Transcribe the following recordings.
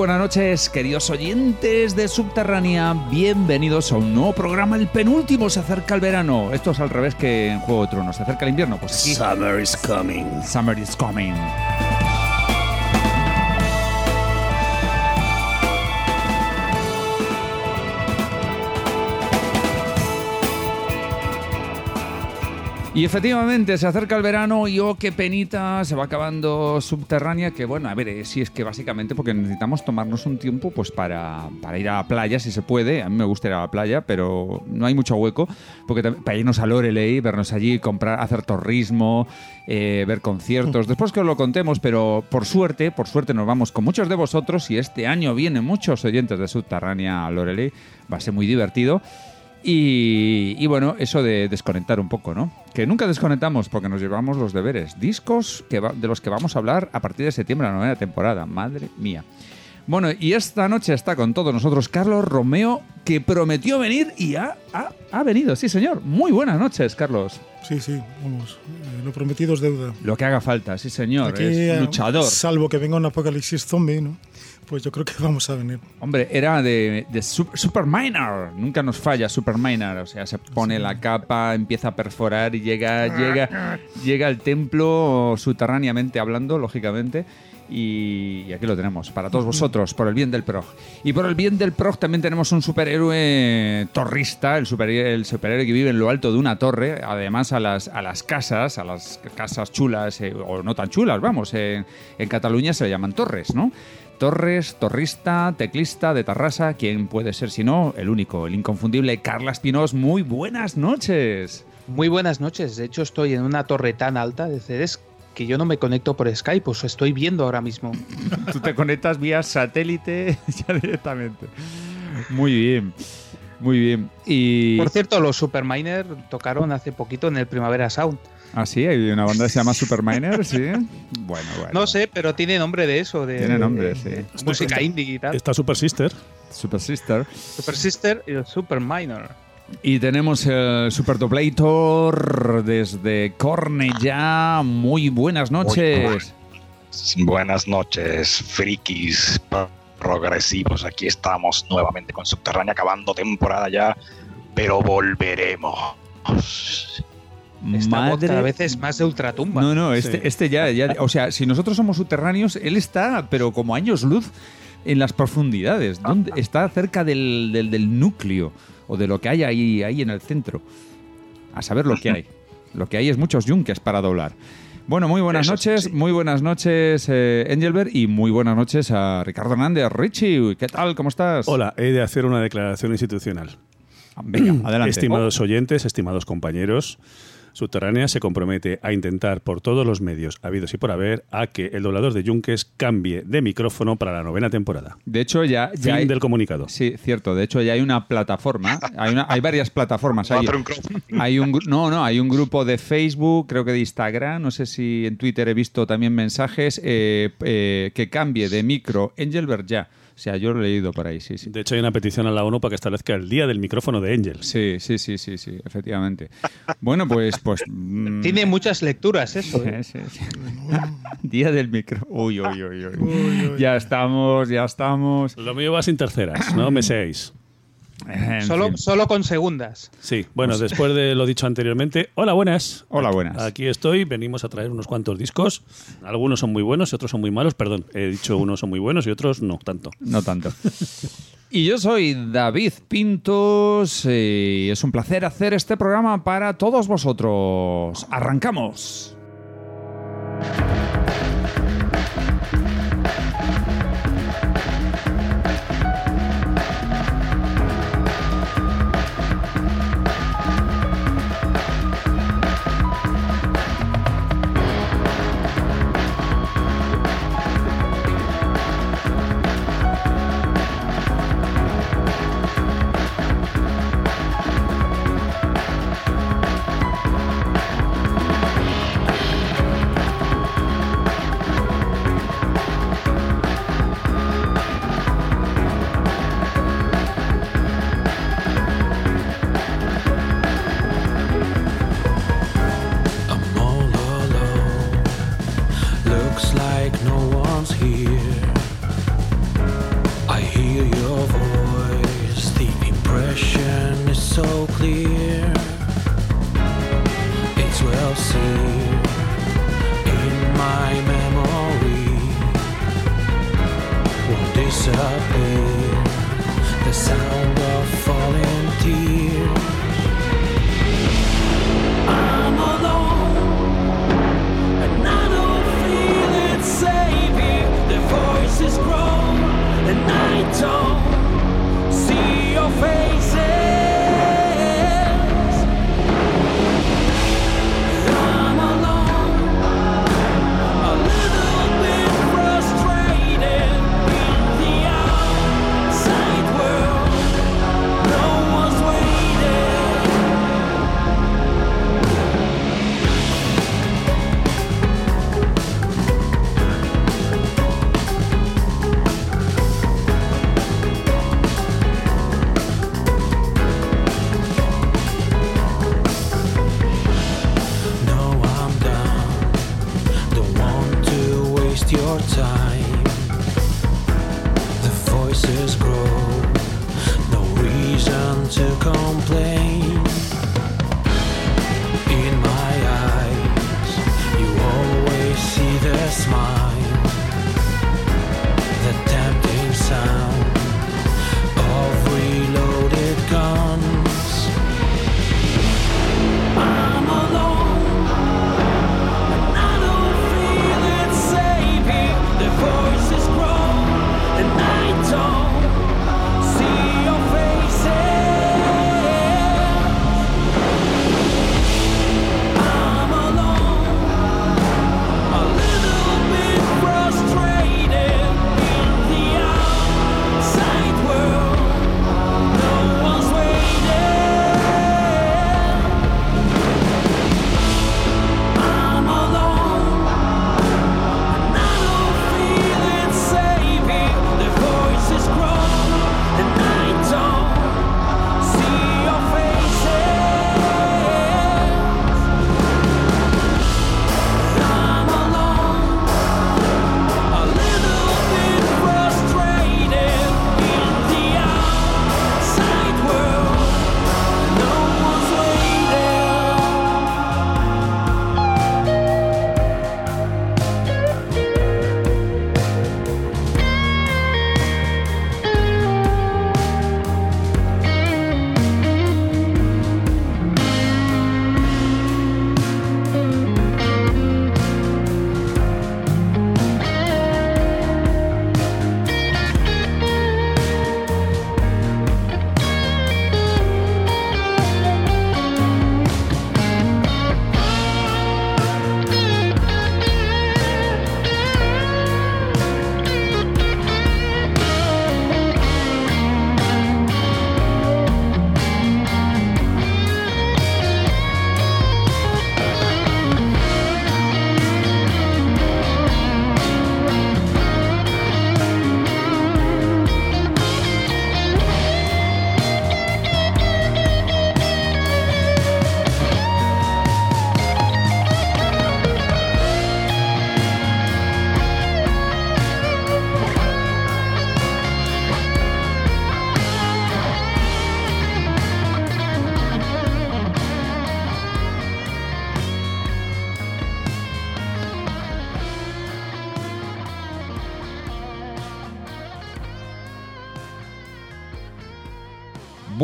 Buenas noches, queridos oyentes de Subterránea. Bienvenidos a un nuevo programa, el penúltimo. Se acerca el verano. Esto es al revés que en Juego de Tronos. Se acerca el invierno. Pues aquí. Summer is coming. Summer is coming. Y efectivamente se acerca el verano y oh, qué penita, se va acabando subterránea, que bueno, a ver, eh, si es que básicamente porque necesitamos tomarnos un tiempo pues para, para ir a la playa, si se puede, a mí me gusta ir a la playa, pero no hay mucho hueco, porque para irnos a Loreley, vernos allí, comprar, hacer torrismo, eh, ver conciertos, después que os lo contemos, pero por suerte, por suerte nos vamos con muchos de vosotros y este año vienen muchos oyentes de subterránea a Loreley, va a ser muy divertido. Y, y bueno, eso de desconectar un poco, ¿no? Que nunca desconectamos porque nos llevamos los deberes. Discos que va- de los que vamos a hablar a partir de septiembre, la novena temporada. Madre mía. Bueno, y esta noche está con todos nosotros Carlos Romeo, que prometió venir y ha, ha- ha venido. Sí, señor. Muy buenas noches, Carlos. Sí, sí, vamos. eh, lo prometido es deuda. Lo que haga falta, sí, señor. Aquí, es eh, luchador. Salvo que venga un apocalipsis zombie, ¿no? Pues yo creo que vamos a venir. Hombre, era de, de Sup- Superminer. Nunca nos falla Superminer. O sea, se pone la capa, empieza a perforar y llega, llega, llega al templo subterráneamente hablando, lógicamente. Y, aquí lo tenemos, para todos vosotros, por el bien del PROG. Y por el bien del PROG también tenemos un superhéroe torrista, el, super- el superhéroe que vive en lo alto de una torre, además a las, a las casas, a las casas chulas, eh, o no tan chulas, vamos, en, en Cataluña se le llaman torres, ¿no? Torres, torrista, teclista de Tarrasa, ¿quién puede ser si no? El único, el inconfundible Carla Espinós. Muy buenas noches. Muy buenas noches. De hecho, estoy en una torre tan alta de CDs que yo no me conecto por Skype, os estoy viendo ahora mismo. Tú te conectas vía satélite ya directamente. Muy bien, muy bien. Y... Por cierto, los Superminer tocaron hace poquito en el Primavera Sound. Ah, sí, hay una banda que se llama Superminer, sí. Bueno, bueno. No sé, pero tiene nombre de eso, de, Tiene nombre, de- sí. de música indie y tal. Está Super Sister. Super Sister. Super Sister y el Superminer. Y tenemos el Super Doblator desde Cornellá. Muy buenas noches. Buenas noches, frikis pro- progresivos. Aquí estamos nuevamente con Subterránea, acabando temporada ya, pero volveremos. Esta voz Madre cada vez es más de ultratumba. No, no, este, Sí. este ya, ya. O sea, si nosotros somos subterráneos, él está, pero como años luz, en las profundidades. ¿Dónde? Está cerca del, del- del núcleo o de lo que hay ahí, ahí en el centro. A saber lo que hay. Lo que hay es muchos yunques para doblar. Bueno, muy buenas Eso noches, sí. muy buenas noches, eh, Engelbert, y muy buenas noches a Ricardo Hernández. Richie, ¿qué tal? ¿Cómo estás? Hola, he de hacer una declaración institucional. Venga, adelante. Estimados oyentes, estimados compañeros, Subterránea se compromete a intentar por todos los medios habidos y por haber a que el doblador de Yunques cambie de micrófono para la novena temporada. De hecho, ya, ya Fin hay- del comunicado. Sí, cierto. De hecho, ya hay una plataforma. Hay, una- hay varias plataformas. Hay, hay un, no, no, hay un grupo de Facebook, creo que de Instagram. No sé si en Twitter he visto también mensajes eh, eh, que cambie de micro Engelbert ya. O sea, yo lo he leído por ahí, sí, sí. De hecho, hay una petición a la ONU para que establezca el día del micrófono de Angel. Sí, sí, sí, sí, sí, efectivamente. Bueno, pues, pues. mm, Tiene muchas lecturas eso. ¿eh? Sí, sí. Día del micro. Uy, uy, uy, uy. Uy, uy. Ya estamos, ya estamos. Lo mío va sin terceras, no me seáis. Solo, fin. solo con segundas. Sí, bueno, después de lo dicho anteriormente, hola, buenas. Hola, buenas. Aquí estoy, venimos a traer unos cuantos discos. Algunos son muy buenos y otros son muy malos, perdón. He dicho unos son muy buenos y otros no tanto. No tanto. Y yo soy David Pintos y es un placer hacer este programa para todos vosotros. ¡Arrancamos!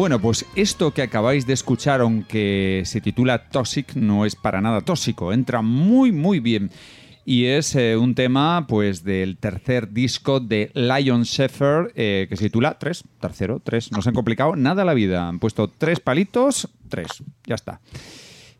Bueno, pues esto que acabáis de escuchar, aunque se titula Toxic, no es para nada tóxico, entra muy muy bien. Y es eh, un tema pues del tercer disco de Lion Shepherd eh, que se titula Tres, tercero, tres. No se han complicado nada la vida. Han puesto tres palitos, tres. Ya está.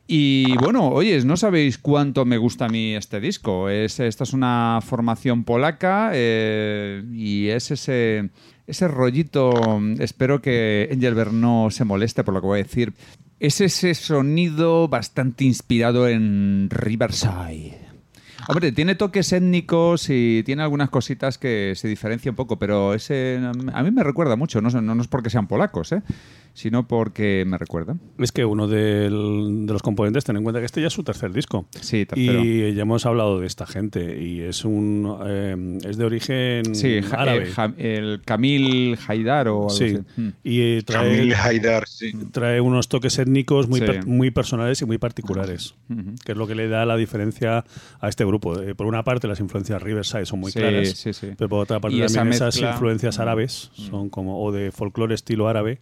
Y bueno, oyes, no sabéis cuánto me gusta a mí este disco. Es, esta es una formación polaca eh, y es ese, ese rollito. Espero que Engelbert no se moleste por lo que voy a decir. Es ese sonido bastante inspirado en Riverside. Hombre, tiene toques étnicos y tiene algunas cositas que se diferencian un poco, pero ese a mí me recuerda mucho. No, no, no es porque sean polacos, ¿eh? Sino porque me recuerda. Es que uno del- de los componentes, ten en cuenta que este ya es su tercer disco. Sí, tercero. Y ya hemos hablado de esta gente. Y es un eh, es de origen Sí, árabe. eh, ja- el Camil Haidar o algo sí. así. Mm. Y trae, Camille Haidar, sí. trae unos toques étnicos muy, Sí. per- muy personales y muy particulares, que es lo que le da la diferencia a este grupo. Eh, por una parte, las influencias Riverside son muy Sí, claras, sí, sí. pero por otra parte también esas mezcla- Mm. influencias árabes son como o de folclore estilo árabe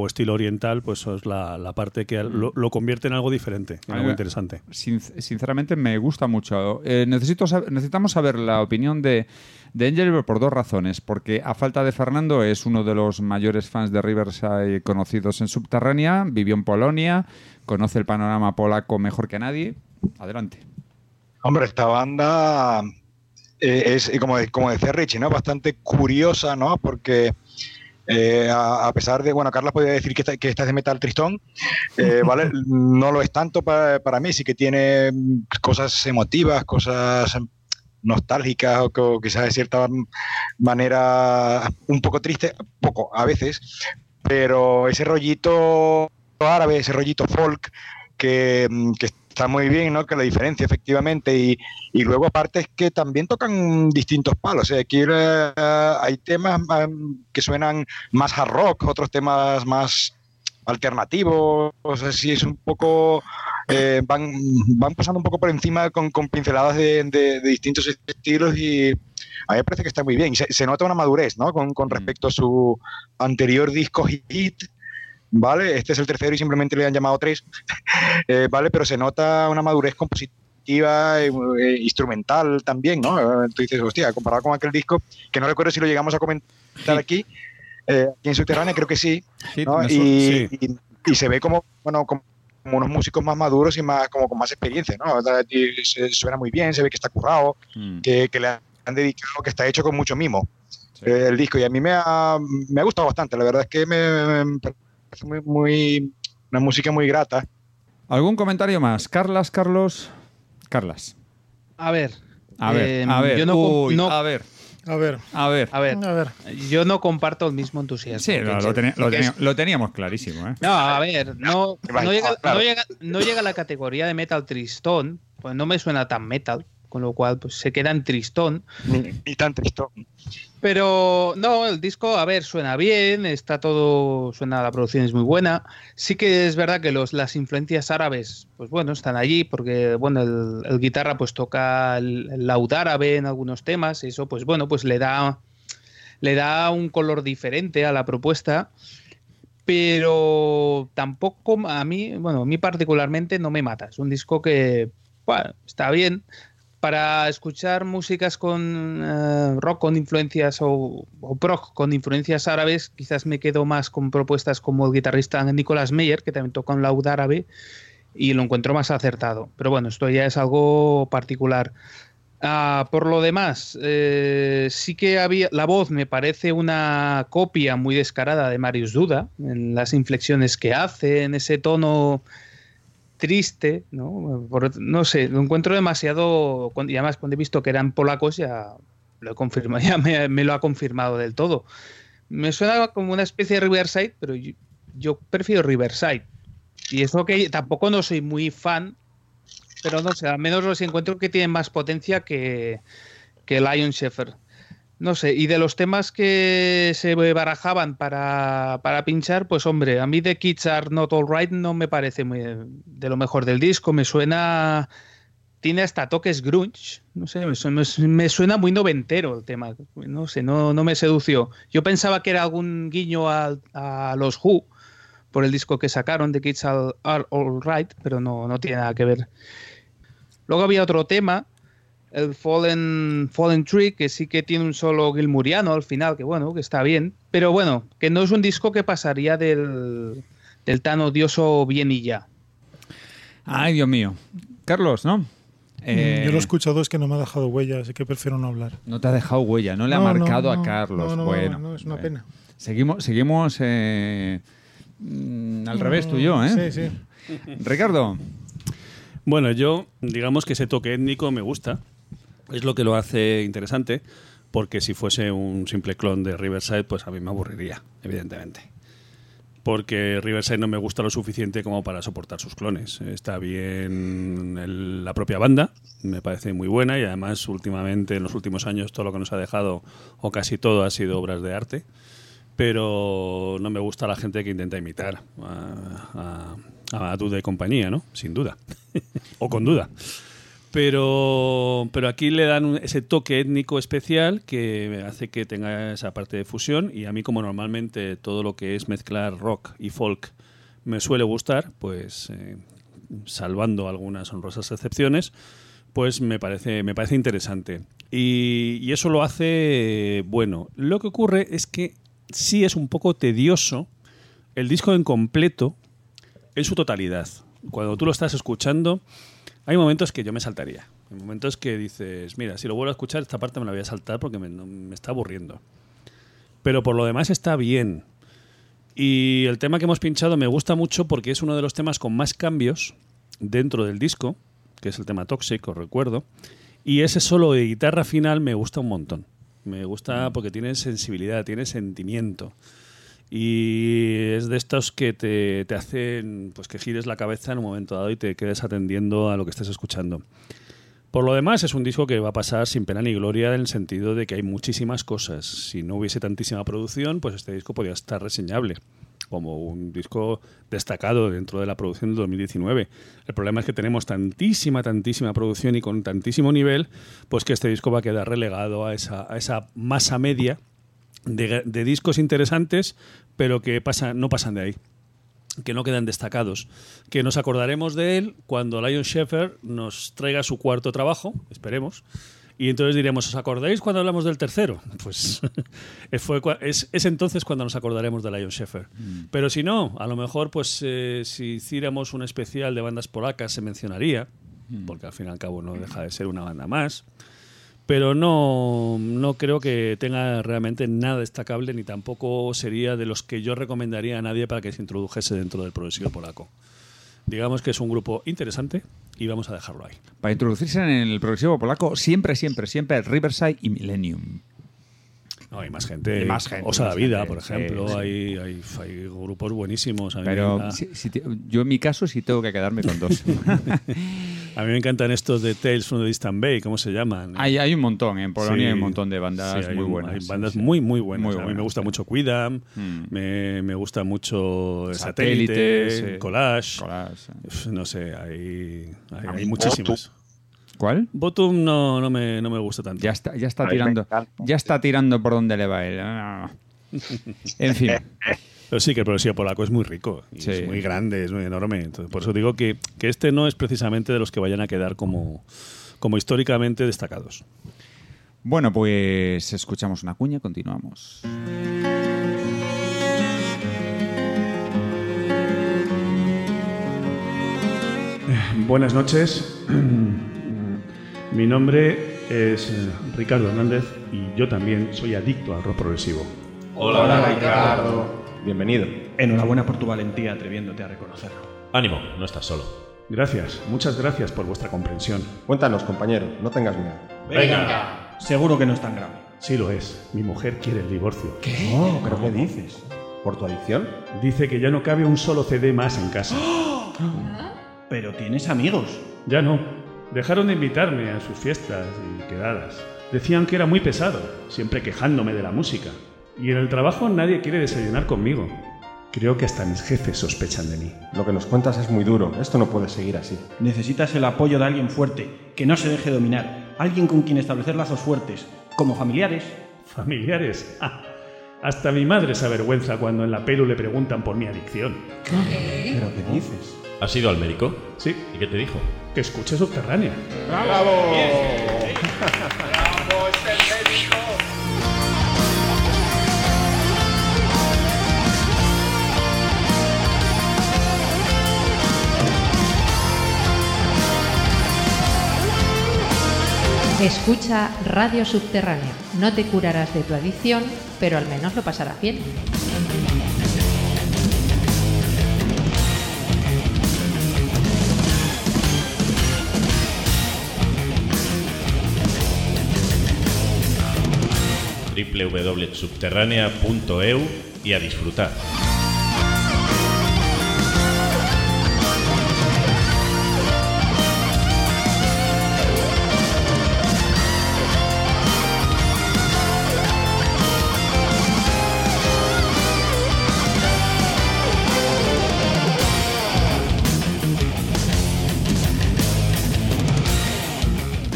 o estilo oriental, pues eso es la, la parte que lo, lo convierte en algo diferente, en algo interesante. Sin- sinceramente me gusta mucho. Eh, necesito necesitamos saber la opinión de, de Engelbert por dos razones. Porque a falta de Fernando es uno de los mayores fans de Riverside conocidos en Subterránea, vivió en Polonia, conoce el panorama polaco mejor que nadie. Adelante. Hombre, esta banda eh, es, como, como decía Richie, ¿no? Bastante curiosa, ¿no? Porque eh, a, a pesar de, bueno, Carlos podría decir que esta, que esta es de metal tristón, eh, ¿vale? No lo es tanto para, para mí, sí que tiene cosas emotivas, cosas nostálgicas o, co- quizás de cierta manera un poco triste, poco a veces, pero ese rollito árabe, ese rollito folk que, que está muy bien, ¿no? Que la diferencia efectivamente y, y luego aparte es que también tocan distintos palos. ¿eh? Aquí eh, hay temas mm, que suenan más hard rock, otros temas más alternativos, o sea, sí es un poco, eh, van, van pasando un poco por encima con, con pinceladas de, de- de distintos estilos y a mí me parece que está muy bien. Se, se nota una madurez, ¿no? Con, con Mm. respecto a su anterior disco hit, ¿vale? Este es el tercero y simplemente le han llamado tres, eh, ¿vale? Pero se nota una madurez compositiva, eh, eh, instrumental también, ¿no? Eh, Tú dices, hostia, comparado con aquel disco, que no recuerdo si lo llegamos a comentar aquí, eh, aquí en Subterránea, creo que sí, ¿no? Y, y- y se ve como, bueno, como como unos músicos más maduros y más como con más experiencia, ¿no? Se- suena muy bien, se ve que está currado, Mm. que, que le han dedicado, que está hecho con mucho mimo Sí. eh, el disco y a mí me ha, me ha gustado bastante, la verdad es que me, me parece muy, muy- una música muy grata. ¿Algún comentario más? Carlas, Carlos. Carlas. A ver. A ver, eh, a ver. Yo no, com- Uy, no- a ver, A ver, a ver. a ver, a ver. yo no comparto el mismo entusiasmo. Sí, lo, lo Chel. teni- lo Porque es- teni- lo teníamos clarísimo, ¿eh? No, a ver, no, no, llega, no, llega, no llega a la categoría de metal tristón, pues no me suena tan metal, con lo cual pues se queda en tristón. Ni, ni tan tristón. Pero no, el disco, a ver, suena bien, está todo, suena, la producción es muy buena. Sí que es verdad que los, las influencias árabes, pues bueno, están allí, porque bueno, el, guitarra pues toca el, el árabe en algunos temas, eso pues bueno, pues le da, le da un color diferente a la propuesta. Pero tampoco a mí, bueno, a mí particularmente no me mata. Es un disco que, está bien, para escuchar músicas con eh, rock con influencias o, o prog con influencias árabes, quizás me quedo más con propuestas como el guitarrista Nicolas Meyer, que también toca un laúd árabe, y lo encuentro más acertado. Pero bueno, esto ya es algo particular. Ah, por lo demás, eh, sí que había. La voz me parece una copia muy descarada de Marius Duda, en las inflexiones que hace, en ese tono triste, ¿no? No sé, lo encuentro demasiado. Y además, cuando he visto que eran polacos, ya lo he confirmado, ya me, lo ha confirmado del todo. Me suena como una especie de Riverside, pero yo, yo prefiero Riverside. Y eso que tampoco no soy muy fan, pero no sé, al menos los encuentro que tienen más potencia que, que Lion Shepherd. No sé, y de los temas que se barajaban para, para pinchar, pues hombre, a mí The Kids Are Not Alright no me parece muy de lo mejor del disco, me suena... Tiene hasta toques grunge, no sé, me su- me, su- me suena muy noventero el tema, no sé, no, no me sedució. Yo pensaba que era algún guiño a, a los Who, por el disco que sacaron, The Kids Are, Are All Right, pero no, no tiene nada que ver. Luego había otro tema, el Fallen, Fallen Tree, que sí que tiene un solo gilmuriano al final, que bueno, que está bien, pero bueno, que no es un disco que pasaría del, del tan odioso bien y ya. Ay, Dios mío. Carlos, ¿no? Eh, Mm, Yo lo he escuchado, es que no me ha dejado huella, así que prefiero no hablar. No te ha dejado huella, no le ha No, no, marcado no, a Carlos. no, no, bueno, no, es una bueno. pena. Seguimos, seguimos eh, mm, al revés tú y yo, ¿eh? Sí, sí. Ricardo, Bueno, yo, digamos que ese toque étnico me gusta. Es lo que lo hace interesante, porque si fuese un simple clon de Riverside, pues a mí me aburriría, evidentemente. Porque Riverside no me gusta lo suficiente como para soportar sus clones. Está bien el- la propia banda, me parece muy buena y además últimamente, en los últimos años, todo lo que nos ha dejado, o casi todo, ha sido obras de arte pero no me gusta la gente que intenta imitar a, a, a Duda y compañía, ¿no? Sin duda. o con duda. Pero, pero aquí le dan ese toque étnico especial que hace que tenga esa parte de fusión y a mí como normalmente todo lo que es mezclar rock y folk me suele gustar, pues eh, salvando algunas honrosas excepciones, pues me parece, me parece interesante. Y, y eso lo hace eh, bueno. Lo que ocurre es que sí es un poco tedioso el disco en completo en su totalidad. Cuando tú lo estás escuchando, hay momentos que yo me saltaría. Hay momentos que dices, mira, si lo vuelvo a escuchar, esta parte me la voy a saltar porque me, me está aburriendo. Pero por lo demás está bien. Y el tema que hemos pinchado me gusta mucho porque es uno de los temas con más cambios dentro del disco, que es el tema Toxic, os recuerdo. Y ese solo de guitarra final me gusta un montón. Me gusta porque tiene sensibilidad, tiene sentimiento. Y es de estos que te, te hacen pues que gires la cabeza en un momento dado y te quedes atendiendo a lo que estés escuchando. Por lo demás, es un disco que va a pasar sin pena ni gloria en el sentido de que hay muchísimas cosas. Si no hubiese tantísima producción, pues este disco podría estar reseñable como un disco destacado dentro de la producción del 2019. El problema es que tenemos tantísima, tantísima producción y con tantísimo nivel, pues que este disco va a quedar relegado a esa, a esa masa media de, de discos interesantes, pero que pasa, no pasan de ahí que no quedan destacados, que nos acordaremos de él cuando Lion Sheffer nos traiga su cuarto trabajo, esperemos, y entonces diremos, ¿os acordáis cuando hablamos del tercero? Pues fue, es, es entonces cuando nos acordaremos de Lion Sheffer. Pero si no, a lo mejor, pues eh, si hiciéramos un especial de bandas polacas se mencionaría, porque al fin y al cabo no deja de ser una banda más. Pero no, no creo que tenga realmente nada destacable, ni tampoco sería de los que yo recomendaría a nadie para que se introdujese dentro del progresivo polaco. Digamos que es un grupo interesante y vamos a dejarlo ahí. para introducirse en el progresivo polaco, siempre, siempre, siempre Riverside y Millennium. No, hay más gente. Hay más gente, Osa más la Vida, gente, por ejemplo. sí. Hay, hay, hay grupos buenísimos. A Pero encanta- si- si te- yo en mi caso sí tengo que quedarme con dos. a mí me encantan estos de Tales from the Distant Bay, ¿cómo se llaman? hay, hay un montón, en Polonia Sí. hay un montón de bandas muy un- buenas. Hay bandas sí. muy, muy buenas. Muy a mí me gusta mucho Quidam, Mm. me, me gusta mucho Satélite, Satélite, sí. Collage. No sé, hay, hay, hay muchísimas. ¿Cuál? Bottom no, no, me, no me gusta tanto. Ya está, ya está tirando. Ya está tirando por donde le va él. En fin. Pero sí que el progresivo polaco es muy rico, y Sí. es muy grande, es muy enorme. Entonces, por eso digo que, que este no es precisamente de los que vayan a quedar como, como históricamente destacados. Bueno, pues escuchamos una cuña, continuamos. Buenas noches. Mi nombre es eh, Ricardo Hernández y yo también soy adicto al rock progresivo. Hola, Ricardo. Bienvenido. Enhorabuena por tu valentía atreviéndote a reconocerlo. Ánimo, no estás solo. Gracias, muchas gracias por vuestra comprensión. Cuéntanos, compañero, no tengas miedo. Venga. Seguro que no es tan grave. Sí lo es, mi mujer quiere el divorcio. Oh, ¿Pero qué dices? ¿Por tu adicción? Dice que ya no cabe un solo CD más en casa. Pero tienes amigos. Ya no. Dejaron de invitarme a sus fiestas y quedadas. Decían que era muy pesado, siempre quejándome de la música. Y en el trabajo nadie quiere desayunar conmigo. Creo que hasta mis jefes sospechan de mí. Lo que nos cuentas es muy duro. Esto no puede seguir así. Necesitas el apoyo de alguien fuerte, que no se deje dominar. Alguien con quien establecer lazos fuertes, como familiares. ¿Familiares? Ah, Hasta mi madre se avergüenza cuando en la pelu le preguntan por mi adicción. ¿Pero qué dices? ¿Has ido al médico? Sí, ¿Y qué te dijo? Que escuche subterránea. Escucha Radio Subterránea. No te curarás de tu adicción, pero al menos lo pasarás bien. www.subterránea.eu y a disfrutar.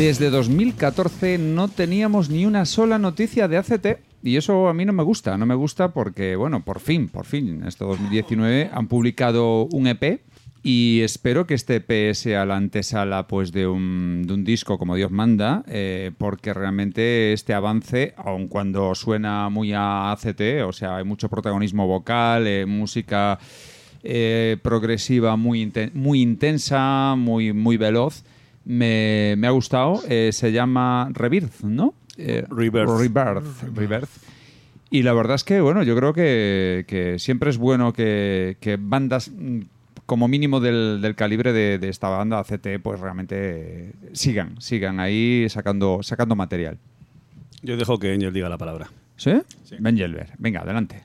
Desde 2014 no teníamos ni una sola noticia de ACT y eso a mí no me gusta. No me gusta porque, bueno, por fin, por fin, en este 2019 han publicado un EP y espero que este EP sea la antesala pues, de, un, disco como Dios manda, eh, porque realmente este avance, aun cuando suena muy a ACT, o sea, hay mucho protagonismo vocal, eh, música eh, progresiva muy, muy intensa, muy, muy veloz. Me, me ha gustado. Eh, se llama Rebirth, ¿no? Eh, Rebirth. Rebirth. Rebirth. Y la verdad es que, bueno, yo creo que, que siempre es bueno que, que bandas mm, como mínimo del, del calibre de, de esta banda ACT, pues realmente eh, sigan, sigan ahí sacando, sacando material. Yo dejo que Angel diga la palabra. ¿Sí? Ben Gelber, venga, adelante.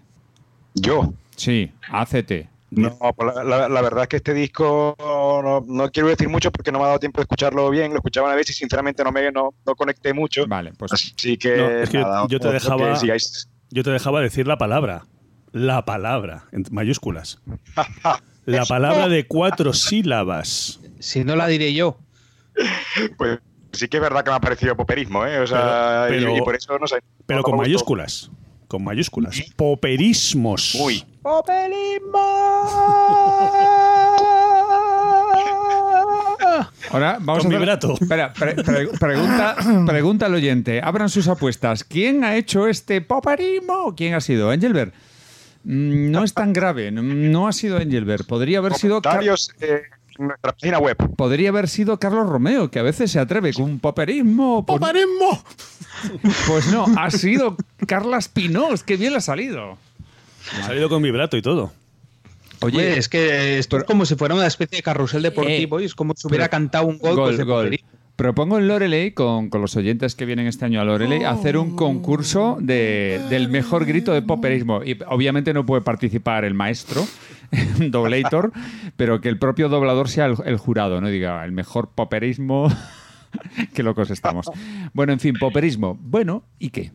Yo. Sí, ACT. No, pues la, la- la verdad es que este disco no, no quiero decir mucho porque no me ha dado tiempo de escucharlo bien. Lo escuchaba una vez y sinceramente no me no, no conecté mucho. Vale, pues Así que No, es que nada, yo te dejaba- que sigáis. Yo te dejaba decir la palabra. La palabra, en mayúsculas. La palabra de cuatro sílabas. Si no la diré yo. Pues sí que es verdad que me ha parecido poperismo, ¿eh? O sea, Pero- y- pero- y, por eso no sé. Pero no con mayúsculas. Con mayúsculas. Poperismos. Uy. Ahora vamos Con a hacer- vibrato. Espera, pre- pre- pregunta, pregunta al oyente. Abran sus apuestas. ¿Quién ha hecho este poparismo? ¿Quién ha sido? ¿Engelbert? Mm, No es tan grave. No ha sido Engelbert. Podría haber sido. Car- Comentarios eh, en nuestra página web. Podría haber sido Carlos Romeo, que a veces se atreve con un poperismo. ¡Poparismo! Pues no, ha sido Carlas Pinós. ¡Qué bien le ha salido! Ha salido con vibrato y todo. Oye, es que esto es como si fuera una especie de carrusel deportivo Eh, y es como si hubiera pero- cantado un gol, pues, de poperismo. Propongo en Loreley, con, con los oyentes que vienen este año a Loreley, hacer un concurso de, del mejor grito de poperismo. Y obviamente no puede participar el maestro, doblator, pero que el propio doblador sea el, el jurado, ¿no? Diga, el mejor poperismo. Qué locos estamos. Bueno, en fin, poperismo. Bueno, ¿y qué?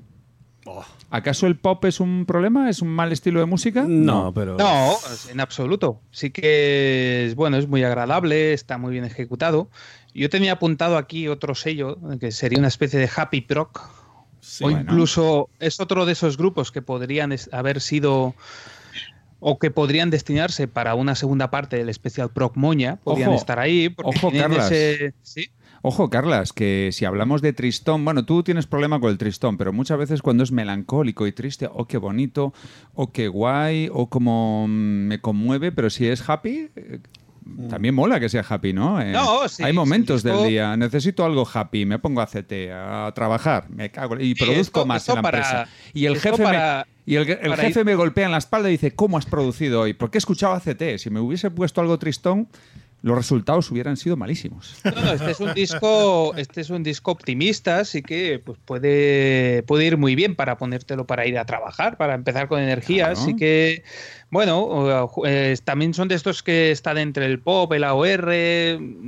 ¿Acaso el pop es un problema? ¿Es un mal estilo de música? No, pero. No, en absoluto. Sí que es bueno, es muy agradable, está muy bien ejecutado. Yo tenía apuntado aquí otro sello que sería una especie de happy proc. o bueno. incluso es otro de esos grupos que podrían haber sido o que podrían destinarse para una segunda parte del especial Proc Moña, podrían Ojo, estar ahí. porque ojo, Carlas. ese- ¿sí? Ojo, Carlas, que si hablamos de tristón, bueno, tú tienes problema con el tristón, pero muchas veces cuando es melancólico y triste, oh, qué bonito, oh, qué guay, o como mm, me conmueve, pero si es happy, eh, también mola que sea happy, ¿no? Eh, No, sí, hay momentos disco- del día, necesito algo happy, me pongo a CT, a trabajar, me cago y Sí, produzco esto- más esto en la para- empresa. Y el jefe, para- me, y el, el para jefe ir- me golpea en la espalda y dice, ¿cómo has producido hoy? ¿Por qué he escuchado ACT? Si me hubiese puesto algo tristón, los resultados hubieran sido malísimos. No, no, este es un disco, este es un disco optimista, así que pues puede, puede ir muy bien para ponértelo para ir a trabajar, para empezar con energía. Claro. Así que, bueno, eh, también son de estos que están entre el pop, el AOR,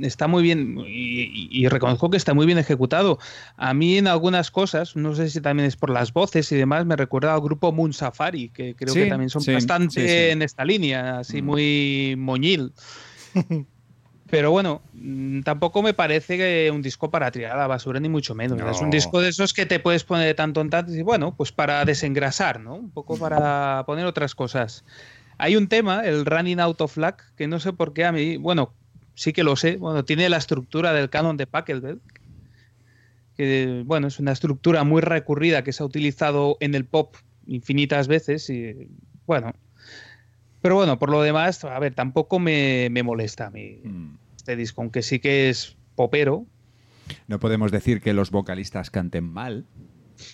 está muy bien y, reconozco que está muy bien ejecutado. A mí en algunas cosas, no sé si también es por las voces y demás, me recuerda al grupo Moon Safari, que creo Sí, que también son sí, bastante sí, sí. en esta línea, así muy moñil. Pero bueno, mm, tampoco me parece que un disco para tirar a la basura, ni mucho menos. No. Es un disco de esos que te puedes poner de tanto en tanto y bueno, pues para desengrasar, ¿no? Un poco para poner otras cosas. Hay un tema, el Running Out of Luck, que no sé por qué a mí, bueno, sí que lo sé, bueno, tiene la estructura del canon de Pachelbel, que bueno, es una estructura muy recurrida que se ha utilizado en el pop infinitas veces y bueno. Pero bueno, por lo demás, a ver, tampoco me, me molesta a mí Mm. este disco, aunque sí que es popero. No podemos decir que los vocalistas canten mal.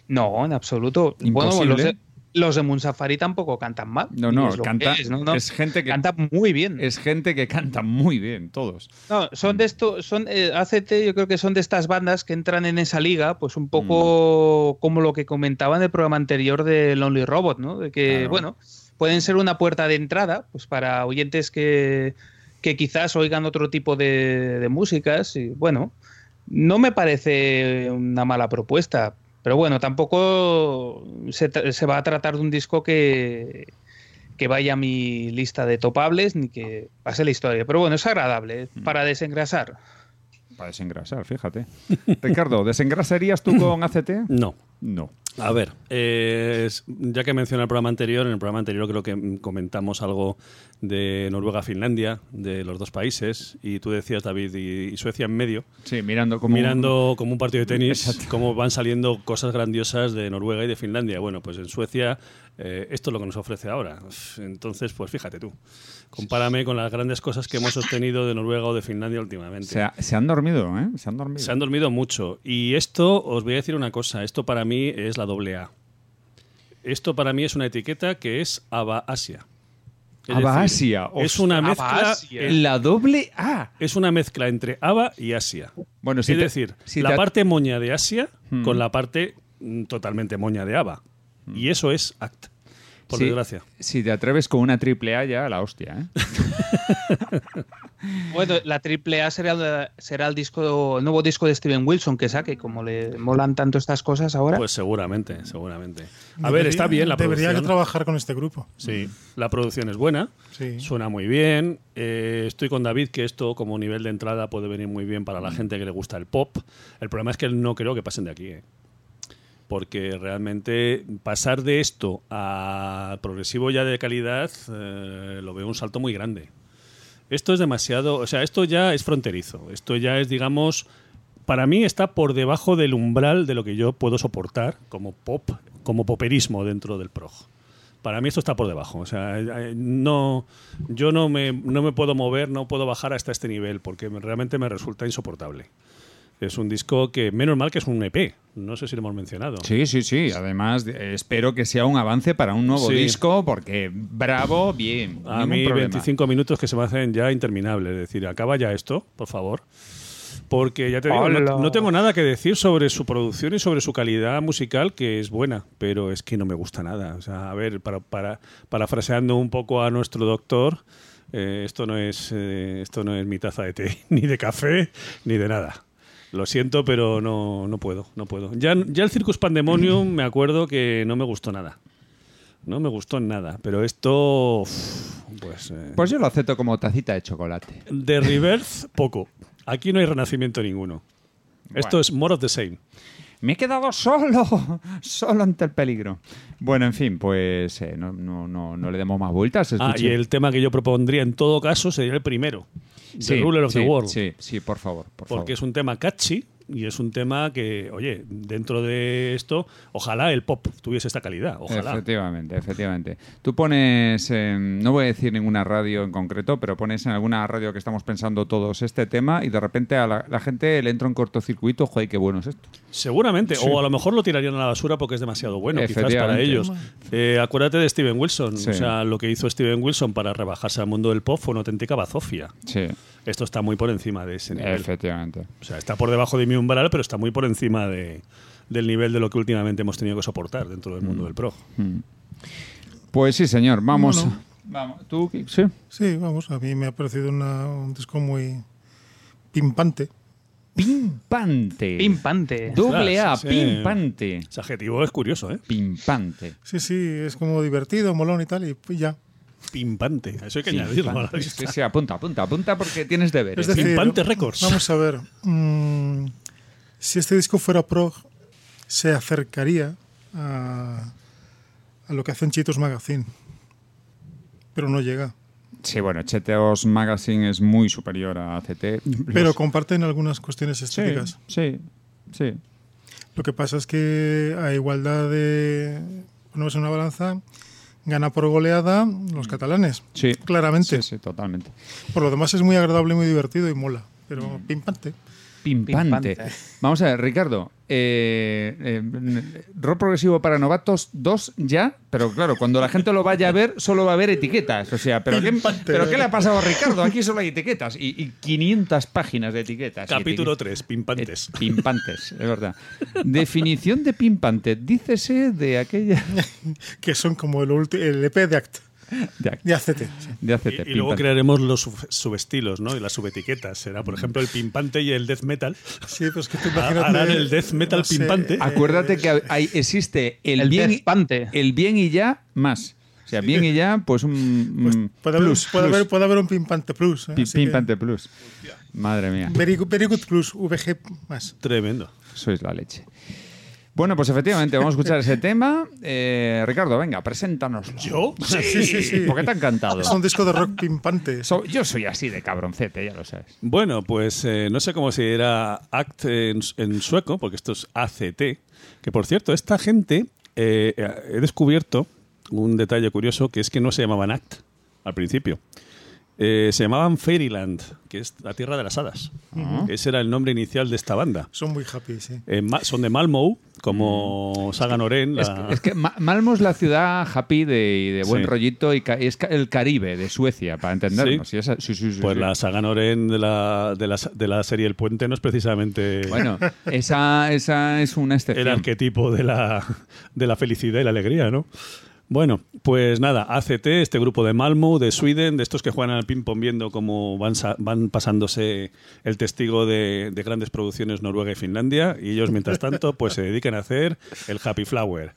No, en absoluto. Imposible. Bueno, los de, los de Munsafari tampoco cantan mal. No, no, es canta, que es, ¿no? No, es gente que canta muy bien. es gente que canta muy bien, todos. No, son de esto, son eh, ACT, yo creo que son de estas bandas que entran en esa liga, pues un Mm. poco como lo que comentaba en el programa anterior de Lonely Robot, ¿no? De que, Claro. bueno, pueden ser una puerta de entrada, pues para oyentes que, que quizás oigan otro tipo de, de músicas, y bueno, no me parece una mala propuesta. Pero bueno, tampoco se, tra- se va a tratar de un disco que, que vaya a mi lista de topables ni que pase la historia. Pero bueno, es agradable, ¿eh? para desengrasar. Para desengrasar, fíjate. Ricardo, ¿desengrasarías tú con ACT? No. No. A ver, eh, ya que mencioné el programa anterior, en el programa anterior creo que comentamos algo de Noruega-Finlandia, de los dos países, y tú decías, David, y, y Suecia en medio. Sí, mirando como Mirando como un partido de tenis, Exacto. cómo van saliendo cosas grandiosas de Noruega y de Finlandia. Bueno, pues en Suecia eh, esto es lo que nos ofrece ahora. Entonces, pues fíjate tú. Compárame con las grandes cosas que hemos obtenido de Noruega o de Finlandia últimamente. Se, ha- se han dormido, ¿eh? Se han dormido. Se han dormido mucho. Y esto, os voy a decir una cosa, esto para mí es la doble A. Esto para mí es una etiqueta que es ABA Asia. Es ABBA decir, Asia, Es una ABBA mezcla. Asia. La doble A. Es una mezcla entre ABA y Asia. Bueno, si es te- decir, si la te- parte moña de Asia Hmm. con la parte mm, totalmente moña de ABA. Y eso es ACT. Por Sí, desgracia. Si te atreves con una triple A ya, la hostia, ¿eh? Bueno, la triple A será, será el disco, el nuevo disco de Steven Wilson que saque, como le molan tanto estas cosas ahora. Pues seguramente, seguramente. A Debería- ver, está bien la Debería producción. que trabajar con este grupo. Sí, la producción es buena, Sí. suena muy bien. eh, estoy con David que esto como nivel de entrada puede venir muy bien para la Mm. gente que le gusta el pop. El problema es que no creo que pasen de aquí. ¿eh? Porque realmente pasar de esto a progresivo ya de calidad eh, lo veo un salto muy grande. Esto es demasiado, o sea, esto ya es fronterizo. Esto ya es, digamos, para mí está por debajo del umbral de lo que yo puedo soportar como pop, como poperismo dentro del prog. Para mí esto está por debajo. O sea, no, yo no me, no me puedo mover, no puedo bajar hasta este nivel porque me- realmente me resulta insoportable. Es un disco que, menos mal que es un EP. No sé si lo hemos mencionado. Sí, sí, sí. Además, eh, espero que sea un avance para un nuevo Sí. disco, porque bravo, bien. A mí problema. 25 minutos que se me hacen ya interminables. Es decir, acaba ya esto, por favor. Porque ya te digo, no tengo nada que decir sobre su producción y sobre su calidad musical, que es buena, pero es que no me gusta nada. O sea, a ver, para, para, parafraseando un poco a nuestro doctor, eh, esto, no es, eh, esto no es mi taza de té, ni de café, ni de nada. Lo siento, pero no, no puedo, no puedo. Ya, ya el Circus Pandemonium me acuerdo que no me gustó nada. No me gustó nada, pero esto, pues... eh, Pues yo lo acepto como tacita de chocolate. de Reverse, poco. Aquí no hay renacimiento ninguno. Esto Bueno. es more of the same. Me he quedado solo, solo ante el peligro. Bueno, en fin, pues eh, no, no, no, no le demos más vueltas. Ah, y escuche- el tema que yo propondría en todo caso sería el primero. The Ruler of sí, the World. Sí, sí, por favor, por porque favor. es un tema catchy y es un tema que, oye, dentro de esto, ojalá el pop tuviese esta calidad. Ojalá. Efectivamente, efectivamente. Tú pones, en- no voy a decir ninguna radio en concreto, pero pones en alguna radio que estamos pensando todos este tema y de repente a la, la gente le entra un cortocircuito, joder, qué bueno es esto. Seguramente, Sí. o a lo mejor lo tirarían a la basura porque es demasiado bueno, quizás para ellos. Eh, acuérdate de Steven Wilson. Sí. O sea, lo que hizo Steven Wilson para rebajarse al mundo del pop fue una auténtica bazofia. Sí, Esto está muy por encima de ese nivel. efectivamente. O sea, está por debajo de mi umbral, pero está muy por encima de, del nivel de lo que últimamente hemos tenido que soportar dentro del mundo del prog. Mm. Pues sí, señor, vamos. Bueno. Vamos, ¿tú? Sí. Sí, vamos, a mí me ha parecido una- un disco muy pimpante. Pimpante. Pimpante. Doble A, sí. pimpante. Ese adjetivo es curioso, ¿eh? Pimpante. Sí, sí, es como divertido, molón y tal, y pues ya. Pimpante. Eso hay que añadirlo a la Pimpante. lista. Sí, sí, apunta, apunta, apunta porque tienes deberes. Es decir, Pimpante Records. Vamos a ver. mm, si este disco fuera prog, se acercaría a, a lo que hacen Chitos Magazine. Pero no llega. Sí, bueno, Cheteos Magazine es muy superior a ACT. Pero Los- comparten algunas cuestiones sí, estéticas. sí, sí. Lo que pasa es que a igualdad de ponemos en una balanza, gana por goleada los catalanes. Sí. Claramente. Sí, sí, totalmente. Por lo demás es muy agradable, muy divertido y mola. Pero pimpante. Pimpante. Pimpante. Vamos a ver, Ricardo. eh, eh, rock progresivo para novatos 2 ya, pero claro, cuando la gente lo vaya a ver, solo va a ver etiquetas. O sea, ¿pero, qué. ¿pero qué le ha pasado a Ricardo? Aquí solo hay etiquetas y, y 500 páginas de etiquetas. Capítulo etiquetas. 3, Pimpantes. Eh, pimpantes, es verdad. Definición de pimpante. Dícese de aquella. Que son como el, el EP de ACT. De, De ACT. sí. de ACT, Y, y luego pimpante. crearemos los sub- subestilos, ¿no? Y las subetiquetas. Será, por ejemplo, el pimpante y el death metal. Sí, pues que tú Ha- imagínate. harán el death metal no sé, pimpante. eh, Acuérdate que hay, existe el, El bien, despante. el bien y ya más. O sea, bien y ya, pues un pues un puede, haber, plus, puede, plus. Haber, puede haber un pimpante plus. eh, Pi- así que- Pimpante plus. Madre mía, Very, good- very good plus, VG más. Tremendo. sois la leche. Bueno, pues efectivamente, vamos a escuchar ese tema. Eh, Ricardo, venga, preséntanos. ¿Yo? Sí, sí, sí. ¿Por qué te ha encantado? Es un disco de rock pimpante. So- yo soy así de cabroncete, ya lo sabes. Bueno, pues eh, no sé cómo se era ACT en, en sueco, porque esto es ACT. Que por cierto, esta gente, eh, he descubierto un detalle curioso, que es que no se llamaban ACT al principio. Eh, se llamaban Fairyland, que es la tierra de las hadas. Ese era el nombre inicial de esta banda. Son muy happy, sí. Eh, son de Malmö, como Saga Noren. Es, la- es que Ma- Malmo es la ciudad happy de, y de buen Sí. rollito y ca- es el Caribe de Suecia, para entendernos. Sí. Y esa- sí, sí, sí, Pues sí. la Saga Noren de la, de, la, de la serie El Puente no es precisamente Bueno, esa, esa es una excepción. el arquetipo de la, de la felicidad y la alegría, ¿no? Bueno, pues nada, ACT, este grupo de Malmo, de Sweden, de estos que juegan al ping-pong viendo cómo van, van pasándose el testigo de, de grandes producciones Noruega y Finlandia, y ellos, mientras tanto, pues se dedican a hacer el Happy Flower.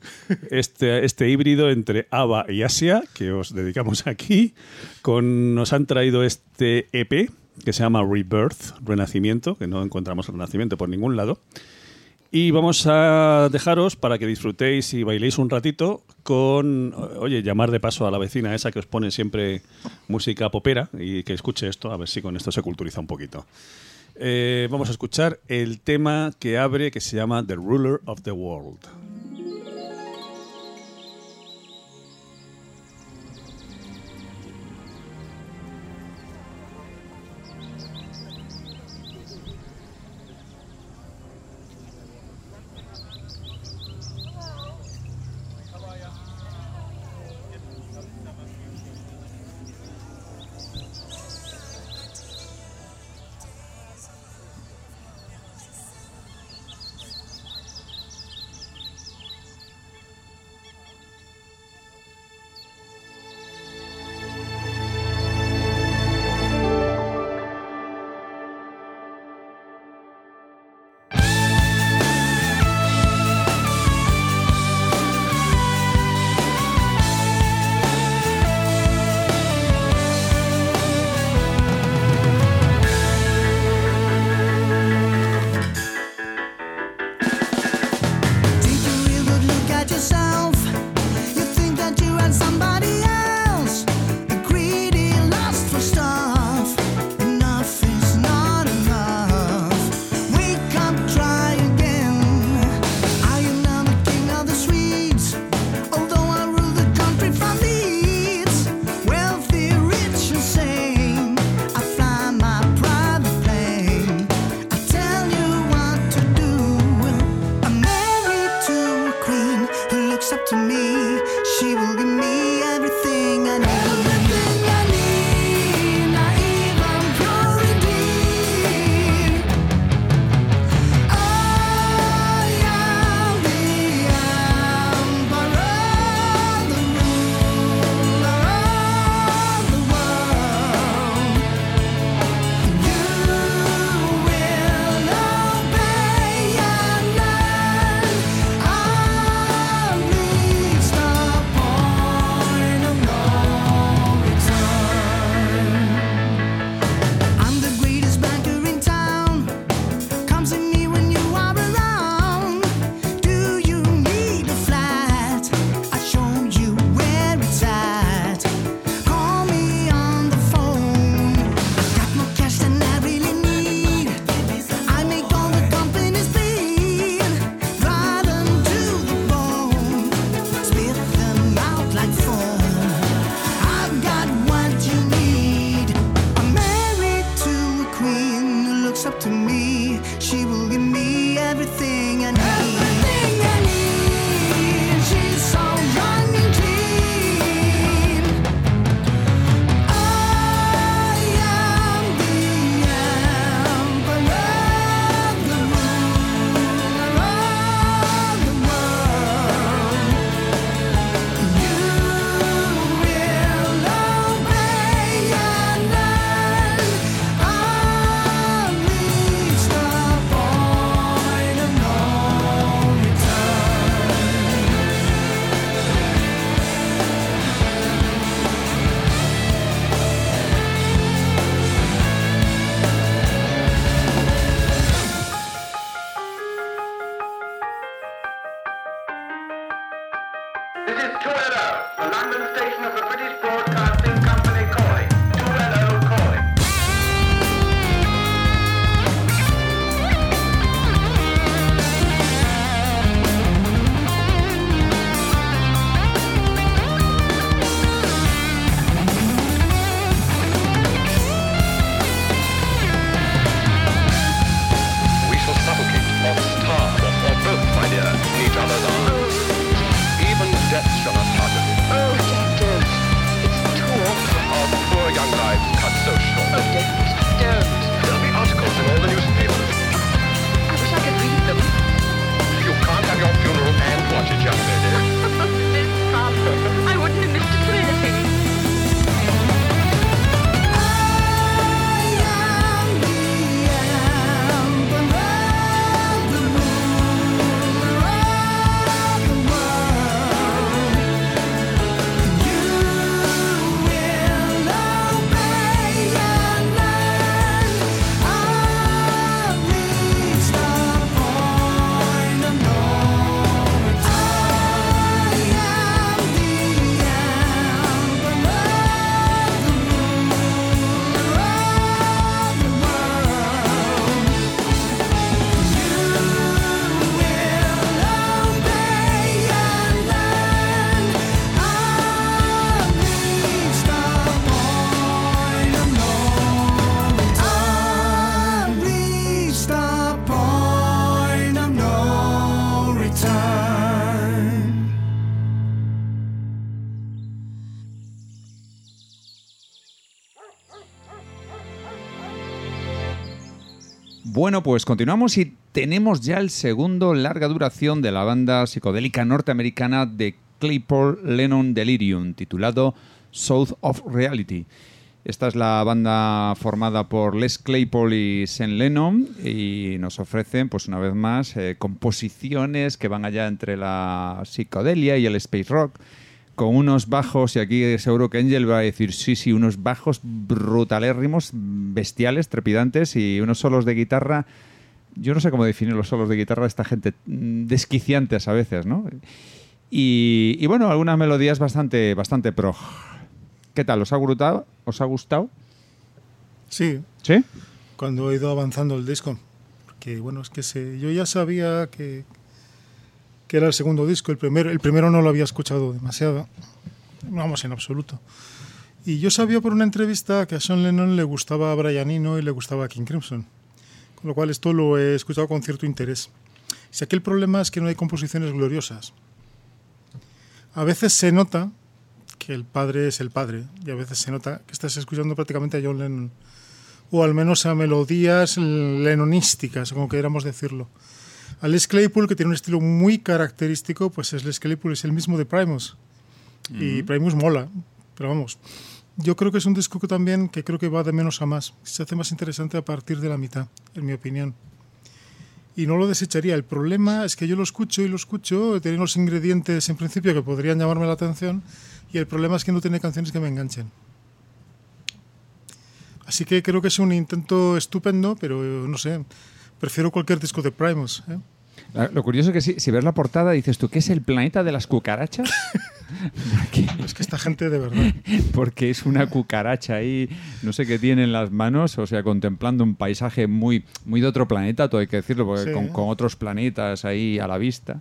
Este, este híbrido entre ABBA y Asia, que os dedicamos aquí, con, nos han traído este EP que se llama Rebirth, Renacimiento, que no encontramos Renacimiento por ningún lado. Y vamos a dejaros para que disfrutéis y bailéis un ratito con, oye, llamar de paso a la vecina esa que os pone siempre música popera y que escuche esto, a ver si con esto se culturiza un poquito. Eh, vamos a escuchar el tema que abre que se llama The Ruler of the World. Bueno, pues continuamos y tenemos ya el segundo larga duración de la banda psicodélica norteamericana de Claypool Lennon Delirium, titulado South of Reality. Esta es la banda formada por Les Claypool y Sean Lennon y nos ofrecen, pues una vez más, eh, composiciones que van allá entre la psicodelia y el space rock, con unos bajos, y aquí seguro que Angel va a decir, sí, sí, unos bajos brutalérrimos, bestiales, trepidantes y unos solos de guitarra. Yo no sé cómo definir los solos de guitarra de esta gente, mm, desquiciantes a veces, ¿no? Y, y bueno, algunas melodías bastante, bastante pro. ¿Qué tal? ¿Os ha gustado? ¿Os ha gustado? Sí, ¿Sí? cuando he ido avanzando el disco. Porque, bueno, es que se, yo ya sabía que, que era el segundo disco. El primero, el primero no lo había escuchado demasiado. Vamos, en absoluto. Y yo sabía por una entrevista que a Sean Lennon le gustaba a Brian Eno y le gustaba King Crimson. Con lo cual esto lo he escuchado con cierto interés. Si aquí el problema es que no hay composiciones gloriosas. A veces se nota que el padre es el padre y a veces se nota que estás escuchando prácticamente a John Lennon o al menos a melodías lennonísticas, como queramos decirlo. A Les Claypool, que tiene un estilo muy característico, pues es Les Claypool, es el mismo de Primus. Y Primus mola, pero vamos. Yo creo que es un disco que también que creo que va de menos a más. Se hace más interesante a partir de la mitad, en mi opinión. Y no lo desecharía. El problema es que yo lo escucho y lo escucho, tiene los ingredientes en principio que podrían llamarme la atención, y el problema es que no tiene canciones que me enganchen. Así que creo que es un intento estupendo, pero no sé, prefiero cualquier disco de Primus. ¿eh? La- Lo curioso es que si, si ves la portada dices tú, ¿qué es el planeta de las cucarachas? Es que esta gente de verdad. Porque es una cucaracha ahí, no sé qué tiene en las manos, o sea, contemplando un paisaje muy, muy de otro planeta, todo hay que decirlo, porque Sí. con, con otros planetas ahí a la vista.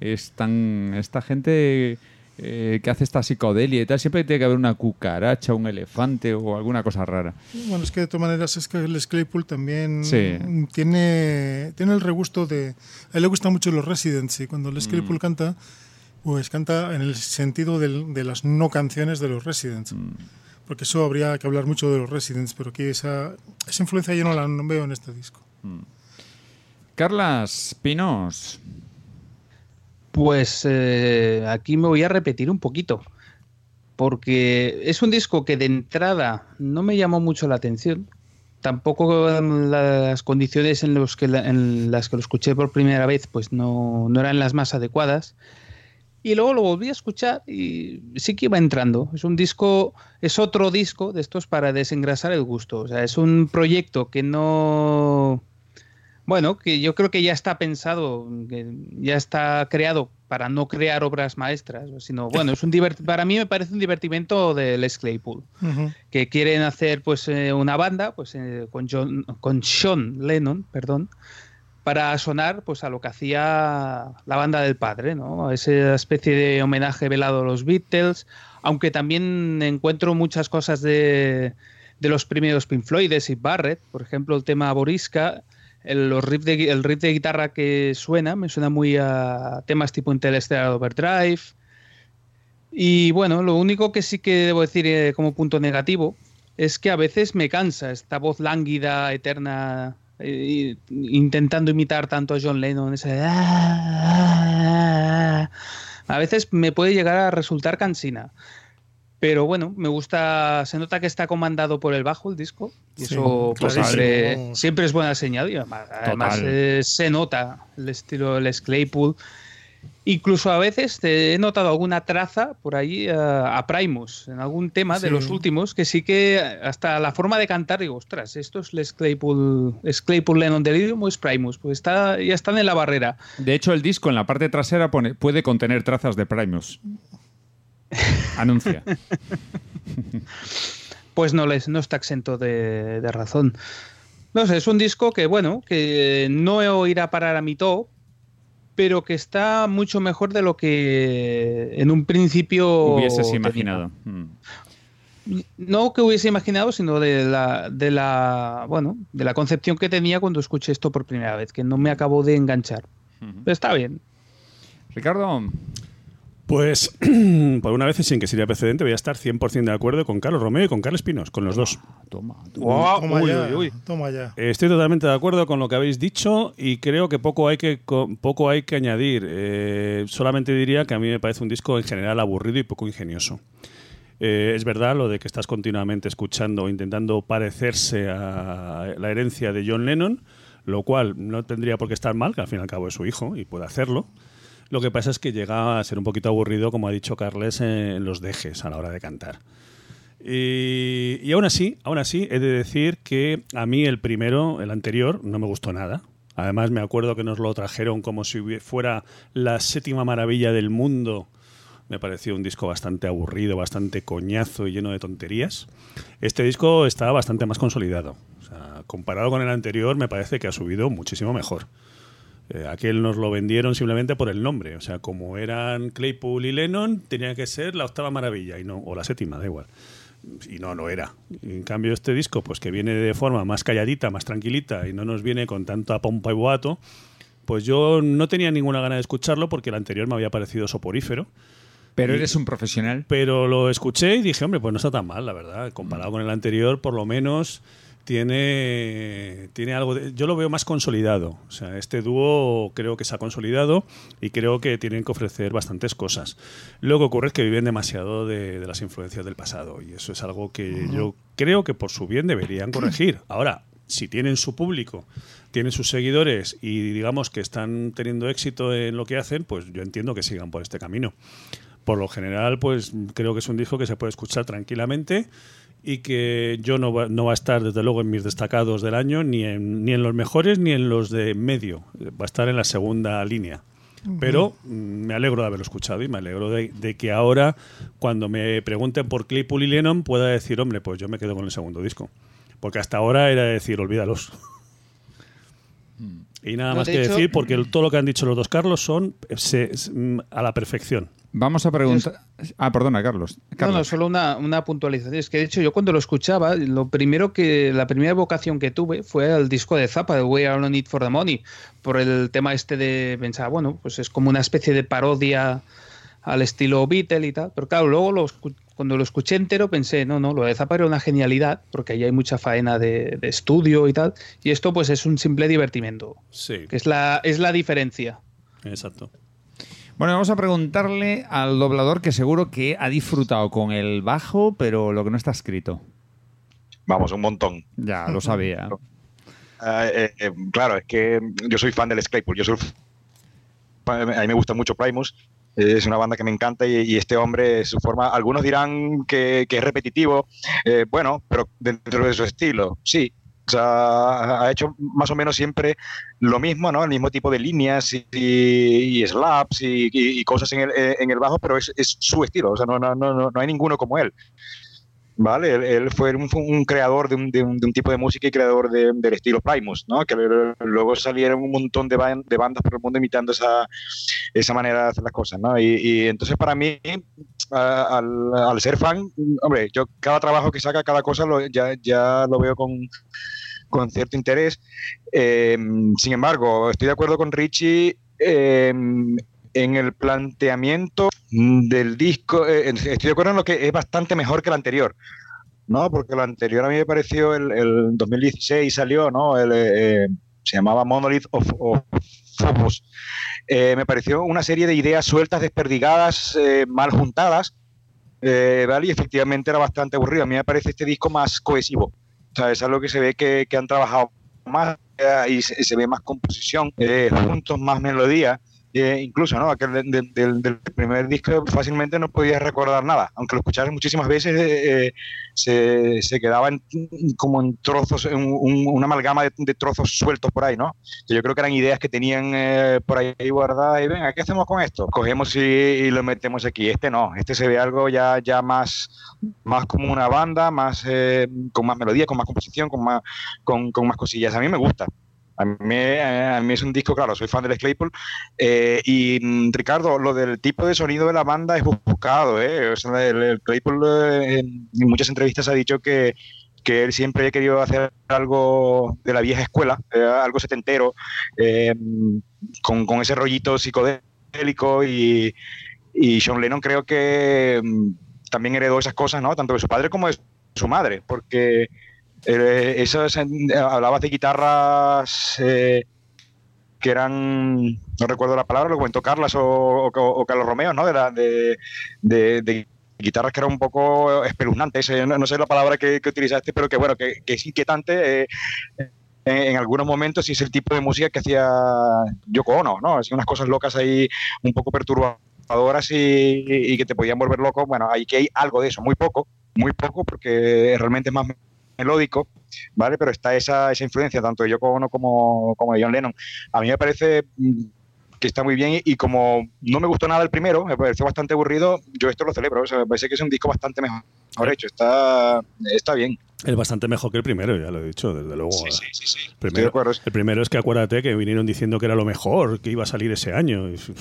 Es tan, esta gente eh, que hace esta psicodelia y tal, siempre tiene que haber una cucaracha, un elefante o alguna cosa rara. Bueno, es que de todas maneras es que Les Claypool también Sí. tiene, tiene el regusto de... A él le gustan mucho los Residents y cuando Les Claypool canta, pues canta en el sentido del- de las no canciones de los Residents. Porque eso habría que hablar mucho de los Residents, pero aquí esa, esa influencia yo no la veo en este disco. Carlas Pinos. Pues eh, aquí me voy a repetir un poquito, porque es un disco que de entrada no me llamó mucho la atención. Tampoco en las condiciones en, que la- las que lo escuché por primera vez pues no, no eran las más adecuadas. Y luego lo volví a escuchar y sí que iba entrando. Es un disco, es otro disco de estos para desengrasar el gusto. O sea, es un proyecto que no, bueno, que yo creo que ya está pensado, que ya está creado para no crear obras maestras, sino bueno, es un divert- para mí me parece un divertimento de Les Claypool, que quieren hacer pues eh, una banda pues eh, con John, con Sean Lennon, perdón, para sonar pues a lo que hacía la banda del padre, ¿no? A Esa especie de homenaje velado a los Beatles, aunque también encuentro muchas cosas de, de los primeros Pink Floyd, Sid Barrett, por ejemplo, el tema Borisca, el, los riff de, guitarra que suena, me suena muy a temas tipo Interstellar Overdrive. Y bueno, lo único que sí que debo decir eh, como punto negativo es que a veces me cansa esta voz lánguida, eterna, eh, intentando imitar tanto a John Lennon. ese, "Ah". a veces me puede llegar a resultar cansina. Pero bueno, me gusta, se nota que está comandado por el bajo el disco. Y Sí, eso pues, siempre, siempre es buena señal. Y además, eh, se nota el estilo Les Claypool. Incluso a veces te he notado alguna traza por ahí a Primus, en algún tema de los últimos, que sí que hasta la forma de cantar, digo, ostras, esto es Les Claypool, es Claypool Lennon Delirium o es Primus, pues está, ya están en la barrera. De hecho, el disco en la parte trasera pone, puede contener trazas de Primus. Anuncia. pues no, les, no está exento de, de razón. No sé, es un disco que, bueno, que no irá a parar a mi top, pero que está mucho mejor de lo que en un principio Hubieses imaginado. Mm. No que hubiese imaginado, sino de la, de la, bueno, de la concepción que tenía cuando escuché esto por primera vez, que no me acabó de enganchar. Pero está bien. Ricardo, Pues, por una vez sin que sería precedente, voy a estar 100% de acuerdo con Carlos Romeo y con Carlos Pinos, con los dos. Toma, Toma uy, ya, uy, uy. toma ya. Estoy totalmente de acuerdo con lo que habéis dicho y creo que poco hay que, co- poco hay que añadir. Eh, solamente diría que a mí me parece un disco en general aburrido y poco ingenioso. Eh, es verdad lo de que estás continuamente escuchando o intentando parecerse a la herencia de John Lennon, lo cual no tendría por qué estar mal, que al fin y al cabo es su hijo y puede hacerlo. Lo que pasa es que llega a ser un poquito aburrido, como ha dicho Carles, en los dejes a la hora de cantar. Y, y aún así, aún así, he de decir que a mí el primero, el anterior, no me gustó nada. Además, me acuerdo que nos lo trajeron como si fuera la séptima maravilla del mundo. Me pareció un disco bastante aburrido, bastante coñazo y lleno de tonterías. Este disco está bastante más consolidado. Comparado con el anterior, me parece que ha subido muchísimo mejor. Eh, aquel nos lo vendieron simplemente por el nombre. O sea, como eran Claypool y Lennon, tenía que ser la octava maravilla, y no, o la séptima, da igual. Y no, no era. Y en cambio, este disco, pues que viene de forma más calladita, más tranquilita, y no nos viene con tanta pompa y boato, pues yo no tenía ninguna gana de escucharlo porque el anterior me había parecido soporífero. Pero eres un profesional. Pero lo escuché y dije, hombre, pues no está tan mal, la verdad. Comparado con el anterior, por lo menos tiene, tiene algo de... Yo lo veo más consolidado. O sea, este dúo creo que se ha consolidado y creo que tienen que ofrecer bastantes cosas. Lo que ocurre es que viven demasiado de, de las influencias del pasado y eso es algo que yo creo que por su bien deberían corregir. Ahora, si tienen su público, tienen sus seguidores y digamos que están teniendo éxito en lo que hacen, pues yo entiendo que sigan por este camino por lo general, pues creo que es un disco que se puede escuchar tranquilamente y que yo no va, no va a estar, desde luego, en mis destacados del año, ni en, ni en los mejores ni en los de medio. Va a estar en la segunda línea. Pero mm, me alegro de haberlo escuchado y me alegro de, de que ahora, cuando me pregunten por Claypool y Lennon, pueda decir, hombre, pues yo me quedo con el segundo disco. Porque hasta ahora era decir, olvídalos. Y nada No, más de que hecho- decir, porque el- todo lo que han dicho los dos Carlos son se- se- mm, a la perfección. Vamos a preguntar. Ah, perdona, Carlos. No, Carlos. no, solo una, una puntualización. Es que de hecho yo cuando lo escuchaba, lo primero que, la primera evocación que tuve fue el disco de Zappa, de We Are On It for the Money, por el tema este de pensar, bueno, pues es como una especie de parodia al estilo Beatle y tal. Pero claro, luego lo escu- cuando lo escuché entero pensé, no, no, lo de Zappa era una genialidad, porque ahí hay mucha faena de, de estudio y tal. Y esto pues es un simple divertimento, Sí, que es la, es la diferencia. exacto. Bueno, vamos a preguntarle al doblador que seguro que ha disfrutado con el bajo, pero lo que no está escrito. Vamos, un montón. Ya, lo sabía. Ah, eh, eh, claro, es que yo soy fan del Claypool. Yo soy, a mí me gusta mucho Primus. Es una banda que me encanta y, y este hombre, su forma, algunos dirán que, que es repetitivo, eh, bueno, pero dentro de su estilo, sí. O sea, ha hecho más o menos siempre lo mismo, ¿no? El mismo tipo de líneas y, y- y slaps y, y- cosas en el, eh, en el bajo, pero es, es su estilo. O sea, no, no, no, no hay ninguno como él. ¿vale? Él, él fue un, un creador de un, de, un, de un tipo de música y creador de- del estilo Primus, ¿no? Que luego salieron un montón de, ban- de bandas por el mundo imitando esa, esa manera de hacer las cosas, ¿no? Y, y entonces para mí, a- al, al ser fan, hombre, yo cada trabajo que saca, cada cosa, lo- ya, ya lo veo con, con cierto interés. Eh, sin embargo, estoy de acuerdo con Richie eh, en el planteamiento del disco. eh, estoy de acuerdo en lo que es bastante mejor que el anterior. ¿no? Porque el anterior a mí me pareció el, el 2016 salió, ¿no? El, eh, se llamaba Monolith of, of. Eh, me pareció una serie de ideas sueltas, desperdigadas, eh, mal juntadas, eh. Y efectivamente era bastante aburrido. A mí me parece este disco más cohesivo. O sea, es algo que se ve que, han trabajado más y se, se ve más composición, eh, juntos, más melodía. Eh, incluso, ¿no? Aquel de- de- del, primer disco fácilmente no podías recordar nada, aunque lo escucharas muchísimas veces, eh, eh, se, se quedaba en- como en trozos, en un- una amalgama de, de trozos sueltos por ahí, ¿no? Que yo creo que eran ideas que tenían eh, por ahí guardadas y venga, ¿qué hacemos con esto? Cogemos y, y lo metemos aquí. Este no, este se ve algo ya, ya más, más como una banda, más eh, con más melodía, con más composición, con más, con, con más cosillas. A mí me gusta. A mí, eh, a mí es un disco, claro, soy fan del Claypool. eh, y mm, Ricardo, lo del tipo de sonido de la banda es buscado. ¿eh? O sea, el, el Claypool eh, en muchas entrevistas ha dicho que, que él siempre ha querido hacer algo de la vieja escuela, eh, algo setentero, eh, con, con ese rollito psicodélico y, Y John Lennon creo que mm, también heredó esas cosas, ¿no? Tanto de su padre como de su madre, porque eh, esas, eh, hablabas de guitarras eh, que eran, no recuerdo la palabra, lo comentó Carlas o, Carlos Romeo, ¿no? De, la- de, guitarras que eran un poco espeluznantes, eh, no, sé la palabra que, utilizaste, pero que bueno, que, es inquietante. eh, en, algunos momentos y es el tipo de música que hacía Yoko Ono, ¿no? Hacía unas cosas locas ahí un poco perturbadoras y, y que te podían volver loco. Bueno, ahí que hay algo de eso, muy poco, muy poco, porque realmente es más melódico, ¿vale? Pero está esa, esa influencia tanto de Yoko Ono como, como de John Lennon. A mí me parece mm, que está muy bien y, y como no me gustó nada el primero, me pareció bastante aburrido, yo esto lo celebro, o sea, me parece que es un disco bastante mejor hecho, está, está bien. Es bastante mejor que el primero, ya lo he dicho, desde luego. Sí, sí, sí, sí. El Estoy de primero, acuerdo. el primero es que acuérdate que vinieron diciendo que era lo mejor, que iba a salir ese año. Y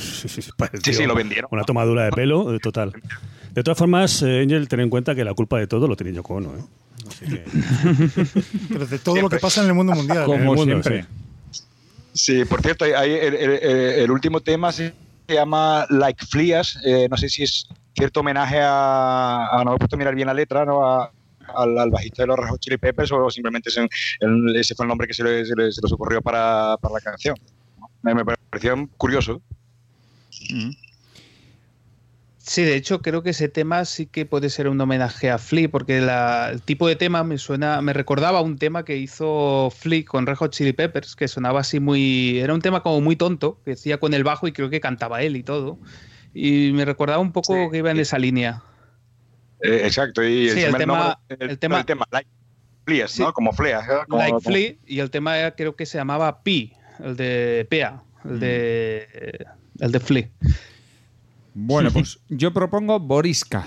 Sí, sí, lo vendieron. Una tomadura de pelo, eh, total. De todas formas, eh, Angel, ten en cuenta que la culpa de todo lo tenía Yoko Ono, ¿eh? Así que- Pero de todo lo que pasa en el mundo mundial. En el Como mundo, siempre. sí. Sí, por cierto, hay- hay el, el- el- el último tema se llama Like Flias. eh, no sé si es cierto homenaje a, a- no me he puesto a mirar bien la letra, ¿no? A- al, al bajista de los Red Hot Chili Peppers o simplemente ese, el- ese fue el nombre que se, le- se le- se les ocurrió para, para la canción. Me, me pareció curioso. Mm. Sí, de hecho creo que ese tema sí que puede ser un homenaje a Flea, porque la- el tipo de tema me suena, me recordaba un tema que hizo Flea con Red Hot Chili Peppers, que sonaba así muy, era un tema como muy tonto, que decía con el bajo y creo que cantaba él y todo, y me recordaba un poco Sí, que iba en sí. esa línea. Eh, exacto. Y Sí, el tema- nombre- el tema- el tema Like Sí. ¿no? Como Fleas. Como- like como- Flea y el tema era- creo que se llamaba Pi, el de Pea, el de el de Flea. Bueno, pues yo propongo Boriska.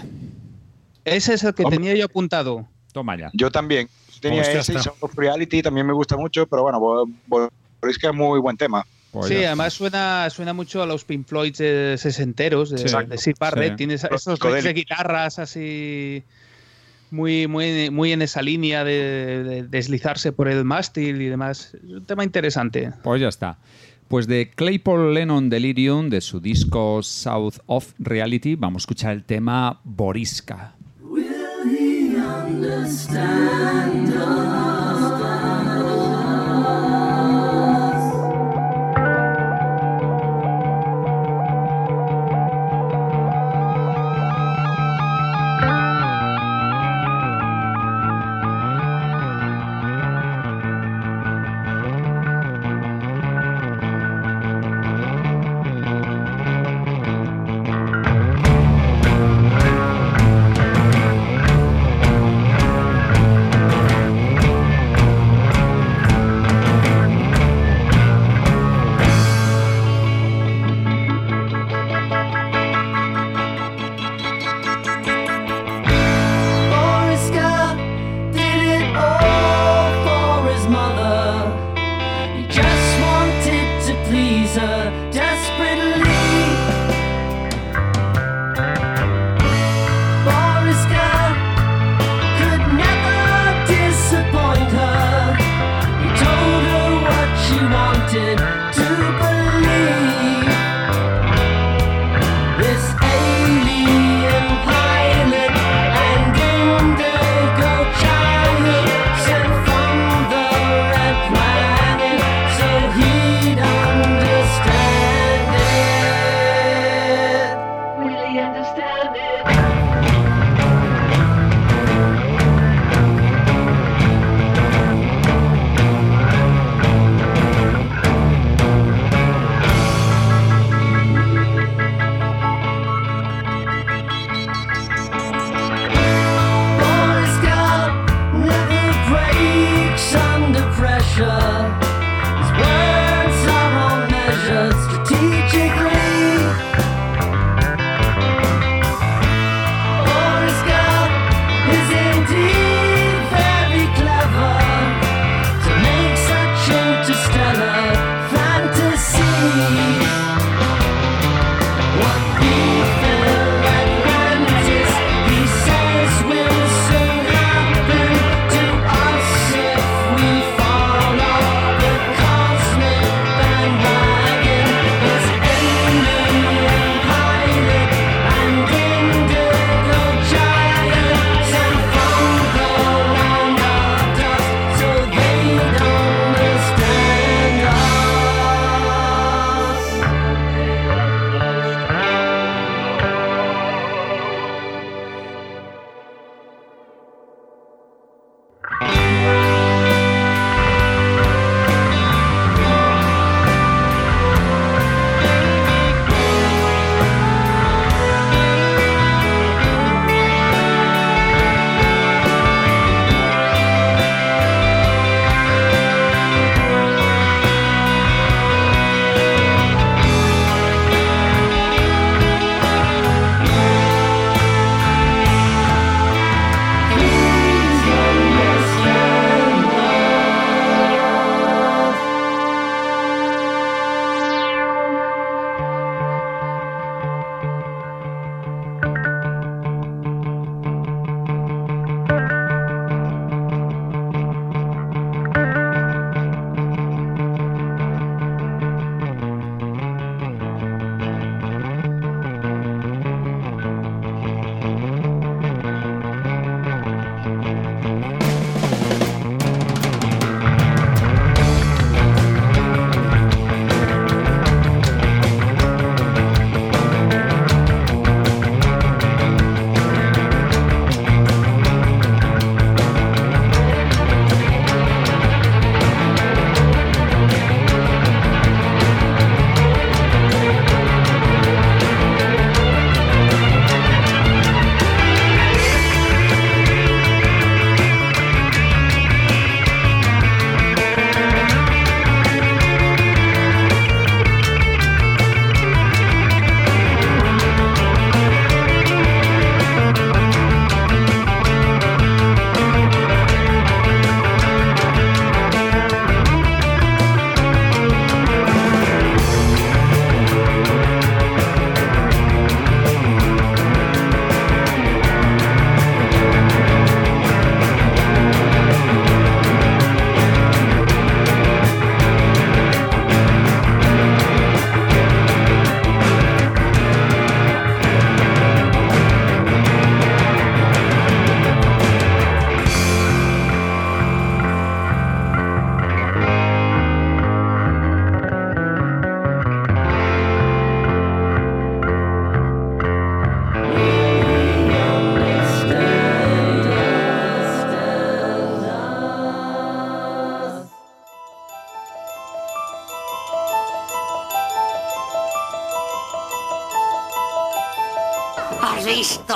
Ese es el que Hombre. tenía yo apuntado. Toma ya. Yo también. Tenía ese, está. Sound of Reality también me gusta mucho, pero bueno, Bo- Bo- Borisca es muy buen tema. Pues sí, además suena, suena mucho a los Pink Floyd eh, sesenteros de, Sí. de Sid Barrett. Sí. Tiene esos riffs de guitarras así muy, muy, muy en esa línea de, de deslizarse por el mástil y demás. Es un tema interesante. Pues ya está. Pues de Claypool Lennon Delirium, de su disco South of Reality, vamos a escuchar el tema Boriska. Thank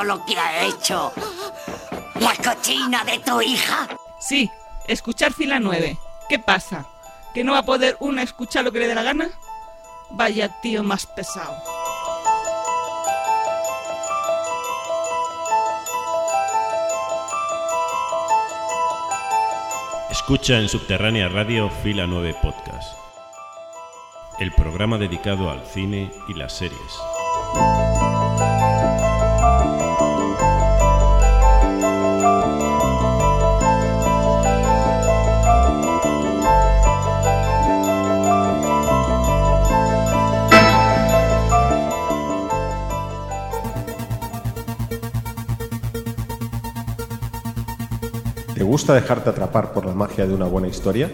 lo que ha hecho la cochina de tu hija? Sí, escuchar fila 9. ¿Qué pasa? ¿Que no va a poder una escuchar lo que le dé la gana? Vaya tío más pesado. Escucha en Subterránea Radio Fila 9 Podcast. El programa dedicado al cine y las series. Gusta dejarte atrapar por la magia de una buena historia?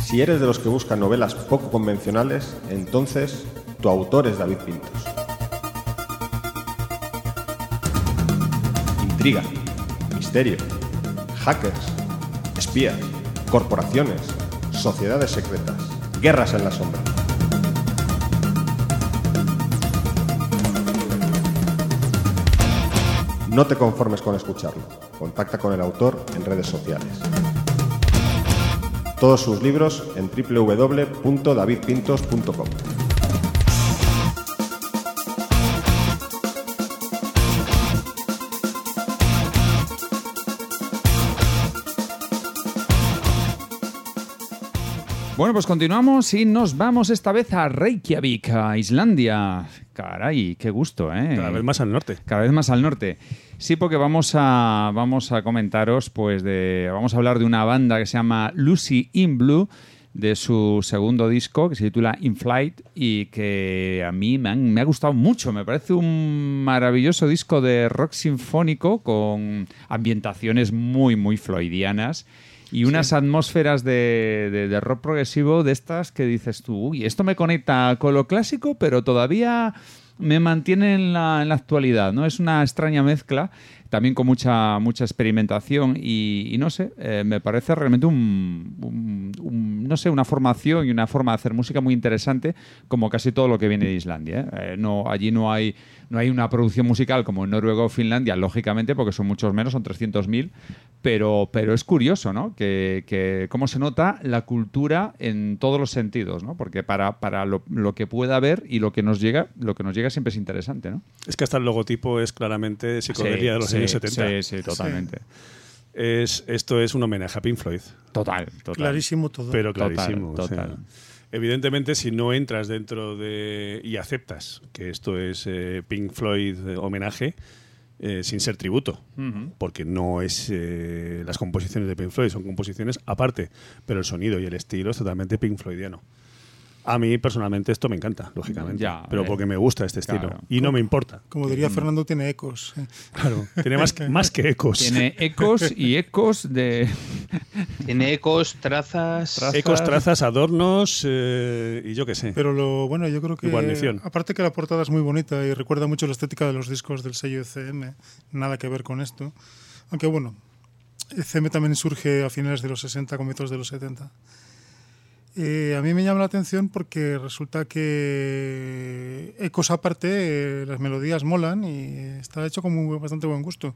Si eres de los que buscan novelas poco convencionales, entonces tu autor es David Pintos. Intriga, misterio, hackers, espías, corporaciones, sociedades secretas, guerras en la sombra. No te conformes con escucharlo. Contacta con el autor en redes sociales. Todos sus libros en www.davidpintos.com. Bueno, pues continuamos y nos vamos esta vez a Reykjavik, a Islandia. Caray, qué gusto, ¿eh? Cada vez más al norte. Cada vez más al norte. Sí, porque vamos a, vamos a comentaros, pues, de. Vamos a hablar de una banda que se llama Lucy in Blue, de su segundo disco, que se titula In Flight, y que a mí me, han- me ha gustado mucho. Me parece un maravilloso disco de rock sinfónico con ambientaciones muy, muy floidianas. Y unas atmósferas de, de- de rock progresivo de estas que dices tú, uy, esto me conecta con lo clásico, pero todavía me mantiene en la, en la actualidad, ¿no? Es una extraña mezcla, también con mucha, mucha experimentación y, y no sé, eh, me parece realmente un, un- un- no sé, una formación y una forma de hacer música muy interesante, como casi todo lo que viene de Islandia. ¿eh? Eh, no, allí no hay, no hay una producción musical como en Noruega o Finlandia, lógicamente, porque son muchos menos, son 300.000, pero, pero es curioso, ¿no? Que, que cómo se nota la cultura en todos los sentidos, ¿no? Porque para, para lo, lo que pueda haber y lo que nos llega, lo que nos llega siempre es interesante, ¿no? Es que hasta el logotipo es claramente psicodelia Sí, de los sí, años 70. sí, sí, totalmente. Es, esto es un homenaje a Pink Floyd. Total, total. Clarísimo todo. Pero Total, clarísimo. o sea, total. evidentemente, si no entras dentro de. y aceptas que esto es eh, Pink Floyd eh, homenaje, eh, sin ser tributo, porque no es. eh, las composiciones de Pink Floyd son composiciones aparte, pero el sonido y el estilo es totalmente Pink Floydiano. A mí personalmente esto me encanta, lógicamente, Ya, pero eh, porque me gusta este estilo claro. y no me importa. Como diría Fernando, tiene ecos. Claro, tiene más, más que ecos. Tiene ecos y ecos de. Tiene ecos, trazas. Ecos, trazas, adornos eh, y yo qué sé. Pero lo bueno, yo creo que. Y guarnición. Aparte que la portada es muy bonita y recuerda mucho la estética de los discos del sello ECM. Nada que ver con esto. Aunque bueno, ECM también surge a finales de los 60, comienzos de los 70. Eh, a mí me llama la atención porque resulta que ecos aparte, eh, las melodías molan y está hecho con muy- bastante buen gusto.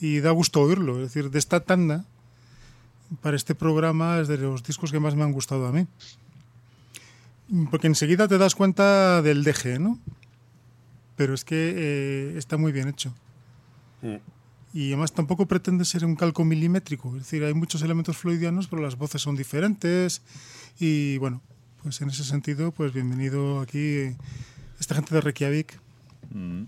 Y da gusto oírlo. Es decir, de esta tanda, para este programa es de los discos que más me han gustado a mí. Porque enseguida te das cuenta del deje, ¿no? Pero es que eh, está muy bien hecho. Mm. Y además tampoco pretende ser un calco milimétrico. Es decir, hay muchos elementos floidianos, pero las voces son diferentes. Y bueno, pues en ese sentido, pues bienvenido aquí eh, esta gente de Reykjavik, Mm.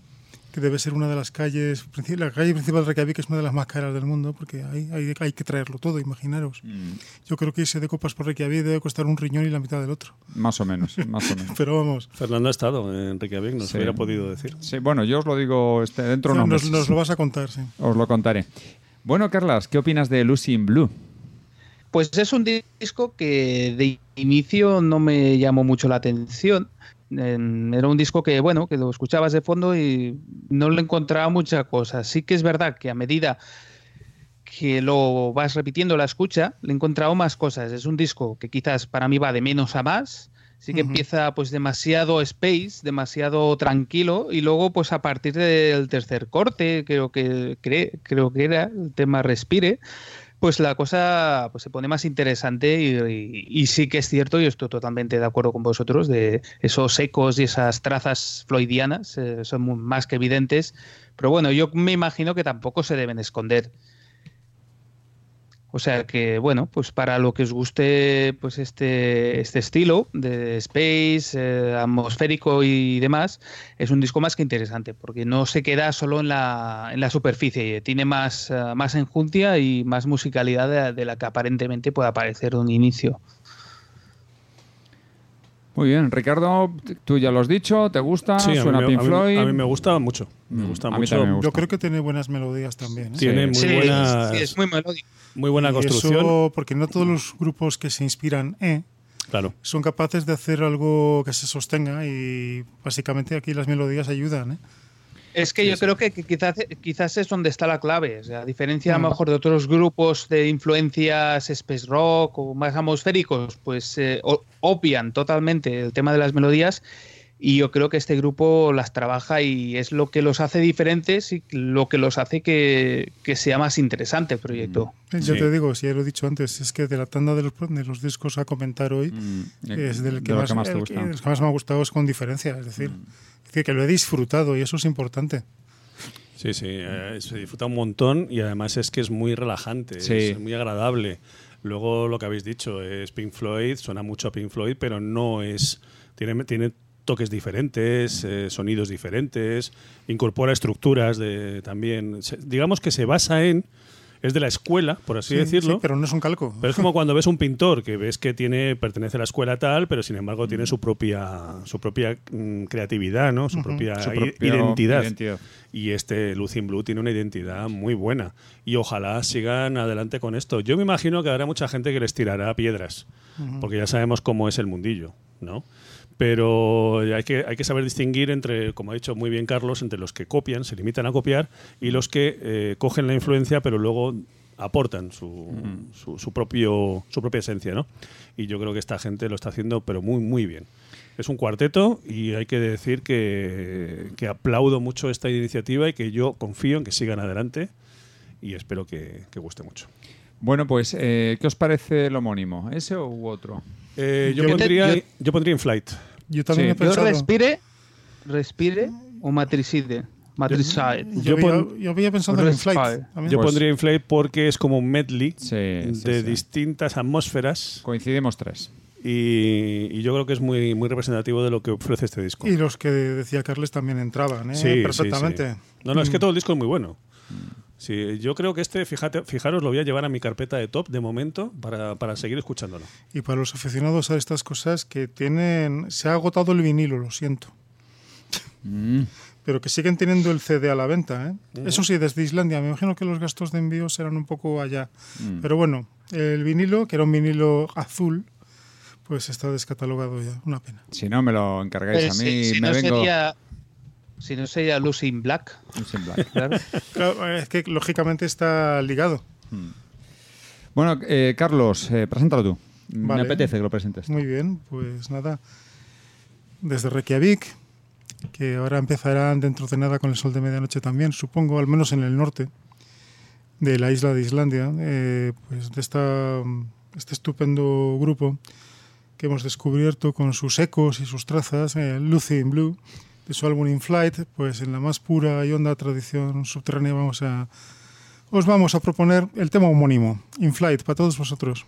que debe ser una de las calles, la calle principal de Reykjavik es una de las más caras del mundo, porque hay, hay, hay que traerlo todo, imaginaros. Mm. Yo creo que irse de copas por Reykjavik debe costar un riñón y la mitad del otro. Más o menos, más o menos. Pero vamos. Fernando ha estado en Reykjavik, nos Sí. hubiera podido decir. Sí, bueno, yo os lo digo este, dentro de Sí, nos, meses. nos lo vas a contar, sí. Os lo contaré. Bueno, Carlas, ¿qué opinas de Lucy in Blue? Pues es un disco que de inicio no me llamó mucho la atención. Era un disco que, bueno, que lo escuchabas de fondo y no le encontraba mucha cosa. Sí que es verdad que a medida que lo vas repitiendo la escucha, le he encontrado más cosas. Es un disco que quizás para mí va de menos a más. Sí que empieza pues demasiado space, demasiado tranquilo y luego pues a partir del tercer corte, creo que cre- creo que era el tema Respire, pues la cosa pues se pone más interesante y, sí que es cierto, y estoy totalmente de acuerdo con vosotros, de esos ecos y esas trazas floydianas eh, son más que evidentes, pero bueno, yo me imagino que tampoco se deben esconder. O sea que, bueno, pues para lo que os guste pues este, este estilo de space, eh, atmosférico y demás, es un disco más que interesante, porque no se queda solo en la, en la superficie, tiene más, eh, más enjundia y más musicalidad de, de la que aparentemente pueda parecer un inicio. Muy bien, Ricardo, tú ya lo has dicho, ¿te gusta? Sí, a mí, ¿Suena Pink a mí- Floyd? a mí me gusta mucho. Me Mm, gusta a mí mucho. también me gusta. Yo creo que tiene buenas melodías también. ¿eh? Tiene muy Sí, buena, sí, es muy melódico. muy buena Y construcción. eso porque no todos los grupos que se inspiran en Claro. son capaces de hacer algo que se sostenga y básicamente aquí las melodías ayudan. ¿eh? Es que yo creo que, que quizás, quizás es donde está la clave. O sea, a diferencia a Mm. lo mejor de otros grupos de influencias space rock o más atmosféricos, pues eh, obvian totalmente el tema de las melodías. Y yo creo que este grupo las trabaja y es lo que los hace diferentes y lo que los hace que, que sea más interesante el proyecto. Ya Sí. te digo, si ya lo he dicho antes, es que de la tanda de los, de los discos a comentar hoy, Mm, es del que, de lo más, que más te el gusta. que- el que más me ha gustado es con diferencia. Es decir, es decir, que lo he disfrutado y eso es importante. Sí, sí, eh, se disfruta un montón y además es que es muy relajante, Sí. es muy agradable. Luego lo que habéis dicho es Pink Floyd, suena mucho a Pink Floyd, pero no es. Tiene, tiene toques diferentes, eh, sonidos diferentes, incorpora estructuras de también. se- digamos que se basa en. Es de la escuela, por así Sí, decirlo. sí, pero no es un calco. Pero es como cuando ves un pintor que ves que tiene pertenece a la escuela tal, pero sin embargo tiene su propia su propia mm, creatividad, ¿no? Su propia Su identidad. identidad. Y este Lucin Blue tiene una identidad muy buena y ojalá sigan adelante con esto. Yo me imagino que habrá mucha gente que les tirará piedras, porque ya sabemos cómo es el mundillo, ¿no? Pero hay que, hay que saber distinguir entre, como ha dicho muy bien Carlos, entre los que copian, se limitan a copiar, y los que eh, cogen la influencia, pero luego aportan su, su, su propio, su propia esencia, ¿no? Y yo creo que esta gente lo está haciendo, pero muy, muy bien. Es un cuarteto y hay que decir que, que aplaudo mucho esta iniciativa y que yo confío en que sigan adelante y espero que, que guste mucho. Bueno, pues, eh, ¿qué os parece el homónimo? ¿Ese u otro? Eh, yo, Yo- pondría, yo- yo pondría in flight. Yo también Sí. he Yo respire, respire o matricide. Matricide. Yo, Yo había, pensado en. Flight. también. Yo Pues- pondría in flight porque es como un medley Sí, sí, de sí. distintas atmósferas Coincidimos tres. y, y yo creo que es muy, muy representativo de lo que ofrece este disco. Y los que decía Carles también entraban, ¿eh? Perfectamente. sí. No, no, es que Mm. todo el disco es muy bueno. Sí, yo creo que este, fíjate, fijaros, lo voy a llevar a mi carpeta de top de momento para, para seguir escuchándolo. Y para los aficionados a estas cosas que tienen. Se ha agotado el vinilo, lo siento. Mm. Pero que siguen teniendo el CD a la venta, ¿eh? Eso sí, desde Islandia. Me imagino que los gastos de envío serán un poco allá. Mm. Pero bueno, el vinilo, que era un vinilo azul, pues está descatalogado ya. Una pena. Si no, me lo encargáis Eh, a si- mí. si me no vengo. sería, si no sería Lucy in Black. Sin Black. Claro. Claro, es que lógicamente está ligado. Bueno, eh, Carlos, eh, preséntalo tú. Me Vale. apetece que lo presentes. Muy bien, pues nada. Desde Reykjavik, que ahora empezarán dentro de nada con el sol de medianoche también, supongo, al menos en el norte de la isla de Islandia, eh, pues de esta, este estupendo grupo que hemos descubierto con sus ecos y sus trazas, eh, Lucy in Blue, de su álbum In Flight, pues en la más pura y honda tradición subterránea vamos a, os vamos a proponer el tema homónimo, In Flight, para todos vosotros.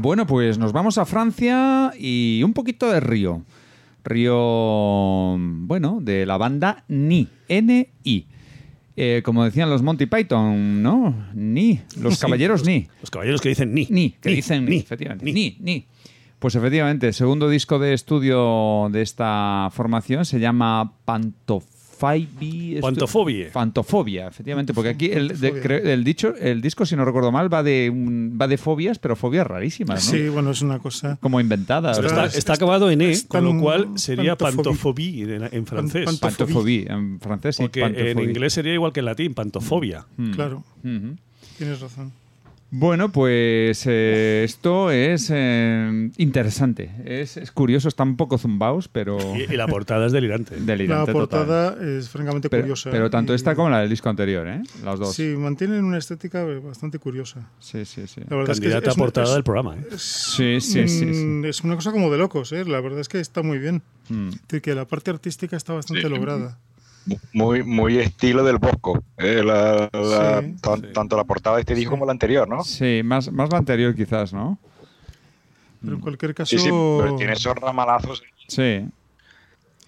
Bueno, pues nos vamos a Francia y un poquito de Río. Río, bueno, de la banda Ni, N-I. Eh, como decían los Monty Python, ¿no? Ni, los Sí, caballeros los- Ni. Los caballeros que dicen ni. Ni, que Ni, dicen ni, ni, efectivamente. Ni. ni, Pues efectivamente, segundo disco de estudio de esta formación se llama Pantofaibi. Pantofobie. Fantofobia, efectivamente, porque aquí el, de- Fantofobia. el dicho, el disco, si no recuerdo mal, va de un- va de fobias, pero fobias rarísimas, ¿no? Sí, bueno, es una cosa. Como inventadas. Está, acabado en E, es con lo cual sería pantofobie. pantofobie en, en francés. Pan- Pantofobie, en francés sí. Porque en pantofobie. inglés sería igual que en latín, pantofobia. Mm. Claro, Ujú. tienes razón. Bueno, pues eh, esto es eh, interesante. Es, es curioso, están un poco zumbaos, pero Y, y la portada es delirante. La delirante total. portada es francamente Pero, curiosa. pero tanto y- esta como la del disco anterior, ¿eh? Las dos. Sí, mantienen una estética bastante curiosa. sí, sí. sí. La verdad es que Candidata es- a portada es- del programa. ¿eh? Sí, sí, sí, sí. Mm, Es una cosa como de locos, ¿eh? La verdad es que está muy bien. Mm. Es decir, que la parte artística está bastante lograda. Muy, muy estilo del Bosco. eh, la- la- Sí. tan- Tanto la portada de este disco como la anterior, ¿no? Sí, más, más la anterior quizás, ¿no? Pero en cualquier caso. Sí, sí, pero tiene esos ramalazos. Sí.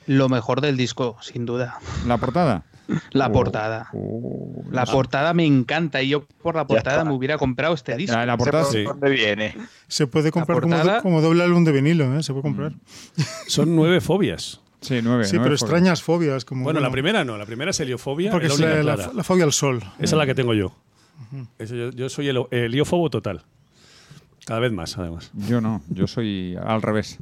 Lo mejor del disco, sin duda. ¿La portada? La Oh, portada. oh, La no. portada me encanta y yo por la portada me hubiera comprado este disco. La, la portada ¿De sí. dónde viene? Se puede comprar como, portada- como doble álbum de vinilo, ¿eh? Se puede comprar. Son nueve fobias. Sí, nueve. Sí, nueve pero fobias. extrañas fobias. Como, Bueno, la primera no, la primera es heliofobia. Porque es la la, única la- clara. la fobia al sol. Esa es la que tengo yo. Eso yo, yo soy el heliófobo total. Cada vez más, además. Yo no, yo soy al revés.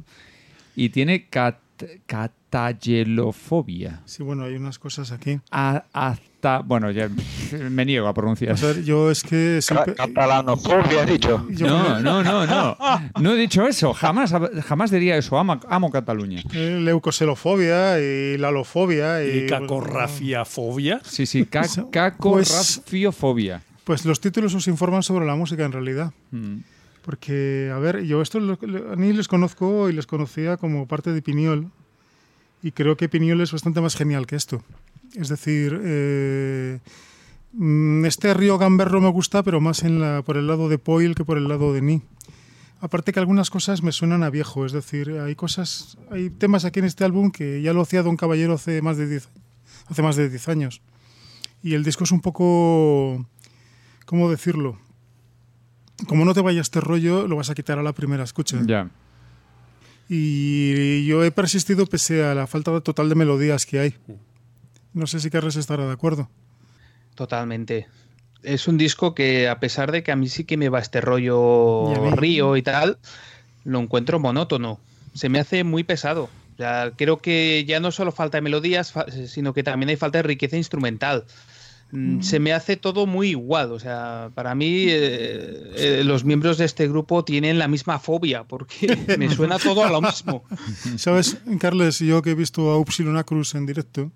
Y tiene cat, catallelofobia. Sí, bueno, hay unas cosas aquí. A- hasta, bueno, ya me niego a pronunciar. O sea, yo es que siempre. Catalanofobia, has dicho. yo- No, no, no, no. No he dicho eso. Jamás, jamás diría eso. Amo, amo Cataluña. eh, leucoselofobia y la alofobia. Y, Y cacorrafiafobia. Sí, sí. ca- Pues- Cacorrafiofobia. Pues los títulos os informan sobre la música en realidad. Mm. Porque, a ver, yo esto lo- lo- mí les conozco y les conocía como parte de Piñol. Y creo que Piñol es bastante más genial que esto. Es decir, eh, mm, este río Gamberro me gusta, pero más en la, por el lado de Poil que por el lado de Ni. Aparte que algunas cosas me suenan a viejo, es decir, hay cosas, hay temas aquí en este álbum que ya lo hacía Don Caballero hace más de 10 hace más de 10 años. Y el disco es un poco ¿cómo decirlo? Como no te vaya este rollo, lo vas a quitar a la primera escucha. Ya. Y yo he persistido pese a la falta total de melodías que hay. No sé si Carles estará de acuerdo. Totalmente. Es un disco que, a pesar de que a mí sí que me va este rollo Y río y tal, lo encuentro monótono. Se me hace muy pesado. O sea, creo que ya no solo falta de melodías, sino que también hay falta de riqueza instrumental. Mm, Se me hace todo muy igual. O sea, para mí eh, eh, los miembros de este grupo tienen la misma fobia, porque me suena todo a lo mismo. ¿Sabes, Carles? Yo que he visto a Upsilon Acrus en directo,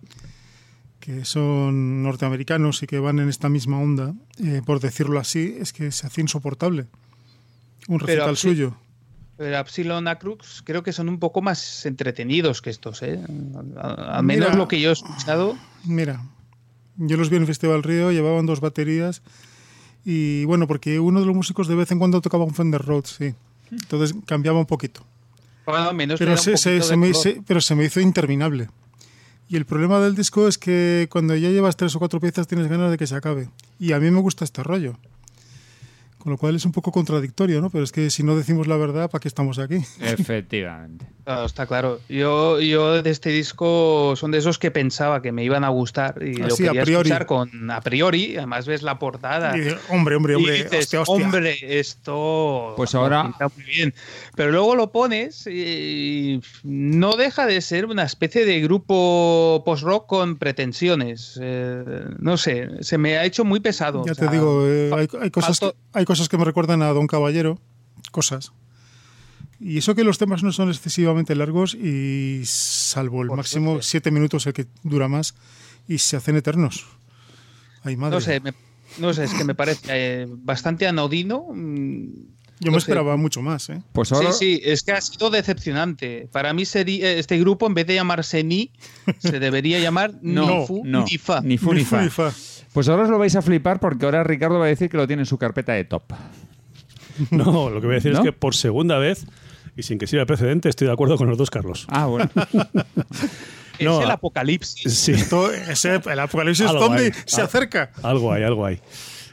que son norteamericanos y que van en esta misma onda, eh, por decirlo así, es que se hace insoportable. Un recital suyo. Pero Epsilon Acrux creo que son un poco más entretenidos que estos, ¿eh? Al menos Mira. lo que yo he escuchado. Mira, yo los vi en el Festival Río, llevaban dos baterías y bueno, porque uno de los músicos de vez en cuando tocaba un Fender Rhodes, sí. Entonces cambiaba un poquito. Bueno, menos Pero un me, se- pero se me hizo interminable. Y el problema del disco es que cuando ya llevas tres o cuatro piezas tienes ganas de que se acabe. Y a mí me gusta este rollo. Con lo cual es un poco contradictorio, ¿no? Pero es que si no decimos la verdad, ¿para qué estamos aquí? Efectivamente. Claro, está claro. Yo, yo de este disco son de esos que pensaba que me iban a gustar y lo Así, a quería priori. escuchar con a priori. Además ves la portada. Y hombre, hombre, y hombre, dices, hostia, hostia. hombre, esto Pues lo ahora- pinta muy bien. Pero luego lo pones y no deja de ser una especie de grupo post-rock con pretensiones. Eh, no sé, se me ha hecho muy pesado. Ya O te digo, eh, hay, hay cosas falto- que, hay cosas que me recuerdan a Don Caballero, cosas. Y eso que los temas no son excesivamente largos y salvo el Por máximo suerte. siete minutos el que dura más y se hacen eternos. Ay, madre. No sé, me- no sé, es que me parece eh, bastante anodino. mm, Yo no me sé. esperaba mucho más, ¿eh? Pues ahora, Sí, sí, es que ha sido decepcionante. Para mí sería, este grupo, en vez de llamarse Ni, se debería llamar No, Ni Fu no, Ni Fa. ni fu ni fa. Ni fa. Pues ahora os lo vais a flipar porque ahora Ricardo va a decir que lo tiene en su carpeta de top. No, lo que voy a decir ¿No? es que por segunda vez, y sin que sirva de precedente, estoy de acuerdo con los dos Carlos. Ah, bueno. Es No, el a- apocalipsis. Sí, Esto- ese- el apocalipsis zombie hay. se Ah. acerca. algo hay, algo hay.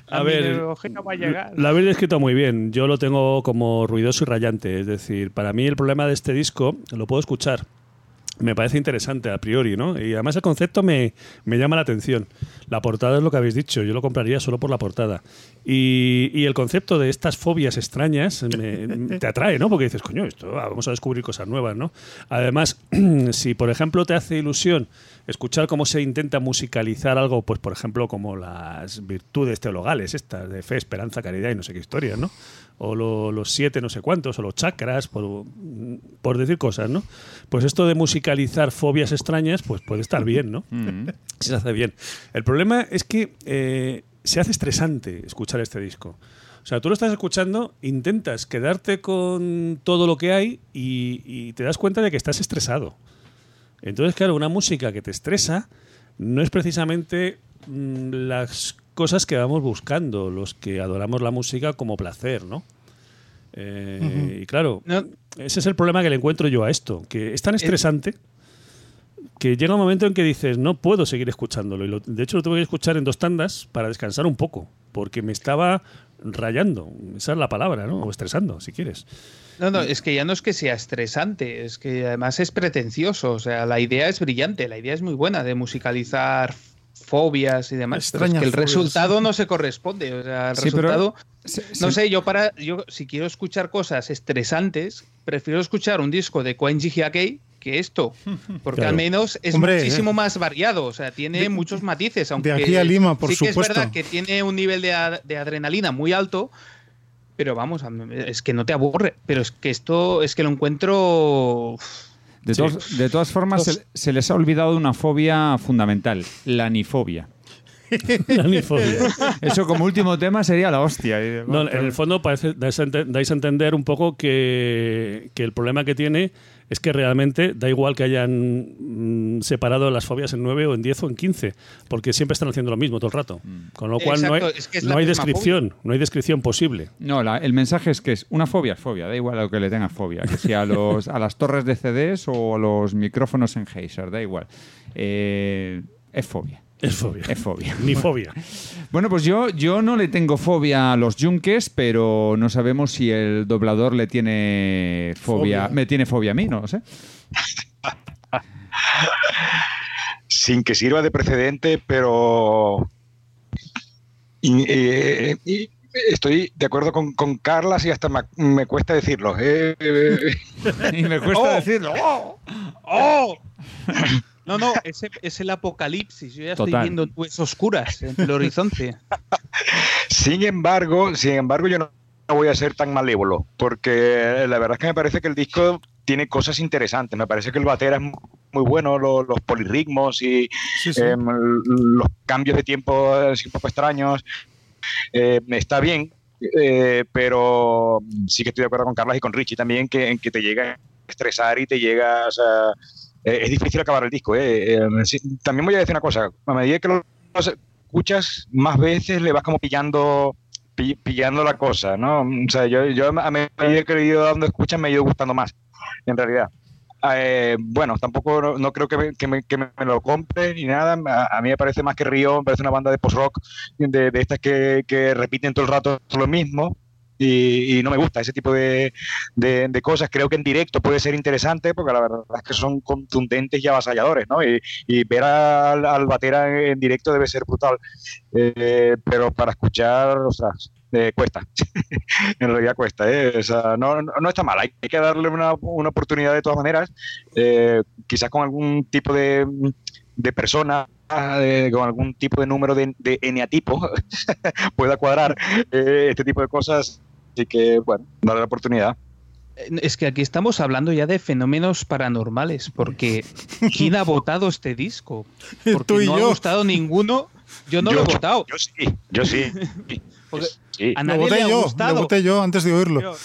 A, A, ver, el va a llegar. Lo habéis descrito muy bien. Yo lo tengo como ruidoso y rayante. Es decir, para mí el problema de este disco lo puedo escuchar. Me parece interesante a priori, ¿no? Y además el concepto me, me llama la atención. La portada es lo que habéis dicho. Yo lo compraría solo por la portada. Y, y el concepto de estas fobias extrañas me- te atrae, ¿no? Porque dices, coño, esto ah, vamos a descubrir cosas nuevas, ¿no? Además, si por ejemplo te hace ilusión escuchar cómo se intenta musicalizar algo, pues por ejemplo como las virtudes teologales, estas de fe, esperanza, caridad y no sé qué historias, ¿no? O lo- los siete no sé cuántos, o los chakras, por, por decir cosas, ¿no? Pues esto de musicalizar fobias extrañas, pues puede estar bien, ¿no? Mm. Se hace bien. El problema es que eh, se hace estresante escuchar este disco. O sea, tú lo estás escuchando, intentas quedarte con todo lo que hay y, y te das cuenta de que estás estresado. Entonces, claro, una música que te estresa no es precisamente mm, las cosas que vamos buscando, los que adoramos la música como placer, ¿no? Eh. Y claro, No. ese es el problema que le encuentro yo a esto, que es tan estresante que llega un momento en que dices, no puedo seguir escuchándolo. Y lo- de hecho, lo tuve que escuchar en dos tandas para descansar un poco, porque me estaba rayando, esa es la palabra, ¿no? O estresando, si quieres. No, no, es que ya no es que sea estresante, es que además es pretencioso. O sea, la idea es brillante, la idea es muy buena de musicalizar fobias y demás. pero es que el fobias. resultado no se corresponde. O sea, el Sí, resultado. No sé, yo para. Yo, si quiero escuchar cosas estresantes, prefiero escuchar un disco de Koenji Hyakei que esto. Porque Claro. al menos es Hombre, muchísimo eh. más variado. O sea, tiene De- muchos matices. Aunque aquí a Lima, por sí que supuesto. es verdad que tiene un nivel de, ad- de adrenalina muy alto. Pero vamos, es que no te aburre. Pero es que esto es que lo encuentro. De, Sí. todas- de todas formas, se, se les ha olvidado una fobia fundamental, la anifobia. La nifobia. Eso como último tema sería la hostia. No, en el fondo parece, dais, a ente- dais a entender un poco que, que el problema que tiene es que realmente da igual que hayan mm, separado las fobias en 9 o en 10 o en 15, porque siempre están haciendo lo mismo todo el rato. Con lo cual no hay, es que es no la hay descripción, no hay descripción posible. No, la- el mensaje es que es una fobia, es fobia, da igual a lo que le tengas fobia, que sea a, los, a las torres de CDs o a los micrófonos en Heiser, da igual. Eh, es fobia. Es fobia. Es fobia. Ni fobia. Bueno, pues yo, yo no le tengo fobia a los yunques, pero no sabemos si el doblador le tiene fobia. Fobia. Me tiene fobia a mí, no lo sé. sin que sirva de precedente, pero y, eh, y estoy de acuerdo con, con Carlas y hasta me, me cuesta decirlo. Eh, eh, Y me cuesta Oh. decirlo. ¡Oh! ¡Oh! No, no, es, es el apocalipsis. Yo ya estoy viendo nubes oscuras en el horizonte. sin embargo, sin embargo, yo no voy a ser tan malévolo, porque la verdad es que me parece que el disco tiene cosas interesantes. Me parece que el batera es muy bueno, lo- los, polirritmos y Sí, sí. em, los cambios de tiempo así un poco extraños. Eh, está bien, eh, pero sí que estoy de acuerdo con Carlos y con Richie también, que, en que te llega a estresar y te llega, o sea, eh, es difícil acabar el disco. eh. Eh, sí, también voy a decir una cosa, a medida que lo escuchas más veces le vas como pillando pi- pillando la cosa, ¿no? O sea, yo, yo a medida que he ido dando escuchas me ha ido gustando más, en realidad. Eh, bueno, tampoco no, creo que, me, que, me, que me lo compre ni nada. A, a mí me parece más que Río, me parece una banda de post-rock de, de estas que, que repiten todo el rato lo mismo. Y, y no me gusta ese tipo de, de- cosas. Creo que en directo puede ser interesante porque la verdad es que son contundentes y avasalladores, ¿no? Y, y ver al, al batera en, en directo debe ser brutal. Eh, pero para escuchar, ostras, eh, cuesta. en realidad cuesta, ¿eh? O sea, no, no, no está mal, hay que darle una, una oportunidad de todas maneras, eh, quizás con algún tipo de, de persona, eh, con algún tipo de número de, de eneatipo pueda cuadrar eh, este tipo de cosas, así que, bueno, darle la oportunidad. Es que aquí estamos hablando ya de fenómenos paranormales, porque ¿quién ha votado este disco? Porque Tú y no yo. ha gustado ninguno. Yo no Yo- lo he votado. Yo sí, yo sí. Porque Sí. a Lo voté le ha yo, lo gustado. voté yo antes de oírlo. Pero-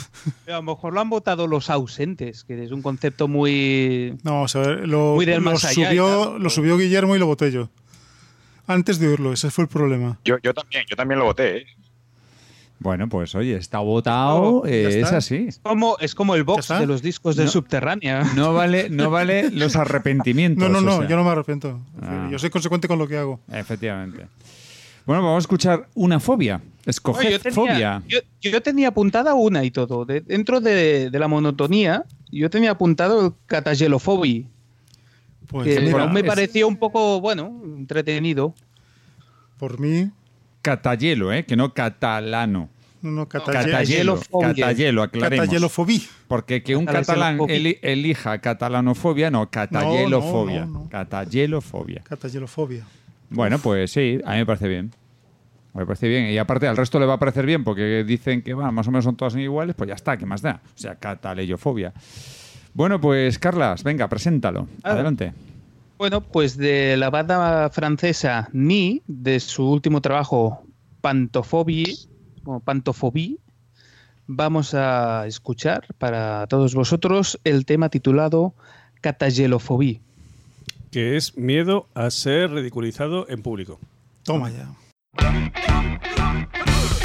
pero a lo mejor lo han votado los ausentes, que es un concepto muy. No, vamos a ver, lo, Muy del lo más allá y subió, tal. lo subió Guillermo y lo voté yo. Antes de oírlo, ese fue el problema. Yo, yo también, yo también lo voté. ¿eh? Bueno, pues oye, está votado, Oh, eh, es así. Es como, es como el box de los discos de No. Subterránea. No vale, no vale los arrepentimientos. No, no, no, o sea. yo no me arrepiento. Ah. Yo soy consecuente con lo que hago. Efectivamente. Bueno, vamos a escuchar una fobia. Escoged Oye, yo, tenía, fobia. yo, yo tenía apuntada una y todo. De- dentro de, de la monotonía, yo tenía apuntado el catagelofobia. Pues que mira, me es- pareció un poco, bueno, entretenido. Por mí, Catallelo, ¿eh? Que no catalano. no, no. Catagelofobia. Catallelo, aclaremos. Catallelofobia. Porque que un catalán elija catalanofobia, no, catallelofobia. no, no. Catallelofobia. Catallelofobia. Bueno, pues sí, a mí me parece bien. Me parece bien. Y aparte, al resto le va a parecer bien porque dicen que va, más o menos son todas iguales, pues ya está, ¿qué más da? O sea, cataleyofobia. Bueno, pues Carlas, venga, preséntalo. Ah. Adelante. Bueno, pues de la banda francesa Ni, de su último trabajo Pantophobie, o Pantophobie, vamos a escuchar para todos vosotros el tema titulado Catagelofobie. Que es miedo a ser ridiculizado en público. Toma ya. Thank you.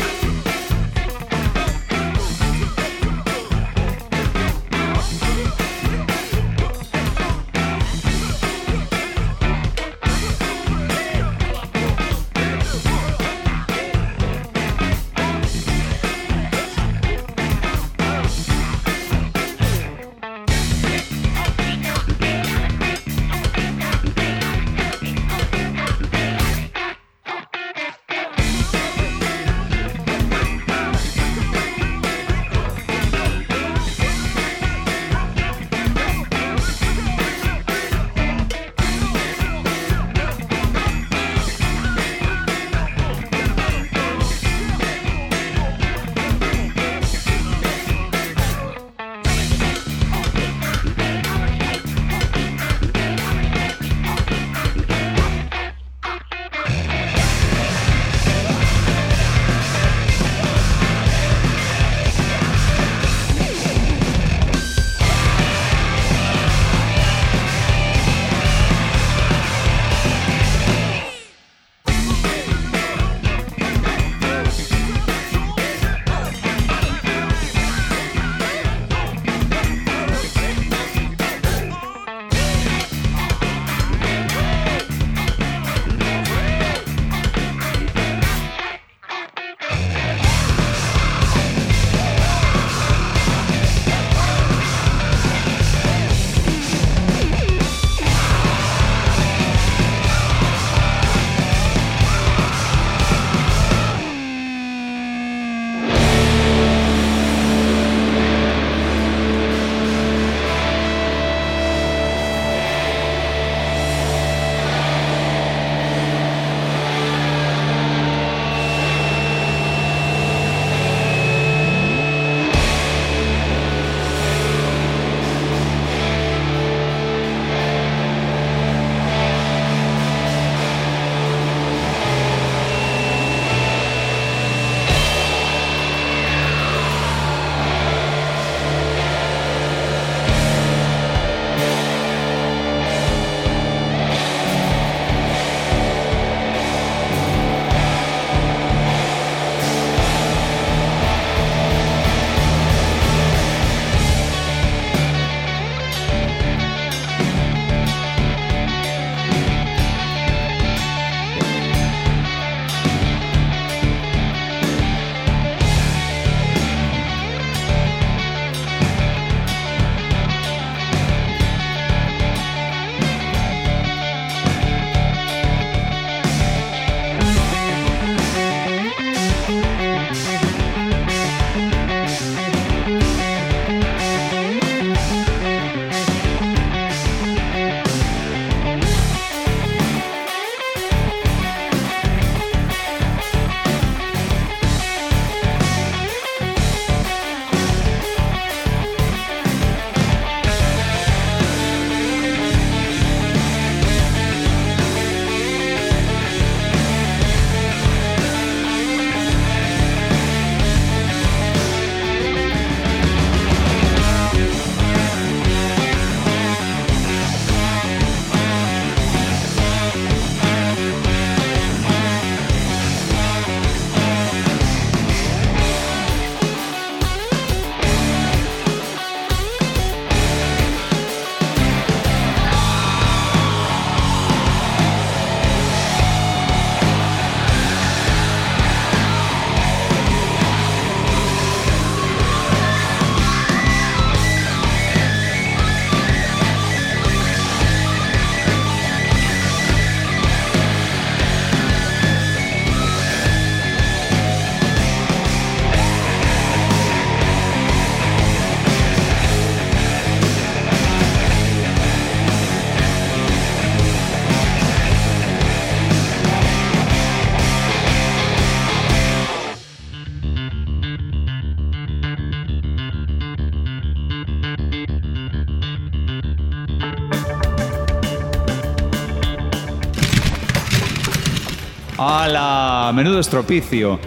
¡Hala! Menudo estropicio.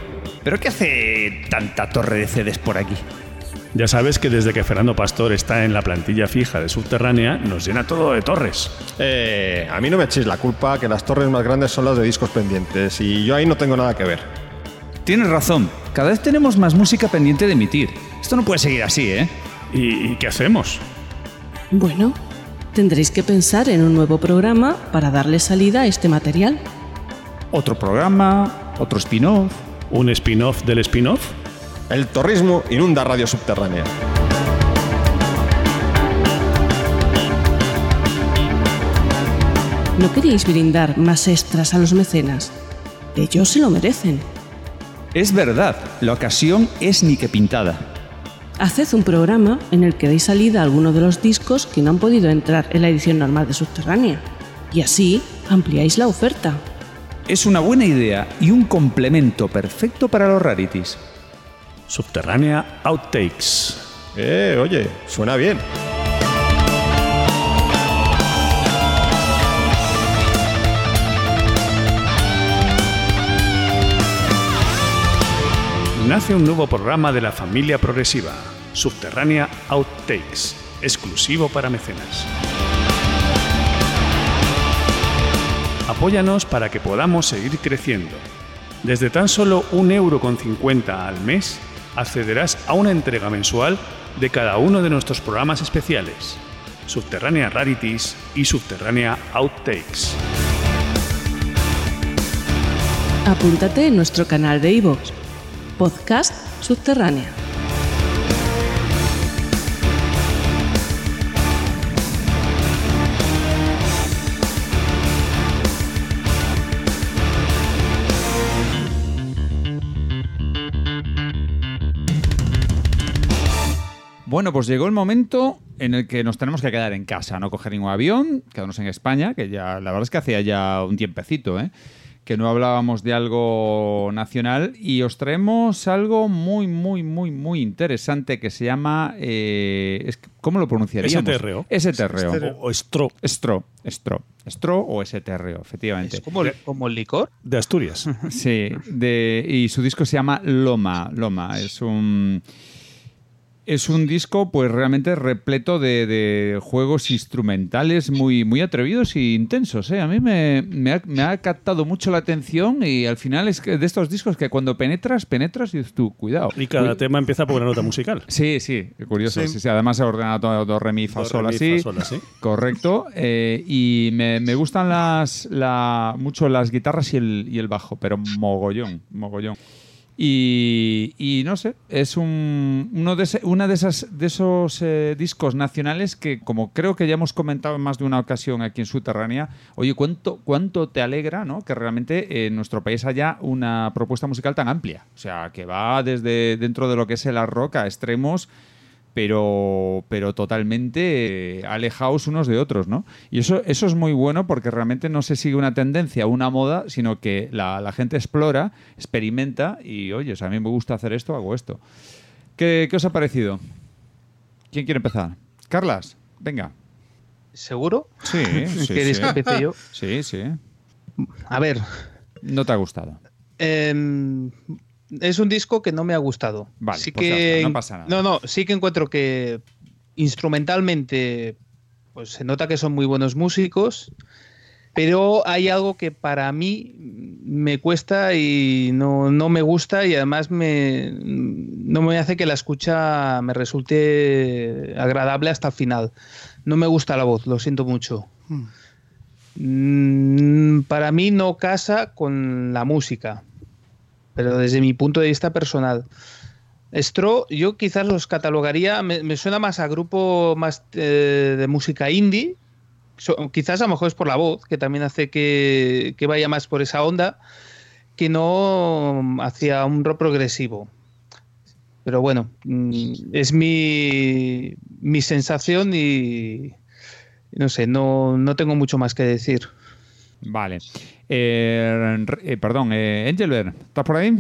¿Pero qué hace tanta torre de CDs por aquí? Ya sabes que desde que Fernando Pastor está en la plantilla fija de Subterránea, nos llena todo de torres. Eh, a mí no me echéis la culpa que las torres más grandes son las de discos pendientes y yo ahí no tengo nada que ver. Tienes razón. Cada vez tenemos más música pendiente de emitir. Esto no puede seguir así, ¿eh? ¿Y, y qué hacemos? Bueno, tendréis que pensar en un nuevo programa para darle salida a este material. Otro programa, otro spin-off. ¿Un spin-off del spin-off? El torrismo inunda Radio Subterránea. ¿No queréis brindar más extras a los mecenas? Ellos se lo merecen. Es verdad, la ocasión es ni que pintada. Haced un programa en el que deis salida a alguno de los discos que no han podido entrar en la edición normal de Subterránea. Y así ampliáis la oferta. Es una buena idea y un complemento perfecto para los rarities. Subterránea Outtakes. Eh, oye, suena bien. Nace un nuevo programa de la familia progresiva, Subterránea Outtakes, exclusivo para mecenas. Apóyanos para que podamos seguir creciendo. Desde tan solo un euro con 50 al mes, accederás a una entrega mensual de cada uno de nuestros programas especiales, Subterránea Rarities y Subterránea Outtakes. Apúntate en nuestro canal de iVoox, Podcast Subterránea. Bueno, pues llegó el momento en el que nos tenemos que quedar en casa, no coger ningún avión, quedarnos en España, que ya la verdad es que hacía ya un tiempecito, ¿eh? que no hablábamos de algo nacional y os traemos algo muy, muy, muy, muy interesante que se llama... eh, es- ¿Cómo lo pronunciaríamos? STRO. STRO. O, o Stro. Stro. Stro. Stro o STRO, efectivamente. Es como, como el licor. De Asturias. Sí, de, y su disco se llama Loma. Loma es un. Es un disco, pues realmente repleto de, de juegos instrumentales muy, muy atrevidos e intensos. ¿eh? A mí me, me ha, me ha captado mucho la atención y al final es que de estos discos que cuando penetras, penetras y dices tú, cuidado. Y cada Uy. tema empieza por una nota musical. Sí, sí, curioso. Sí. Sí. sí, Además se ordena todo do, re, mi, fa, Do, sol, re, mi, así. fa, sol, así. Correcto. Eh, y me, me gustan las, la, mucho las guitarras y el, y el bajo, pero mogollón, mogollón. Y, no sé, es un, uno de, ese- una de, esas, de esos eh, discos nacionales que, como creo que ya hemos comentado en más de una ocasión aquí en Subterránea, oye, ¿cuánto, cuánto te alegra ¿no? que realmente en nuestro país haya una propuesta musical tan amplia? O sea, que va desde dentro de lo que es el rock a extremos pero, pero totalmente eh, alejados unos de otros, ¿no? Y eso, eso es muy bueno porque realmente no se sigue una tendencia, una moda, sino que la, la gente explora, experimenta y, oye, o sea, a mí me gusta hacer esto, hago esto. ¿Qué, qué os ha parecido? ¿Quién quiere empezar? Carlas, venga. ¿Seguro? Sí, sí. ¿Queréis sí. que empiece yo? Sí, sí. A ver. No te ha gustado. em, es un disco que no me ha gustado. Vale, sí pues que no pasa nada. No, no, sí que encuentro que instrumentalmente pues se nota que son muy buenos músicos, pero hay algo que para mí me cuesta y no, no me gusta y además me, no me hace que la escucha me resulte agradable hasta el final. No me gusta la voz, lo siento mucho. Mm, para mí no casa con la música, pero desde mi punto de vista personal. Stro, yo quizás los catalogaría, me, suena más a grupo más eh, de música indie, quizás a lo mejor es por la voz, que también hace que, que vaya más por esa onda, que no hacia un rock progresivo. Pero bueno, mm, es mi, mi sensación y no sé, no, no tengo mucho más que decir. Vale. Eh, eh, perdón, eh, Engelbert, ¿estás por ahí?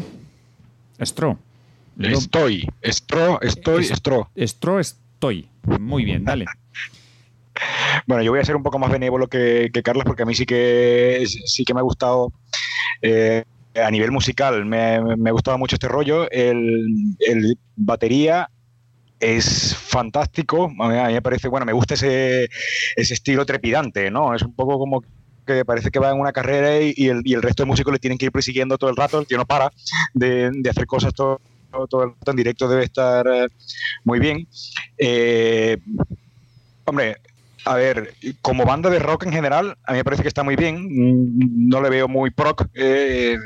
Stro. Estoy. Estro, estoy, Es-. Estro, estoy. Muy bien, dale. Bueno, yo voy a ser un poco más benévolo que, que Carlos porque a mí sí que sí que me ha gustado eh, a nivel musical, me, me ha gustado mucho este rollo. El, el batería es fantástico. A mí, a mí me parece, bueno, me gusta ese, ese estilo trepidante, ¿no? Es un poco como que parece que va en una carrera y, el, resto de músicos le tienen que ir persiguiendo todo el rato, el tío no para de, de hacer cosas todo, todo el rato en directo, debe estar eh, muy bien. Eh, hombre, a ver, como banda de rock en general, a mí me parece que está muy bien. Mm, No le veo muy proc. eh,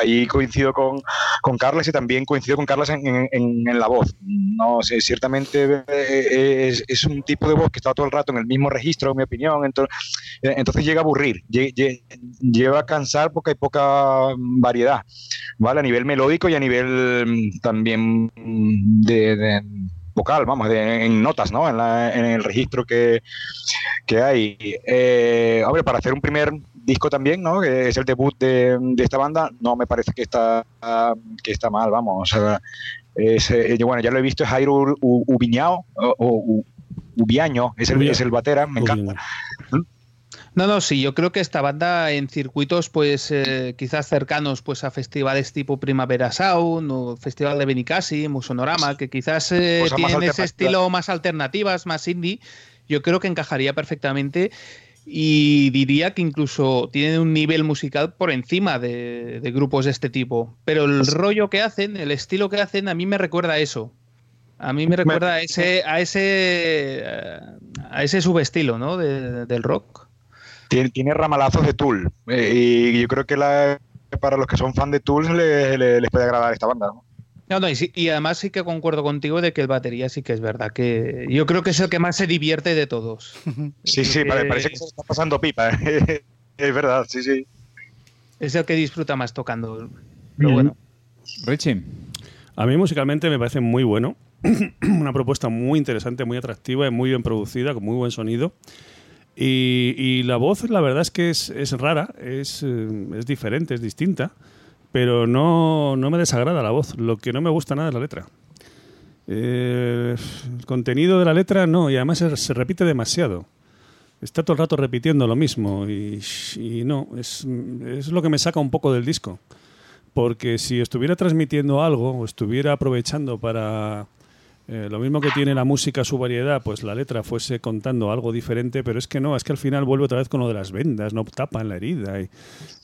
ahí coincido con, con Carles y también coincido con Carles en, en- la voz. No sé, ciertamente eh, es, es un tipo de voz que está todo el rato en el mismo registro, en mi opinión. Entonces, entonces llega a aburrir, lle- lle- lleva a cansar porque hay poca variedad, ¿vale? A nivel melódico y a nivel mm, también mm, de vocal, vamos, de- en notas, ¿no? En, la- en el registro que, que hay. Eh, hombre, para hacer un primer disco también, ¿no? Que es el debut de, de esta banda, no me parece que está, que está mal, vamos. O sea, es, eh, bueno, ya lo he visto, es Jairo Ubiñao, o, o Ubiaño, es el, es el batera, me encanta. No, no, sí, yo creo que esta banda en circuitos, pues eh, quizás cercanos pues a festivales tipo Primavera Sound o Festival de Benicassim o Sonorama, que quizás eh, más tienen ese estilo más alternativas, más indie, yo creo que encajaría perfectamente y diría que incluso tienen un nivel musical por encima de, de grupos de este tipo. Pero el rollo que hacen, el estilo que hacen, a mí me recuerda a eso. A mí me recuerda a ese, a ese, eh, a ese subestilo, ¿no? de- del rock. Tiene, tiene ramalazos de Tool. eh, y yo creo que la- para los que son fan de Tool le- le- les puede agradar esta banda. ¿no? No, no, y, sí- y además sí que concuerdo contigo de que el batería sí que es verdad que yo creo que es el que más se divierte de todos. Sí, sí, que- parece que se está pasando pipa. es verdad, sí, sí. Es el que disfruta más tocando. Pero bueno. Richie. A mí musicalmente me parece muy bueno. Una propuesta muy interesante, muy atractiva y muy bien producida, con muy buen sonido. Y, y la voz, la verdad es que es, es rara, es, eh, es diferente, es distinta, pero no, no me desagrada la voz. Lo que no me gusta nada es la letra. Eh, el contenido de la letra no, y además se, se repite demasiado. Está todo el rato repitiendo lo mismo y, y no, es, es lo que me saca un poco del disco. Porque si estuviera transmitiendo algo o estuviera aprovechando para eh, lo mismo que tiene la música, su variedad, pues la letra fuese contando algo diferente, pero es que no, es que al final vuelve otra vez con lo de las vendas, no tapan la herida. Y,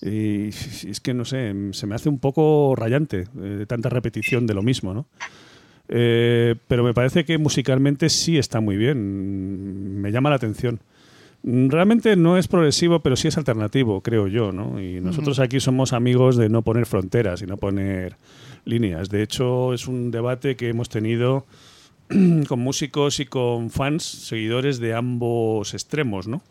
y es que no sé, se me hace un poco rayante eh, de tanta repetición de lo mismo, ¿no? Eh, pero me parece que musicalmente sí está muy bien, me llama la atención. Realmente no es progresivo, pero sí es alternativo, creo yo, ¿no? Y nosotros aquí somos amigos de no poner fronteras y no poner líneas. De hecho, es un debate que hemos tenido con músicos y con fans, seguidores de ambos extremos, ¿no?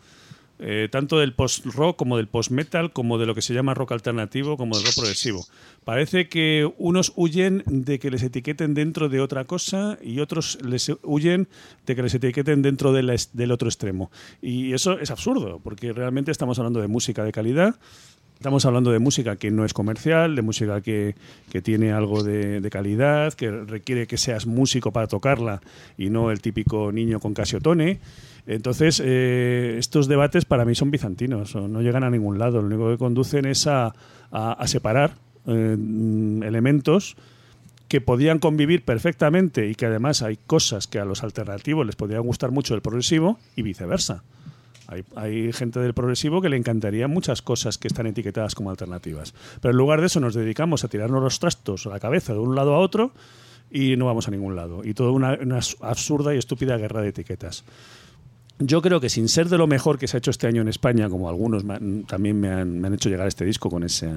Eh, tanto del post-rock como del post-metal, como de lo que se llama rock alternativo, como del rock progresivo. Parece que unos huyen de que les etiqueten dentro de otra cosa y otros les huyen de que les etiqueten dentro del, otro extremo. Y eso es absurdo, porque realmente estamos hablando de música de calidad, Estamos hablando de música que no es comercial, de música que, que tiene algo de, calidad, que requiere que seas músico para tocarla y no el típico niño con casiotone. Entonces, eh, estos debates para mí son bizantinos, no llegan a ningún lado. Lo único que conducen es a, a- a separar eh, mm, elementos que podían convivir perfectamente y que además hay cosas que a los alternativos les podrían gustar mucho del progresivo y viceversa. Hay, gente del progresivo que le encantaría muchas cosas que están etiquetadas como alternativas. Pero en lugar de eso nos dedicamos a tirarnos los trastos a la cabeza de un lado a otro y no vamos a ningún lado. Y toda una, absurda y estúpida guerra de etiquetas. Yo creo que sin ser de lo mejor que se ha hecho este año en España, como algunos también me han, me han hecho llegar este disco con ese,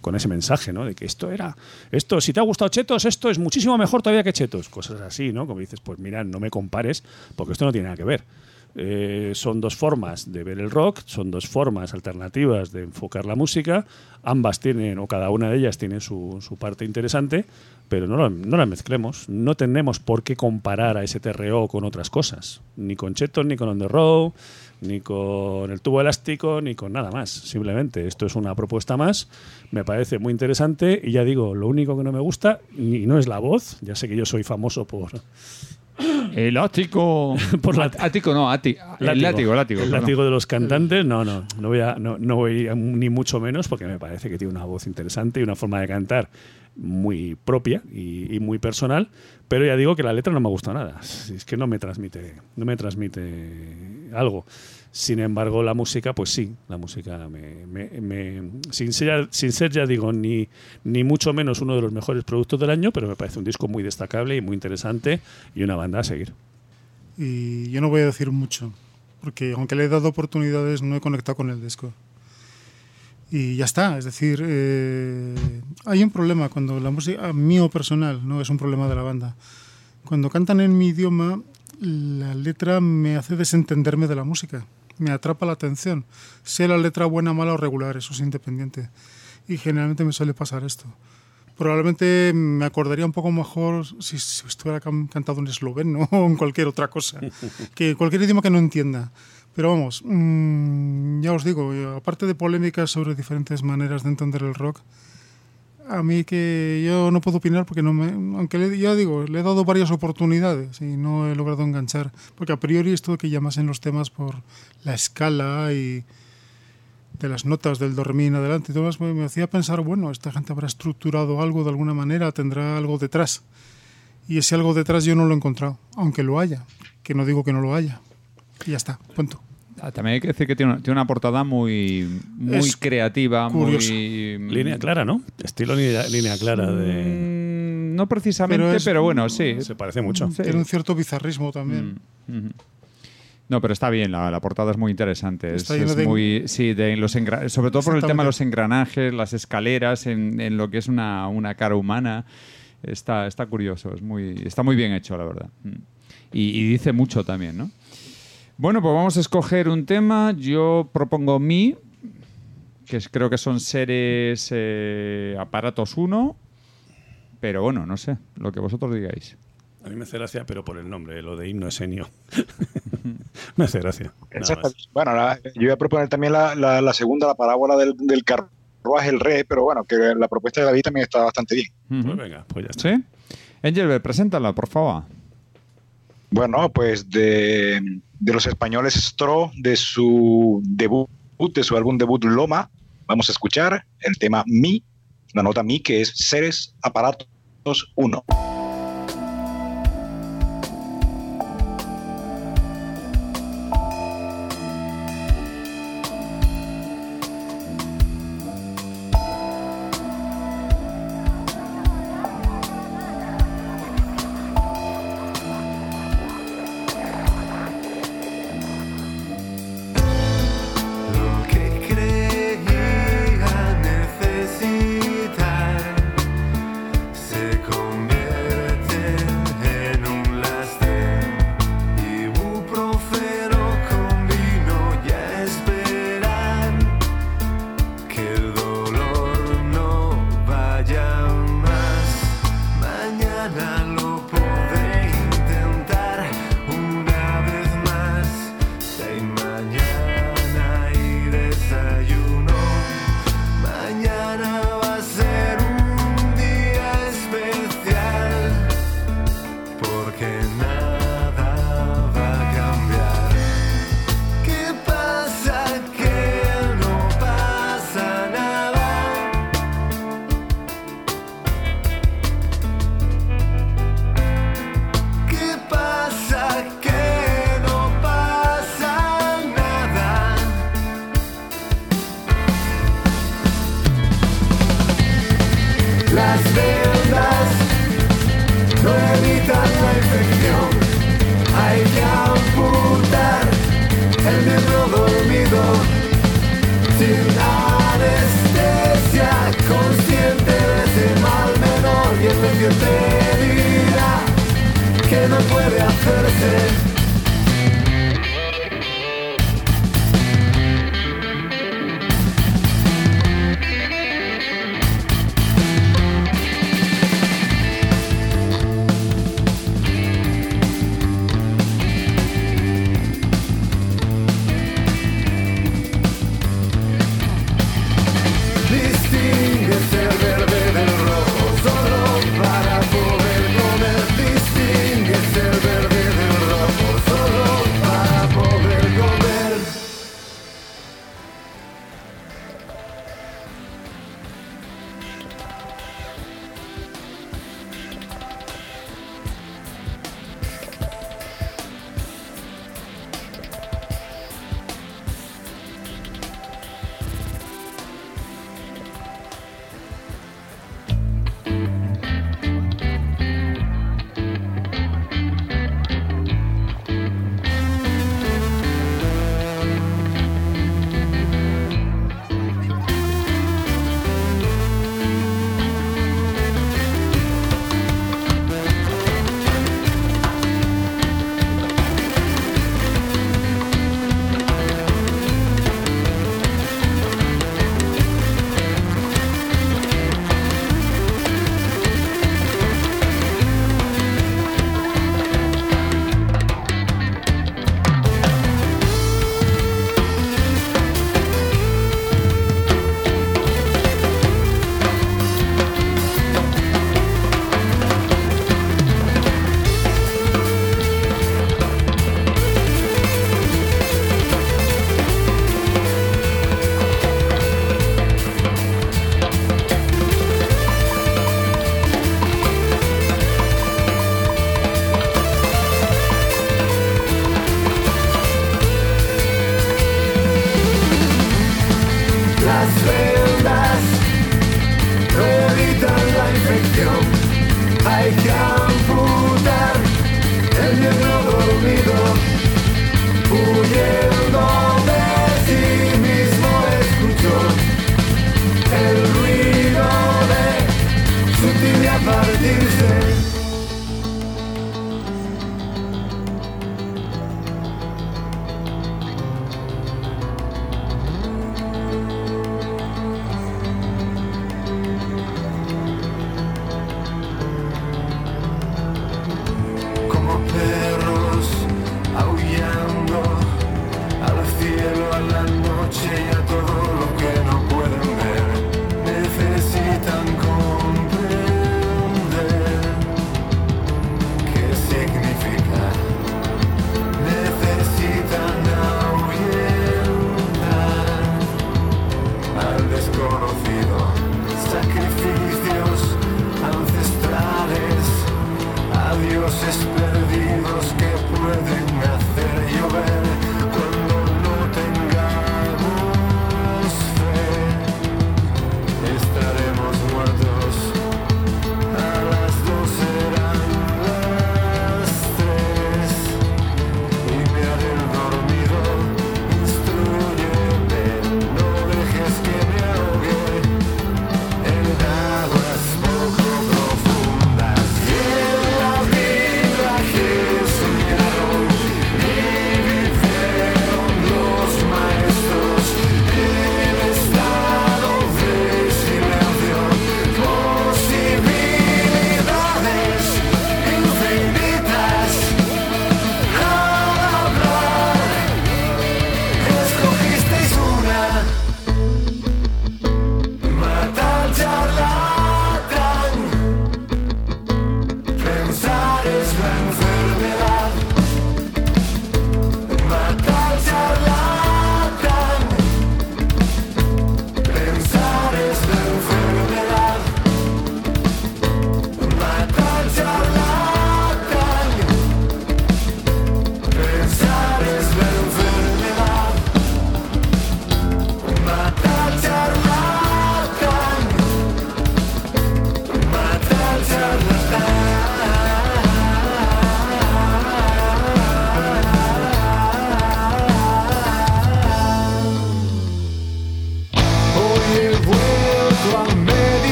con ese mensaje, ¿no? De que esto era, esto, si te ha gustado Chetos, esto es muchísimo mejor todavía que Chetos. Cosas así, ¿no? Como dices, pues mira, no me compares, porque esto no tiene nada que ver. Eh, son dos formas de ver el rock, son dos formas alternativas de enfocar la música. Ambas tienen, o cada una de ellas tiene su, su parte interesante, pero no, la- no las mezclemos. No tenemos por qué comparar a ese TRO con otras cosas, ni con Chetos, ni con On the Road, ni con el tubo elástico, ni con nada más. Simplemente esto es una propuesta más, me parece muy interesante y ya digo, lo único que no me gusta, y no es la voz, ya sé que yo soy famoso por El ático. Por la- ático, no, ati- el látigo, látigo. El látigo de los cantantes, no, no, no voy, a, no, no voy a- ni mucho menos porque me parece que tiene una voz interesante y una forma de cantar muy propia y, y muy personal, pero ya digo que la letra no me gusta nada, es que no me transmite, no me transmite algo. Sin embargo, la música, pues sí, la música me, sin, ser, sin ser, ya digo, ni, ni mucho menos uno de los mejores productos del año, pero me parece un disco muy destacable y muy interesante y una banda a seguir. Y yo no voy a decir mucho, porque aunque le he dado oportunidades, no he conectado con el disco. Y ya está, es decir, eh, hay un problema cuando la música, mío personal, no es un problema de la banda. Cuando cantan en mi idioma, la letra me hace desentenderme de la música, me atrapa la atención. Sea la letra buena, mala o regular, eso es independiente. Y generalmente me suele pasar esto. Probablemente me acordaría un poco mejor si, si estuviera can- cantado en esloveno o en cualquier otra cosa, que cualquier idioma que no entienda. Pero vamos, mm, ya os digo, aparte de polémicas sobre diferentes maneras de entender el rock, a mí que yo no puedo opinar porque no me, aunque le, ya digo, le he dado varias oportunidades y no he logrado enganchar, porque a priori esto que llamasen los temas por la escala y de las notas del dormir adelante y todo me, me hacía pensar, bueno, esta gente habrá estructurado algo de alguna manera, tendrá algo detrás. Y ese algo detrás yo no lo he encontrado, aunque lo haya, que no digo que no lo haya. Y ya está, punto. Ah, También hay que decir que tiene una, tiene una portada muy, muy Es creativa, curioso. muy... Línea clara, ¿no? Estilo línea, línea clara de... Mm, No precisamente, Pero bueno, sí. Se parece mucho. Sí. Tiene un cierto bizarrismo también. Mm. No, pero está bien, la, la portada es muy interesante. Es, Está lleno es de- muy, sí, de los engra- sobre todo por el tema de los engranajes, las escaleras, en, en lo que es una, una cara humana. Está, está curioso, es muy, está muy bien hecho, la verdad. Mm. Y, y dice mucho también, ¿no? Bueno, pues vamos a escoger un tema. Yo propongo Mi, que es- creo que son seres eh, aparatos 1, pero bueno, no sé, lo que vosotros digáis. A mí me hace gracia, pero por el nombre, lo de himno esenio. me hace gracia. Bueno, la- yo voy a proponer también la, la- la segunda, la parábola del, del carruaje, el rey, pero bueno, que la propuesta de David también está bastante bien. Pues venga, pues ya está. ¿Sí? Engelbert, preséntala, por favor. Bueno, pues de, de los españoles Stro, de su debut, de su álbum debut Loma, vamos a escuchar el tema Mi, la nota Mi, que es Seres Aparatos 1.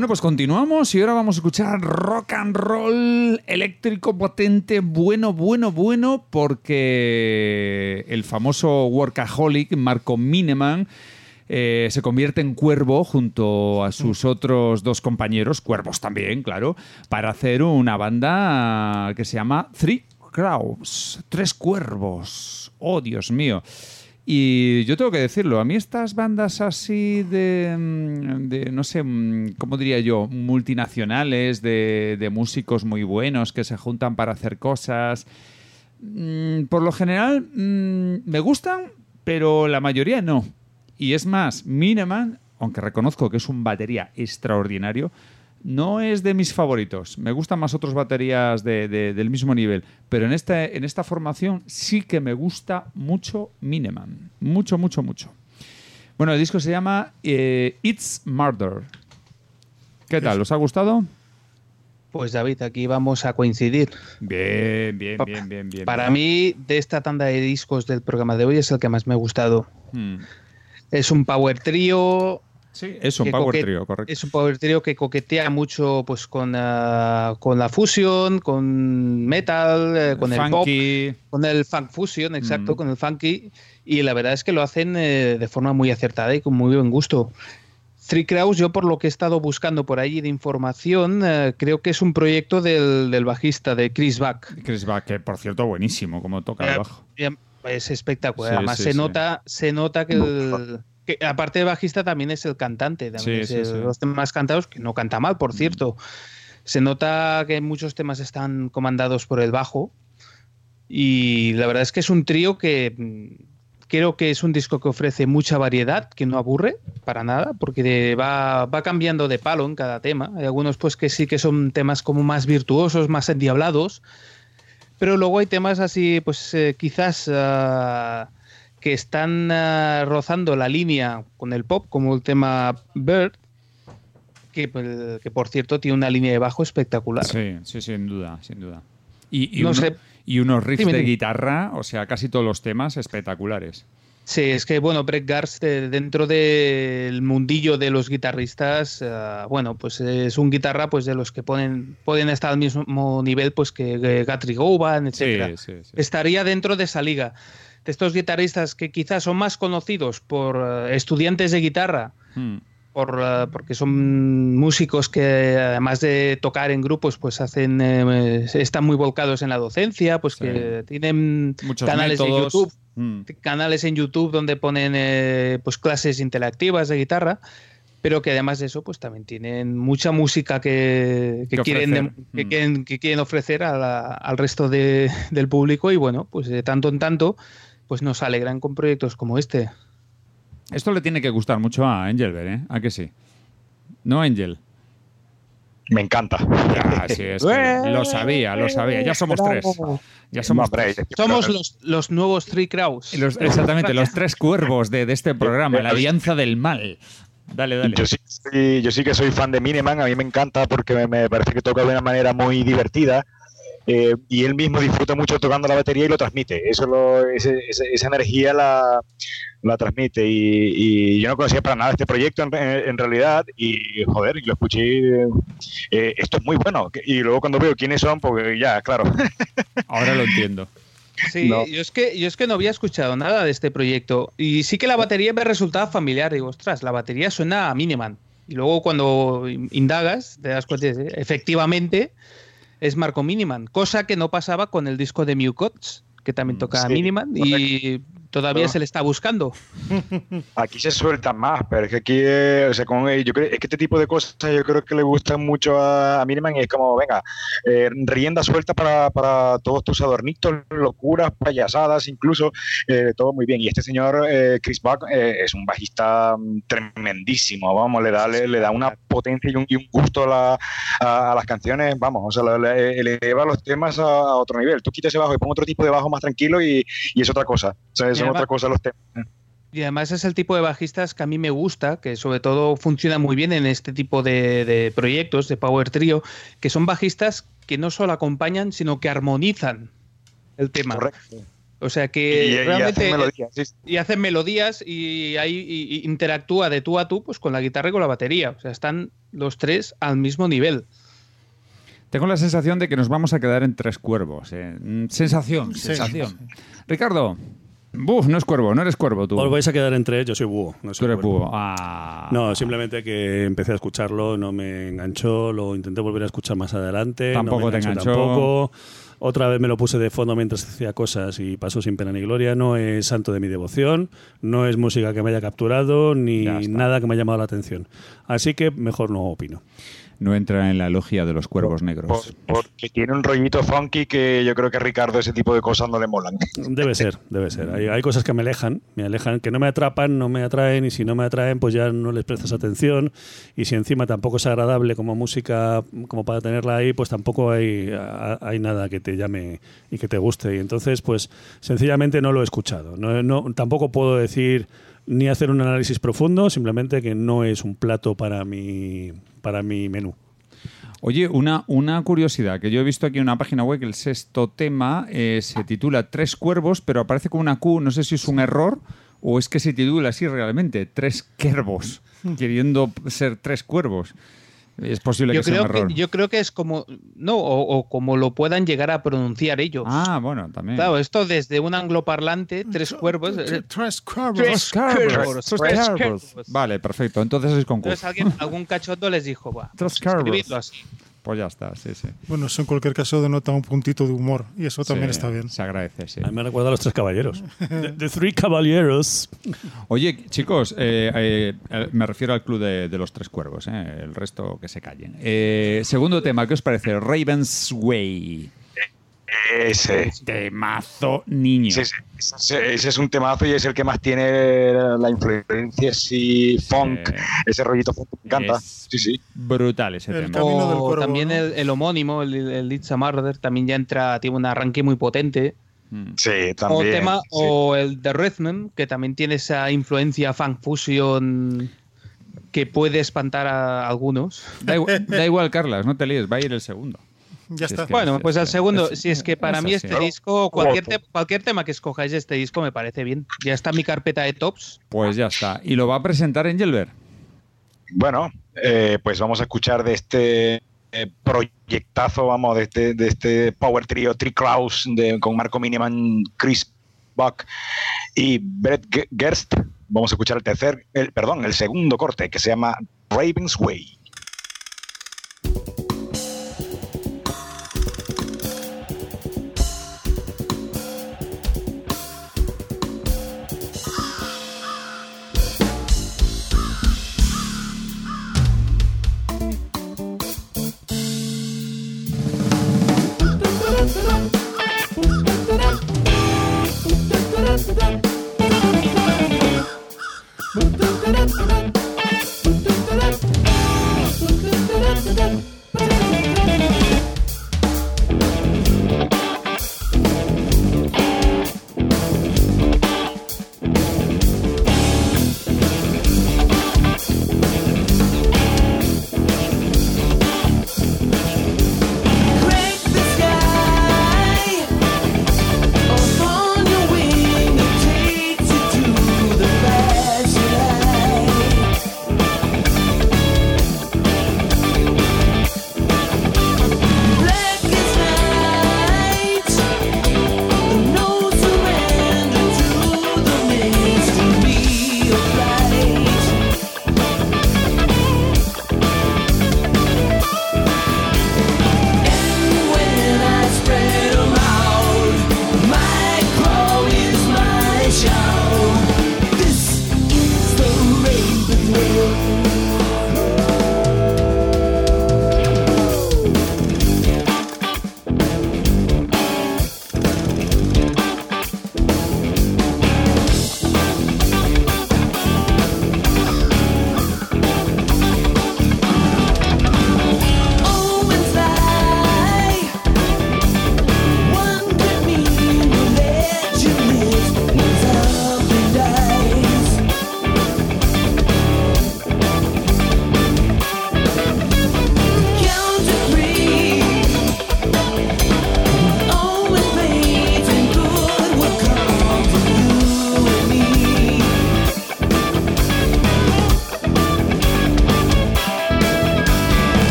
Bueno, pues continuamos y ahora vamos a escuchar rock and roll eléctrico potente, bueno, bueno, bueno, porque el famoso workaholic Marco Mineman eh, se convierte en cuervo junto a sus otros dos compañeros, cuervos también, claro, para hacer una banda que se llama Three Crows, Tres Cuervos. Oh, Dios mío. Y yo tengo que decirlo, a mí estas bandas así de, mm, no sé, mm, ¿cómo diría yo? Multinacionales, de, de músicos muy buenos que se juntan para hacer cosas. mm, Por lo general me gustan, pero la mayoría no. Y es más, Mineman, aunque reconozco que es un batería extraordinario, no es de mis favoritos. Me gustan más otros baterías de- de- del mismo nivel. Pero en esta, en esta formación sí que me gusta mucho Mineman. Mucho, mucho, mucho. Bueno, el disco se llama eh, It's Murder. ¿Qué tal? ¿Os ha gustado? Pues David, aquí vamos a coincidir. Bien, bien, bien, bien, bien. Para mí, de esta tanda de discos del programa de hoy, es el que más me ha gustado. Hmm. Es un power trío. Sí, es un power trio, correcto. Es un power trío que coquetea mucho pues con, ah, con la fusion, con metal, eh, con el Funky. pop, con el funk fusion, exacto, Mm. con el funky. Y la verdad es que lo hacen eh, de forma muy acertada y con muy buen gusto. Three Crows, yo por lo que he estado buscando por ahí de información, eh, creo que es un proyecto del, del bajista, de Chris Buck. Chris Buck, que por cierto, buenísimo como toca el bajo. Es espectacular. Sí, Además, sí, se. Nota, se nota que, el- que aparte de bajista también es el cantante. También Sí, es sí, sí. Los temas cantados, que no canta mal, por cierto. Se nota que muchos temas están comandados por el bajo. Y la verdad es que es un trío que mm, creo que es un disco que ofrece mucha variedad, que no aburre para nada, porque va, va cambiando de palo en cada tema. Hay algunos pues que sí que son temas como más virtuosos, más endiablados. Pero luego hay temas así, pues eh, quizás ah, que están ah, rozando la línea con el pop, como el tema Bird, que, pues, que por cierto tiene una línea de bajo espectacular. Sí, sí, sin duda, sin duda. Y, y No uno- sé. y unos riffs Dime, de guitarra, o sea, casi todos los temas espectaculares. Sí, es que bueno, Brett Gars de- dentro del mundillo de los guitarristas, ah, bueno, pues es un guitarra pues de los que ponen, pueden estar al mismo nivel pues que, que Guthrie Govan, etcétera. sí, sí. Estaría dentro de esa liga. De estos guitarristas que quizás son más conocidos por eh, estudiantes de guitarra, Hmm. por, eh, porque son músicos que además de tocar en grupos, pues hacen eh, están muy volcados en la docencia, pues que tienen Muchos canales en métodos. YouTube, Mm. canales en YouTube donde ponen eh, pues clases interactivas de guitarra. Pero que además de eso, pues también tienen mucha música que, que Que quieren, ofrecer. que, Mm. quieren, que quieren ofrecer a la- al resto de- del público. Y bueno, pues de tanto en tanto, pues nos alegran con proyectos como este. Esto le tiene que gustar mucho a Engelbert, ¿eh? ¿A que sí? ¿No, Angel? Me encanta. Ya, sí, es que lo sabía, lo sabía. Ya somos tres. Ya somos tres. Somos los, los nuevos Three Crows. Los- exactamente, los tres cuervos de, de este programa, la alianza del mal. Dale, dale. Yo sí, sí, yo sí que soy fan de Miniman, a mí me encanta porque me, me parece que toca de una manera muy divertida eh, y él mismo disfruta mucho tocando la batería y lo transmite. Eso lo- ese- esa energía la, la transmite y, y yo no conocía para nada este proyecto en, en realidad y joder, y lo escuché, eh, esto es muy bueno y luego cuando veo quiénes son, pues ya, claro. Ahora lo entiendo. Sí, No. yo, es que, yo es que no había escuchado nada de este proyecto. Y sí que la batería me resultaba familiar. Digo, ostras, la batería suena a Miniman. Y luego cuando indagas, te das cuenta, de, efectivamente, es Marco Miniman. Cosa que no pasaba con el disco de Mew Cots, que también toca a sí, Miniman. Y todavía se le está buscando. Aquí se sueltan más, pero es que aquí, eh, o sea, con, eh, yo creo, es que este tipo de cosas yo creo que le gustan mucho a, a Miniman y es como, venga, eh, rienda suelta para, para todos tus adornitos, locuras, payasadas, incluso, eh, todo muy bien. Y este señor, eh, Chris Buck, es un bajista mm, tremendísimo, vamos, le da, le, le da una potencia y un, y un gusto a, la- a- a las canciones, vamos, o sea, le, le- eleva los temas a, otro nivel. Tú quitas ese bajo y pon otro tipo de bajo más tranquilo y, y es otra cosa, o sea, son además- otra cosa los temas. Y además es el tipo de bajistas que a mí me gusta, que sobre todo funciona muy bien en este tipo de, de proyectos, de Power Trio, que son bajistas que no solo acompañan, sino que armonizan el tema. O sea que Y- y realmente hacen melodías, sí, y hacen melodías y ahí y- y interactúa de tú a tú pues con la guitarra y con la batería. O sea, están los tres al mismo nivel. Tengo la sensación de que nos vamos a quedar en tres cuervos. eh. Mm, Sensación, Sí. sensación. Ricardo, buf, no es cuervo, no eres cuervo tú. Os vais a quedar entre ellos, soy búho. No Tú soy eres búho. Ah. No, simplemente que empecé a escucharlo, no me enganchó, lo intenté volver a escuchar más adelante. no Tampoco te enganchó. Tampoco. Otra vez me lo puse de fondo mientras hacía cosas y pasó sin pena ni gloria. No es santo de mi devoción, no es música que me haya capturado ni nada que me haya llamado la atención. Así que mejor no opino. No entra en la logia de los cuervos negros. Por- porque tiene un rollito funky que yo creo que a Ricardo ese tipo de cosas no le molan. Debe ser, debe ser. Hay, hay cosas que me alejan, me alejan, que no me atrapan, no me atraen, y si no me atraen, pues ya no les prestas atención. Y si encima tampoco es agradable como música, como para tenerla ahí, pues tampoco hay, hay nada que te llame y que te guste. Y entonces, pues sencillamente no lo he escuchado. No, no- tampoco puedo decir ni hacer un análisis profundo, simplemente que no es un plato para mi, para mi menú. Oye, una, una curiosidad, que yo he visto aquí en una página web que el sexto tema eh, se titula Tres Cuervos, pero aparece con una Q, no sé si es un error o es que se titula así realmente, Tres Cuervos, queriendo ser tres cuervos. Es posible Yo que sea creo un error. que, yo creo que es como no o, o como lo puedan llegar a pronunciar ellos. Ah, bueno, también. Claro, esto desde un angloparlante, tres cuervos. eh, Tres cuervos. Tres cuervos. Tres Cuervos. Vale, perfecto. Entonces es con Q. Entonces alguien, algún cachondo les dijo, va, Tres escribidlo así. Pues ya está, sí, sí. Bueno, eso en cualquier caso denota un puntito de humor y eso también Sí, está bien. Se agradece, sí. A mí me recuerda a los tres caballeros. The, the Three Caballeros. Oye, chicos, eh, eh, eh, me refiero al club de, de los tres cuervos, eh, el resto que se callen. Eh, segundo tema, ¿qué os parece? Raven's Way. Ese. Temazo niño. Sí, sí, ese, ese es un temazo y es el que más tiene la influencia así funk, ese rollito funk me encanta. Es Sí, sí. Brutal ese El tema. O cuervo, también ¿no? el, el homónimo, el, el It's a Murder, también ya entra, tiene un arranque muy potente. Mm. Sí, o, también. tema, sí. o el The Rhythm, que también tiene esa influencia funk fusion que puede espantar a algunos. Da, igual, da igual, Carlas, no te líes, va a ir el segundo. Ya Si está. es que- Bueno, es- pues al es- segundo, es- si es que para es mí así. este disco, cualquier, te- cualquier tema que escojáis de este disco me parece bien. Ya está mi carpeta de tops. Pues ya está. Y lo va a presentar Engelbert. Bueno, eh, pues vamos a escuchar de este eh, proyectazo, vamos, de este, de este Power Trio, Tri Kraus, de, con Marco Miniman, Chris Buck y Brett Ge- Gerst. Vamos a escuchar el tercer, el, perdón, el segundo corte que se llama Raven's Way.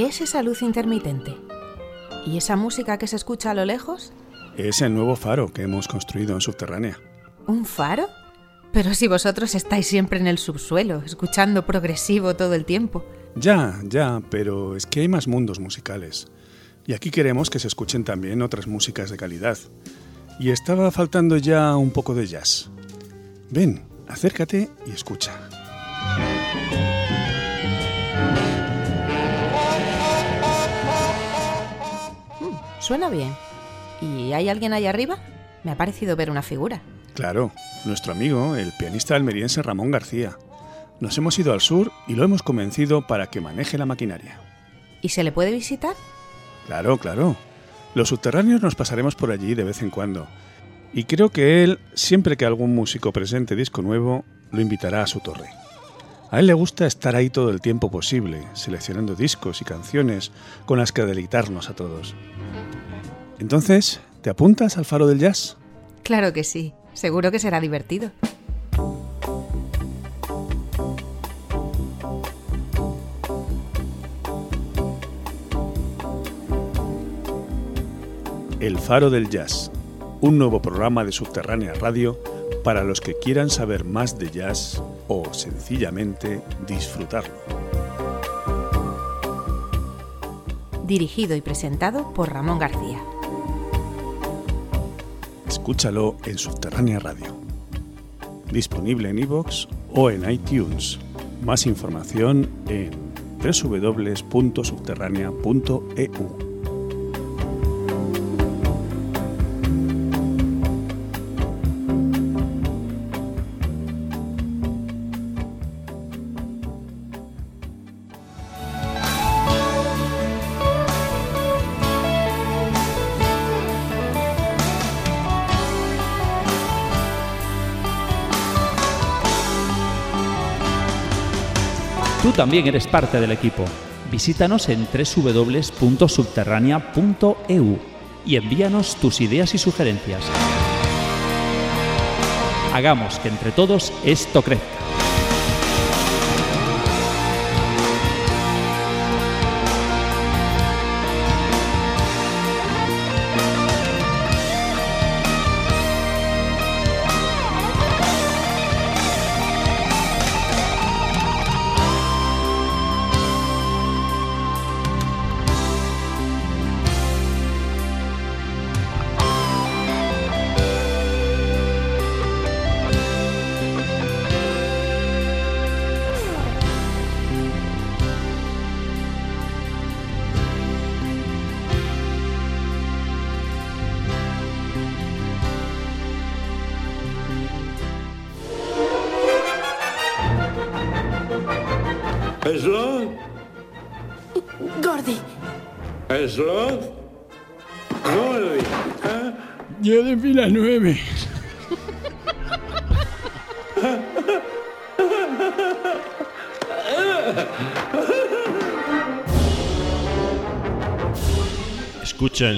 ¿Qué es esa luz intermitente? ¿Y esa música que se escucha a lo lejos? Es el nuevo faro que hemos construido en Subterránea. ¿Un faro? Pero si vosotros estáis siempre en el subsuelo, escuchando progresivo todo el tiempo. Ya, ya, pero es que hay más mundos musicales. Y aquí queremos que se escuchen también otras músicas de calidad. Y estaba faltando ya un poco de jazz. Ven, acércate y escucha. Suena bien. ¿Y hay alguien ahí arriba? Me ha parecido ver una figura. Claro, nuestro amigo, el pianista almeriense Ramón García. Nos hemos ido al sur y lo hemos convencido para que maneje la maquinaria. ¿Y se le puede visitar? Claro, claro. Los subterráneos nos pasaremos por allí de vez en cuando. Y creo que él, siempre que algún músico presente disco nuevo, lo invitará a su torre. A él le gusta estar ahí todo el tiempo posible, seleccionando discos y canciones con las que deleitarnos a todos. Entonces, ¿te apuntas al faro del jazz? Claro que sí. Seguro que será divertido. El Faro del Jazz, un nuevo programa de Subterránea Radio para los que quieran saber más de jazz o sencillamente disfrutarlo. Dirigido y presentado por Ramón García. Escúchalo en Subterránea Radio. Disponible en iVoox o en iTunes. Más información en www.subterránea.eu. también eres parte del equipo. Visítanos en www.subterránea.eu y envíanos tus ideas y sugerencias. Hagamos que entre todos esto crezca.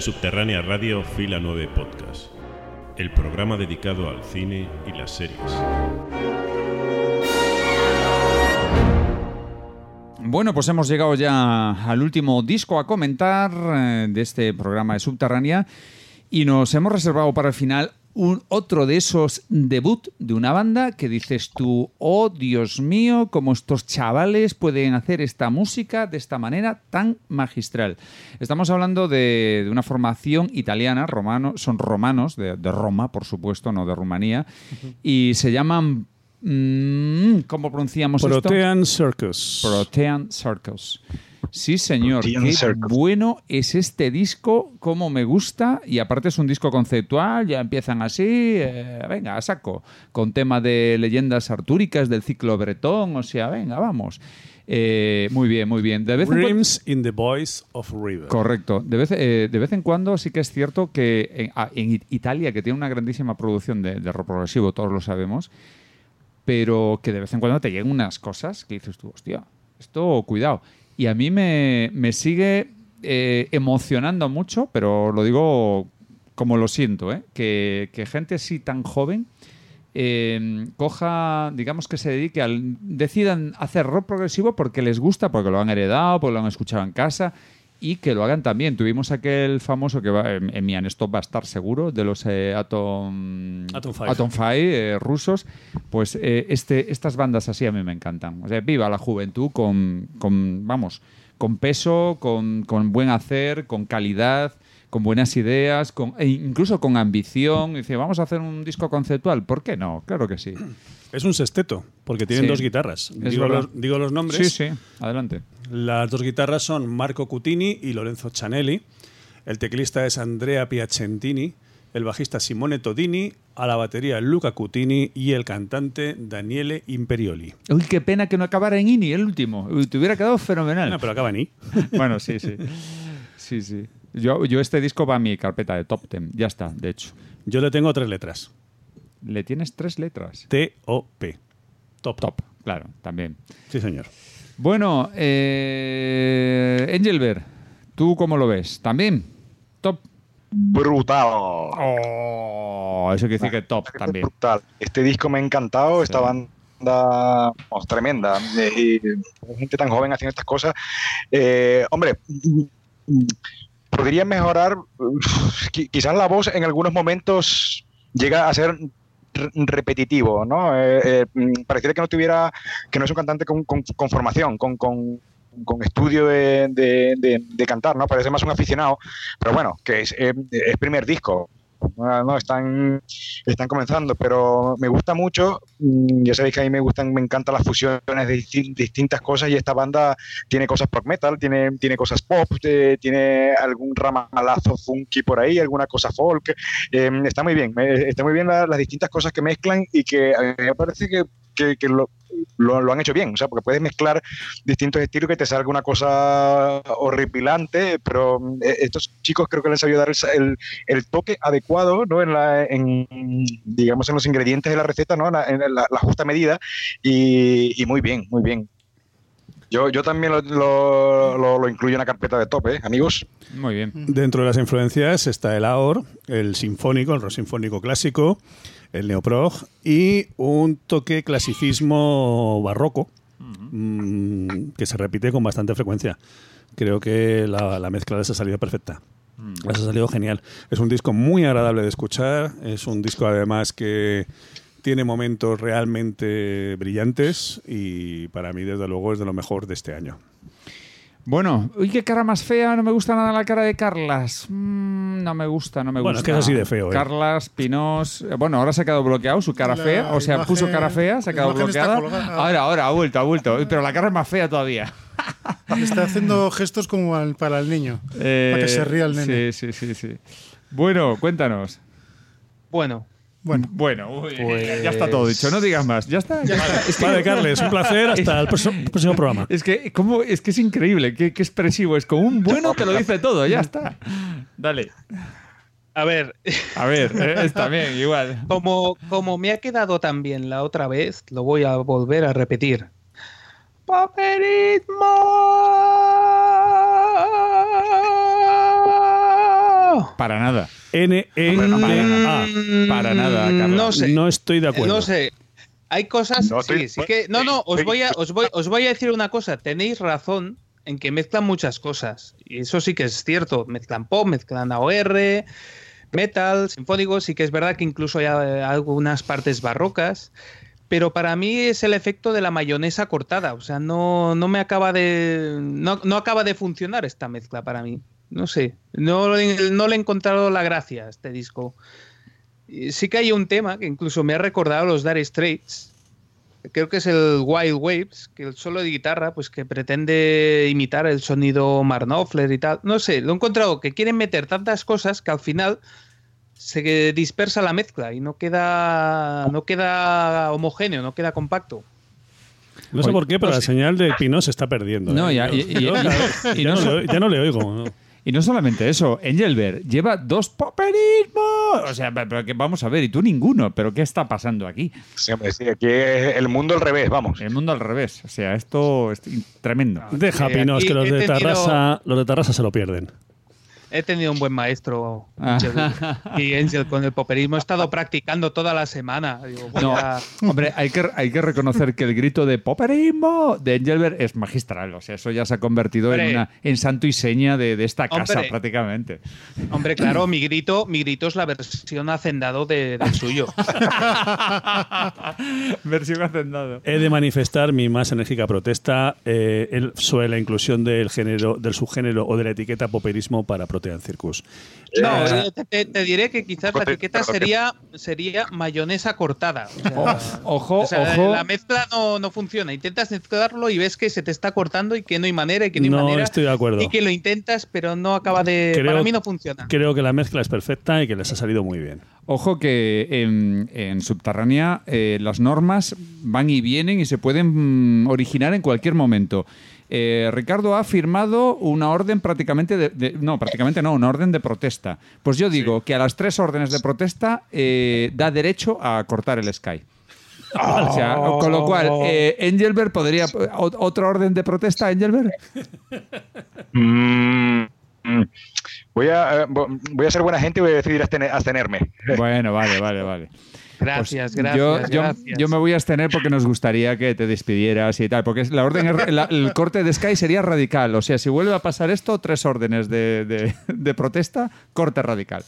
Subterránea Radio Fila 9 Podcast, el programa dedicado al cine y las series. Bueno, pues hemos llegado ya al último disco a comentar eh, de este programa de Subterránea y nos hemos reservado para el final un, otro de esos debut de una banda que dices tú, oh Dios mío, cómo estos chavales pueden hacer esta música de esta manera tan magistral. Estamos hablando de, de una formación italiana, romano, son romanos, de, de Roma, por supuesto, no de Rumanía, y se llaman... mm, ¿Cómo pronunciamos Protean esto? Circus. Protean Circus. Sí, señor. Qué Circus. bueno es este disco, cómo me gusta. Y aparte es un disco conceptual, ya empiezan así, eh, venga, a saco. Con tema de leyendas artúricas del ciclo bretón, o sea, venga, vamos. Eh, muy bien, muy bien. De vez en cuando- Dreams in the Voice of River. Correcto. De vez, eh, de vez en cuando sí que es cierto que en, ah, en It- Italia, que tiene una grandísima producción de, de rock progresivo, todos lo sabemos, pero que de vez en cuando te llegan unas cosas que dices tú, hostia, esto cuidado. Y a mí me, me sigue eh, emocionando mucho, pero lo digo como lo siento, ¿eh? que, que gente así tan joven eh, coja, digamos que se dedique al. decidan hacer rock progresivo porque les gusta, porque lo han heredado, porque lo han escuchado en casa y que lo hagan también. Tuvimos aquel famoso que va, en, en mi Stop va a estar seguro, de los eh, Atom, Atom Five. Atom Five, eh, rusos. Pues eh, este, estas bandas así a mí me encantan. O sea, viva la juventud con, con vamos, con peso, con, con buen hacer, con calidad con buenas ideas, con, e incluso con ambición. Dice, vamos a hacer un disco conceptual. ¿Por qué no? Claro que sí. Es un sexteto, porque tienen Sí. dos guitarras. Digo los, digo los nombres. Sí, sí, adelante. Las dos guitarras son Marco Cutini y Lorenzo Cianelli. El teclista es Andrea Piacentini. El bajista Simone Todini. A la batería Luca Cutini. Y el cantante Daniele Imperioli. Uy, qué pena que no acabara en INI el último. Uy, te hubiera quedado fenomenal. No, pero acaba en I. bueno, sí, sí. Sí, sí. Yo, yo este disco va a mi carpeta de top 10. Ya está, de hecho. Yo le tengo tres letras. Le tienes tres letras. T-O-P. Top. Top, claro, también. Sí, señor. Bueno, eh, Engelbert, ¿tú cómo lo ves? ¿También? ¿Top? Brutal. Oh, eso quiere decir que top también. Brutal. Este disco me ha encantado, esta banda vamos, tremenda. Eh, y gente tan joven haciendo estas cosas. Eh, hombre, podría mejorar, quizás la voz en algunos momentos llega a ser repetitivo, ¿no? Eh, eh, mm, pareciera que no tuviera, que no es un cantante con, con- formación, con, con- con estudio de- de cantar, ¿no? Parece más un aficionado, pero bueno, que es, eh, es primer disco, no, están, están comenzando, pero me gusta mucho, mm, ya sabéis que a mí me gustan, me encantan las fusiones de disti- distintas cosas y esta banda tiene cosas rock metal, tiene, tiene cosas pop, eh, tiene algún ramalazo funky por ahí, alguna cosa folk, eh, está muy bien, me- está muy bien la- las distintas cosas que mezclan y que a mí me parece que, que- que lo, lo, lo han hecho bien, o sea, porque puedes mezclar distintos estilos que te salga una cosa horripilante, pero mm, eh, estos chicos creo que les han sabido dar el, el- el toque adecuado, ¿no? En, la, en, digamos, en los ingredientes de la receta, ¿no? En la, en la- la justa medida y, y muy bien, muy bien. Yo, yo también lo, lo- lo- lo incluyo en la carpeta de top, ¿eh, amigos? Muy bien. Dentro de las influencias está el AOR, el sinfónico, el rock sinfónico clásico, el neoprog y un toque clasicismo barroco mm, que se repite con bastante frecuencia. Creo que la, la mezcla les ha salido perfecta. Les ha salido genial. Es un disco muy agradable de escuchar. Es un disco además que tiene momentos realmente brillantes y para mí desde luego es de lo mejor de este año. Bueno, uy, qué cara más fea, no me gusta nada la cara de Carlas. Mm, no me gusta, no me Bueno, gusta. es que es así de feo, ¿eh? Carlas, Pinos. eh, Bueno, ahora se ha quedado bloqueado su cara La fea. O sea, imagen- puso cara fea, se ha quedado bloqueada. Ahora, ahora, ha vuelto, ha vuelto. Pero la cara es más fea todavía. Está haciendo gestos como al- para el niño. Eh, para que se ría el nene. Sí, sí, sí, sí. Bueno, cuéntanos. Bueno. Bueno, Bueno, uy, Pues- ya está todo dicho, no digas más. Ya está. ya está. Es que- Vale, Carles, un placer. Hasta el próximo, programa. Es que, ¿cómo? es que es increíble, qué, qué expresivo es. Con un bueno te lo dice todo, ya está. Dale. A ver. A ver, eh, está bien, igual. Como, como me ha quedado tan bien la otra vez, lo voy a volver a repetir. Para nada. N E Hombre, no, para N nada. Para. No sé. No estoy de acuerdo. No sé. Hay cosas. No, sí, sí que. No, no, os voy, a, os, voy, os voy a decir una cosa. Tenéis razón en que mezclan muchas cosas. Y eso sí que es cierto. Mezclan pop, mezclan AOR, metal, sinfónico. Sí que es verdad que incluso hay algunas partes barrocas. Pero para mí es el efecto de la mayonesa cortada. O sea, no, no me acaba de. No, no acaba de funcionar esta mezcla para mí. No sé. No, le- no le he encontrado la gracia a este disco. Sí que hay un tema que incluso me ha recordado a los Dire Straits. Creo que es el Wild Waves, que el solo de guitarra, pues que pretende imitar el sonido Mark Knopfler y tal. No sé, lo he encontrado que quieren meter tantas cosas que al final se dispersa la mezcla y no queda, no queda homogéneo, no queda compacto. No sé por qué, pero la señal de Pino se está perdiendo. No, ¿eh? ya- y- y- y- y ya, no le, ya no le oigo. Y no solamente eso, Engelbert lleva dos poperismos. O sea, pero que vamos a ver, y tú ninguno. ¿Pero qué está pasando aquí? Sí, hombre, sí, aquí es el mundo al revés, vamos. El mundo al revés. O sea, esto es tremendo. Deja, Pinos, que los de, tenido- Tarrasa, los de Tarrasa se lo pierden. He tenido un buen maestro Ah. Angel, y Angel con el poperismo. He estado practicando toda la semana. Digo, No, a- hombre, hay que, hay que reconocer que el grito de poperismo de Engelbert es magistral. O sea, eso ya se ha convertido en, una, en santo y seña de, de esta casa Hombre. prácticamente. Hombre, claro, mi grito, mi grito es la versión hacendado de- del suyo. Versión hacendado. He de manifestar mi más enérgica protesta eh, sobre la inclusión del género, del subgénero o de la etiqueta poperismo para Circus. No, Eh, eh, te, te diré que quizás la etiqueta sería, sería mayonesa cortada. O sea, Ojo, o sea, ojo. La mezcla no, no funciona. Intentas mezclarlo y ves que se te está cortando y que no hay manera y que no hay No manera. estoy de acuerdo. Y que lo intentas, pero no acaba de. Creo- para mí no funciona. Creo que la mezcla es perfecta y que les ha salido muy bien. Ojo que en, en Subterránea eh, las normas van y vienen y se pueden mm, originar en cualquier momento. Eh, Ricardo ha firmado una orden prácticamente de, de- no, prácticamente no, una orden de protesta. Pues yo digo que a las tres órdenes de protesta eh, da derecho a cortar el Sky. O sea, con lo cual, eh, Engelbert podría. o- ¿Otra orden de protesta, Engelbert? Mm, mm. Voy a, eh, vo- voy a ser buena gente y voy a decidir abstene- abstenerme. Bueno, vale, vale, vale. Gracias, Pues gracias. yo, yo- gracias. yo me voy a abstener porque nos gustaría que te despidieras y tal. Porque la orden, es- la- el corte de Sky sería radical. O sea, si vuelve a pasar esto, tres órdenes de, de- de protesta, corte radical.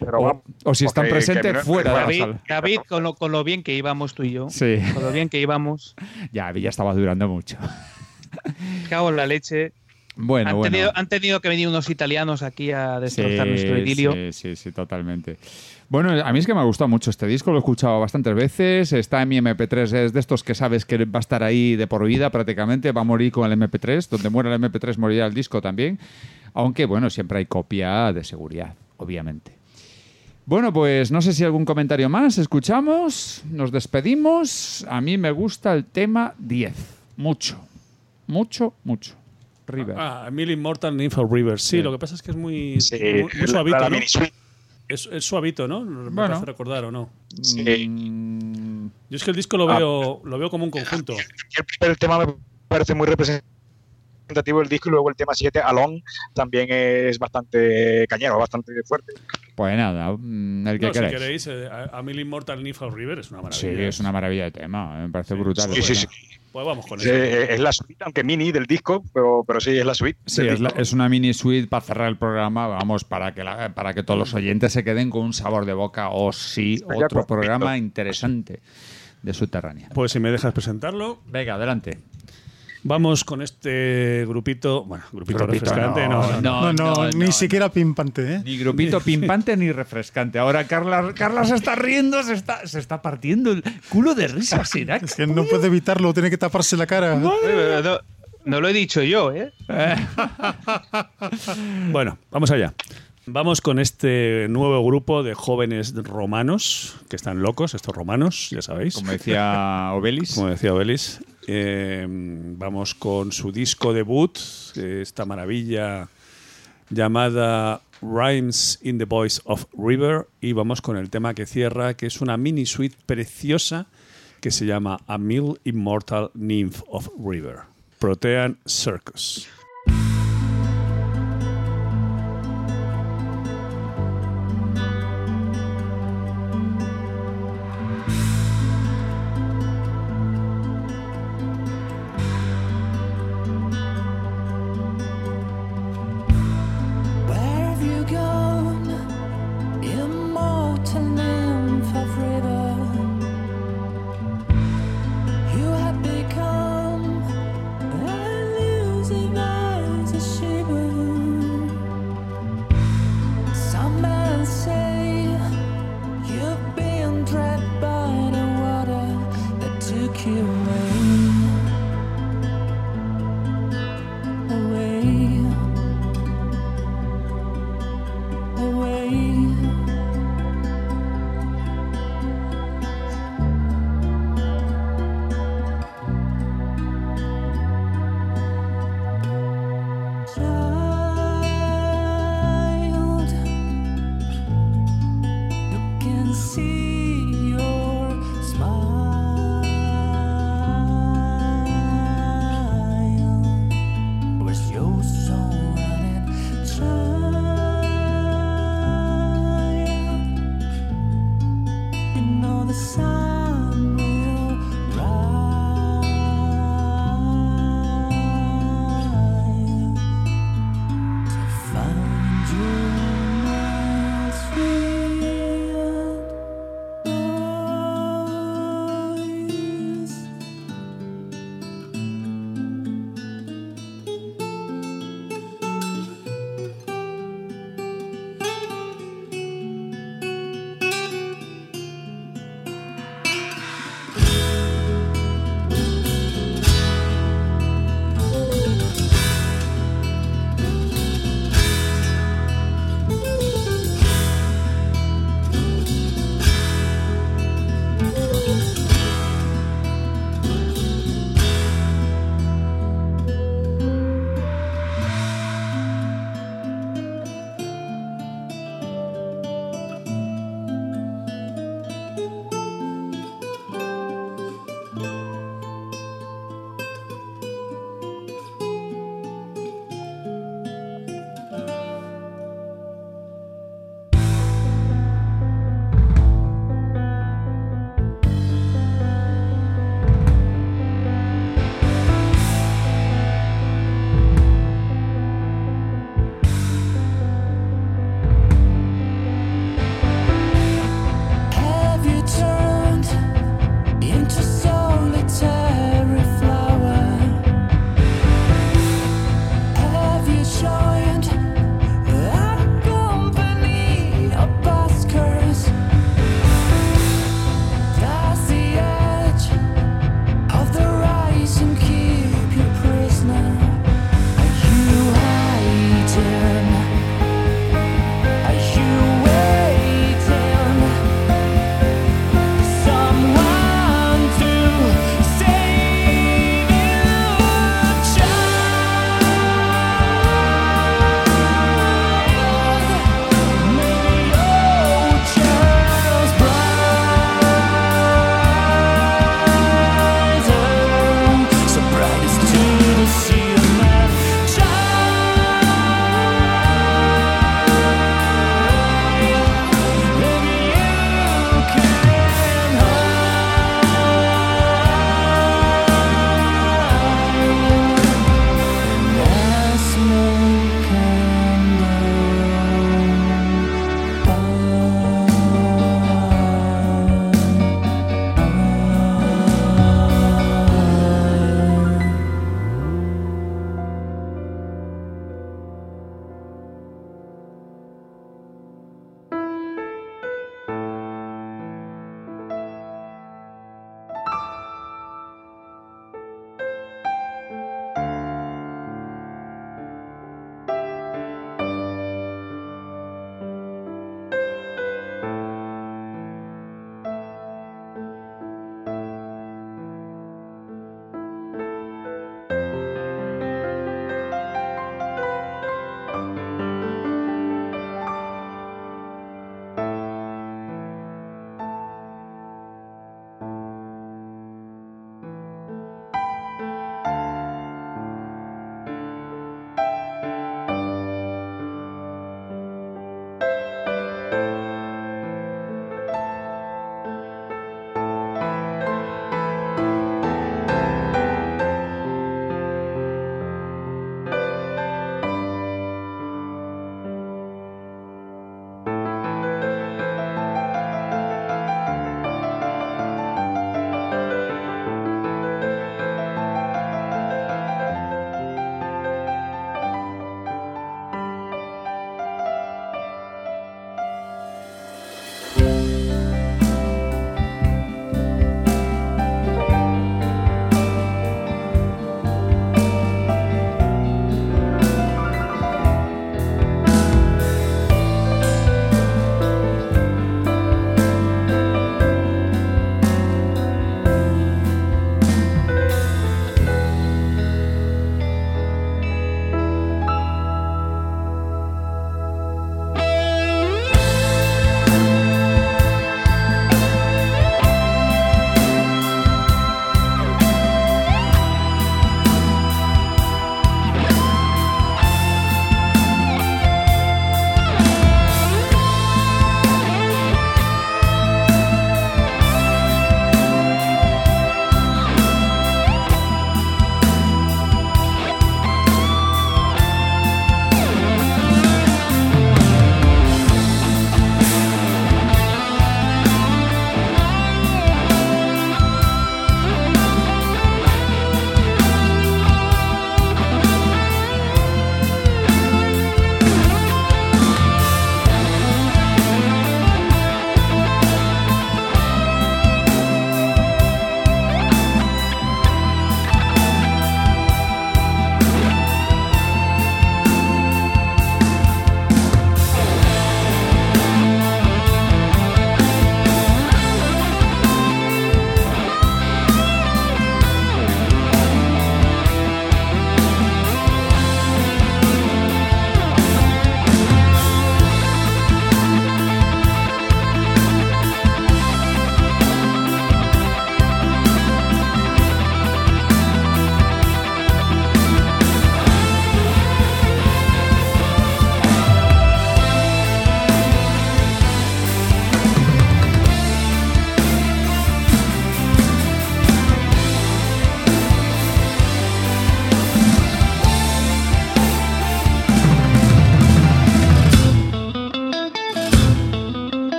Pero O, si están presentes, no- fuera de la David, sala. David, con lo, con lo bien que íbamos tú y yo. Sí. Con lo bien que íbamos. Ya, ya estaba durando mucho. Cago en la leche. Bueno, han, bueno. Tenido, han tenido que venir unos italianos aquí a Sí, destrozar nuestro idilio. Sí, sí, sí, totalmente. Bueno, a mí es que me ha gustado mucho este disco, lo he escuchado bastantes veces, está en mi MP3, es de estos que sabes que va a estar ahí de por vida prácticamente, va a morir con el MP3, donde muera el MP3 morirá el disco también, aunque bueno, siempre hay copia de seguridad, obviamente. Bueno, pues no sé si algún comentario más, escuchamos, nos despedimos, a mí me gusta el tema 10, mucho, mucho, mucho. River. Ah, Mil Immortal Nymph of River. Sí, Sí. lo que pasa es que es muy, Sí, muy, muy la- suavito, la ¿no? mini suite. Es, es suavito, ¿no? Me Bueno. parece recordar o no. Sí. Mm, Yo es que el disco lo Ah. veo, lo veo como un conjunto. El primer tema me parece muy representativo del disco y luego el tema 7, Alon, también es bastante cañero, bastante fuerte. Pues nada, mm, el que No, si queréis. eh, a, a Mil Immortal Nymph of River es una Sí, maravilla. es una maravilla de tema, me parece Sí. brutal. Sí, sí, sí. Pues vamos con Es, eso. es la suite, aunque mini del disco, pero, pero sí, es la suite. Sí, es, la- es una mini suite para cerrar el programa, vamos, para que, la- para que todos los oyentes se queden con un sabor de boca o sí, otro acuerdo. programa interesante de Subterránea. Pues si me dejas presentarlo, Venga, adelante. Vamos con este grupito. Bueno, grupito, Grupito, refrescante, no, no, no, No, no, ni siquiera pimpante, ¿eh? Ni grupito pimpante ni refrescante. Ahora Carla, Carla se está riendo, se está, se está partiendo el culo de risa, Sirac. Es que no puede evitarlo, tiene que taparse la cara. No, no lo he dicho yo, ¿eh? Bueno, vamos allá. Vamos con este nuevo grupo de jóvenes romanos, que están locos, estos romanos, ya sabéis. Como decía Obelis. Como decía Obelis. Eh, vamos con su disco debut, esta maravilla llamada Rhymes in the Voice of River y vamos con el tema que cierra, que es una mini suite preciosa que se llama A Mill Immortal Nymph of River. Protean Circus.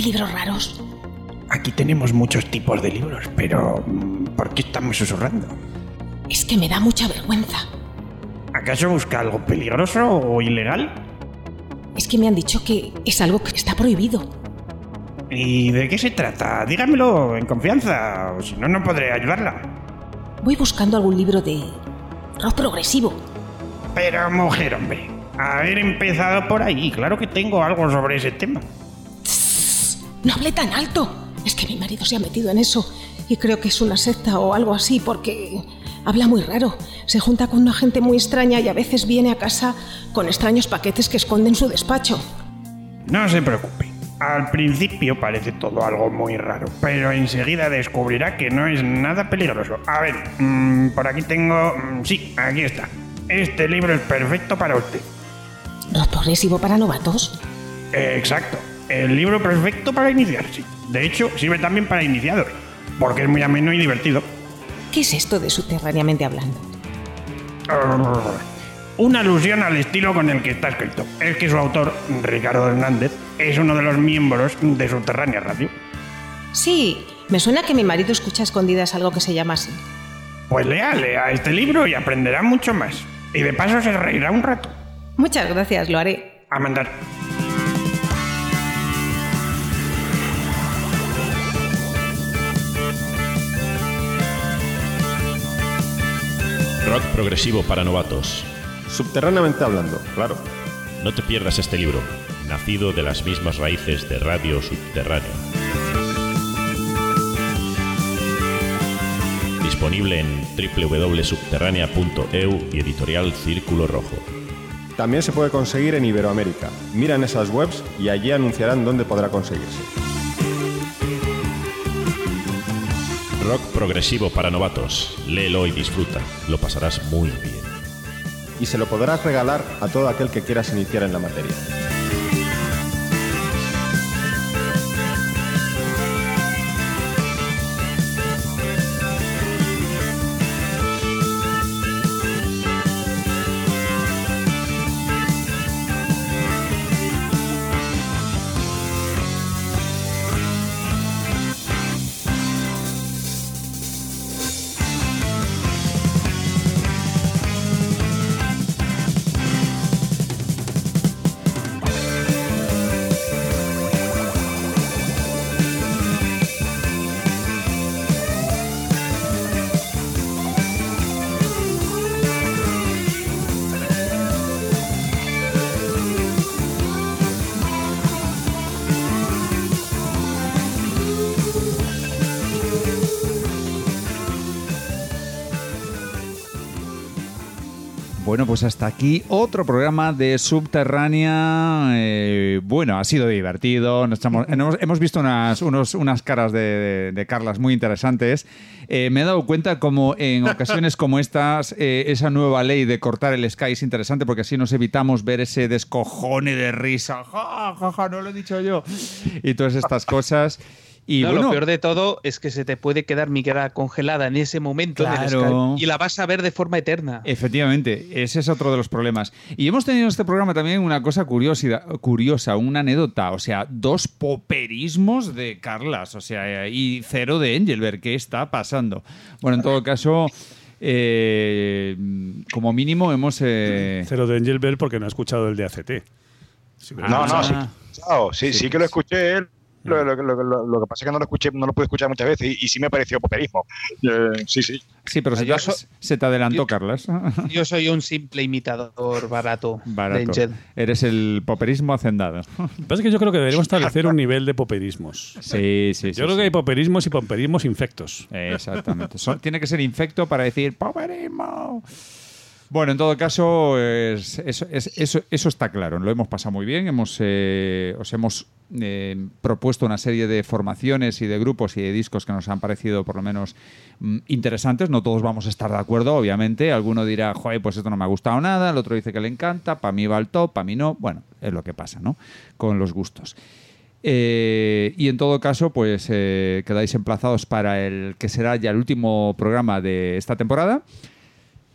¿Venden aquí libros raros? Aquí tenemos muchos tipos de libros, pero mm, ¿por qué estamos susurrando? Es que me da mucha vergüenza. ¿Acaso busca algo peligroso o ilegal? Es que me han dicho que es algo que está prohibido. ¿Y de qué se trata? Dígamelo en confianza, o si no, no podré ayudarla. Voy buscando algún libro de rock progresivo. Pero mujer, hombre, haber empezado por ahí, claro que tengo algo sobre ese tema. Hable tan alto. Es que mi marido se ha metido en eso y creo que es una secta o algo así porque habla muy raro. Se junta con una gente muy extraña y a veces viene a casa con extraños paquetes que esconde en su despacho. No se preocupe. Al principio parece todo algo muy raro, pero enseguida descubrirá que no es nada peligroso. A ver, mm, por aquí tengo... mm, sí, aquí está. Este libro es perfecto para usted. ¿Rock progresivo para novatos? Eh, exacto. El libro perfecto para iniciarse. De hecho, sirve también para iniciados, porque es muy ameno y divertido. ¿Qué es esto de subterráneamente hablando? Una alusión al estilo con el que está escrito. Es que su autor, Ricardo Hernández, es uno de los miembros de Subterránea Radio. Sí, me suena que mi marido escucha a escondidas algo que se llama así. Pues lea, lea este libro y aprenderá mucho más. Y de paso se reirá un rato. Muchas gracias, lo haré. A mandar. Rock progresivo para novatos. Subterráneamente hablando, claro. No te pierdas este libro, nacido de las mismas raíces de Radio Subterránea. Disponible en www.subterránea.eu y editorial Círculo Rojo. También se puede conseguir en Iberoamérica. Mira en esas webs y allí anunciarán dónde podrá conseguirse. Rock progresivo para novatos. Léelo y disfruta. Lo pasarás muy bien. Y se lo podrás regalar a todo aquel que quieras iniciar en la materia. Pues hasta aquí otro programa de Subterránea. Eh, bueno, ha sido divertido. Nos estamos- hemos, hemos visto unas, unos- unas caras de, de- de Carlas muy interesantes. Eh, me he dado cuenta como en ocasiones como estas, eh, esa nueva ley de cortar el Sky es interesante porque así nos evitamos ver ese descojone de risa. Ja, ja, ja, no lo he dicho yo. Y todas estas cosas. Y No, bueno, lo peor de todo es que se te puede quedar mi cara congelada en ese momento Claro. Skype y la vas a ver de forma eterna. Efectivamente, ese es otro de los problemas. Y hemos tenido en este programa también una cosa curiosidad, curiosa, una anécdota, o sea, dos poperismos de Carlas, o sea, y cero de Engelberg. ¿Qué está pasando? Bueno, en todo caso, eh, como mínimo hemos... eh, Cero de Engelbert porque no ha escuchado el de ACT. No, no, sí, Ah. claro, sí, sí que lo escuché él. Lo, lo- lo- lo- lo que pasa es que no lo escuché, no lo pude escuchar muchas veces y, y sí me pareció poperismo. Eh, sí, sí. Sí, pero se, Yo te- so- se te adelantó, Carlas. Yo soy un simple imitador barato, Barato. Eres el poperismo hacendado. Lo que pasa es que yo creo que deberíamos establecer un nivel de poperismos. Sí, sí, sí. Yo creo sí. que hay poperismos y poperismos infectos. Exactamente. Son- tiene que ser infecto para decir poperismo. Bueno, en todo caso, es- eso, es- eso, eso está claro. Lo hemos pasado muy bien. Hemos, eh, os hemos eh, propuesto una serie de formaciones y de grupos y de discos que nos han parecido por lo menos mm, interesantes. No todos vamos a estar de acuerdo, obviamente. Alguno dirá, joder, pues esto no me ha gustado nada. El otro dice que le encanta. Para mí va al top, para mí no. Bueno, es lo que pasa, ¿no? Con los gustos. Eh, y en todo caso, pues eh, quedáis emplazados para el que será ya el último programa de esta temporada.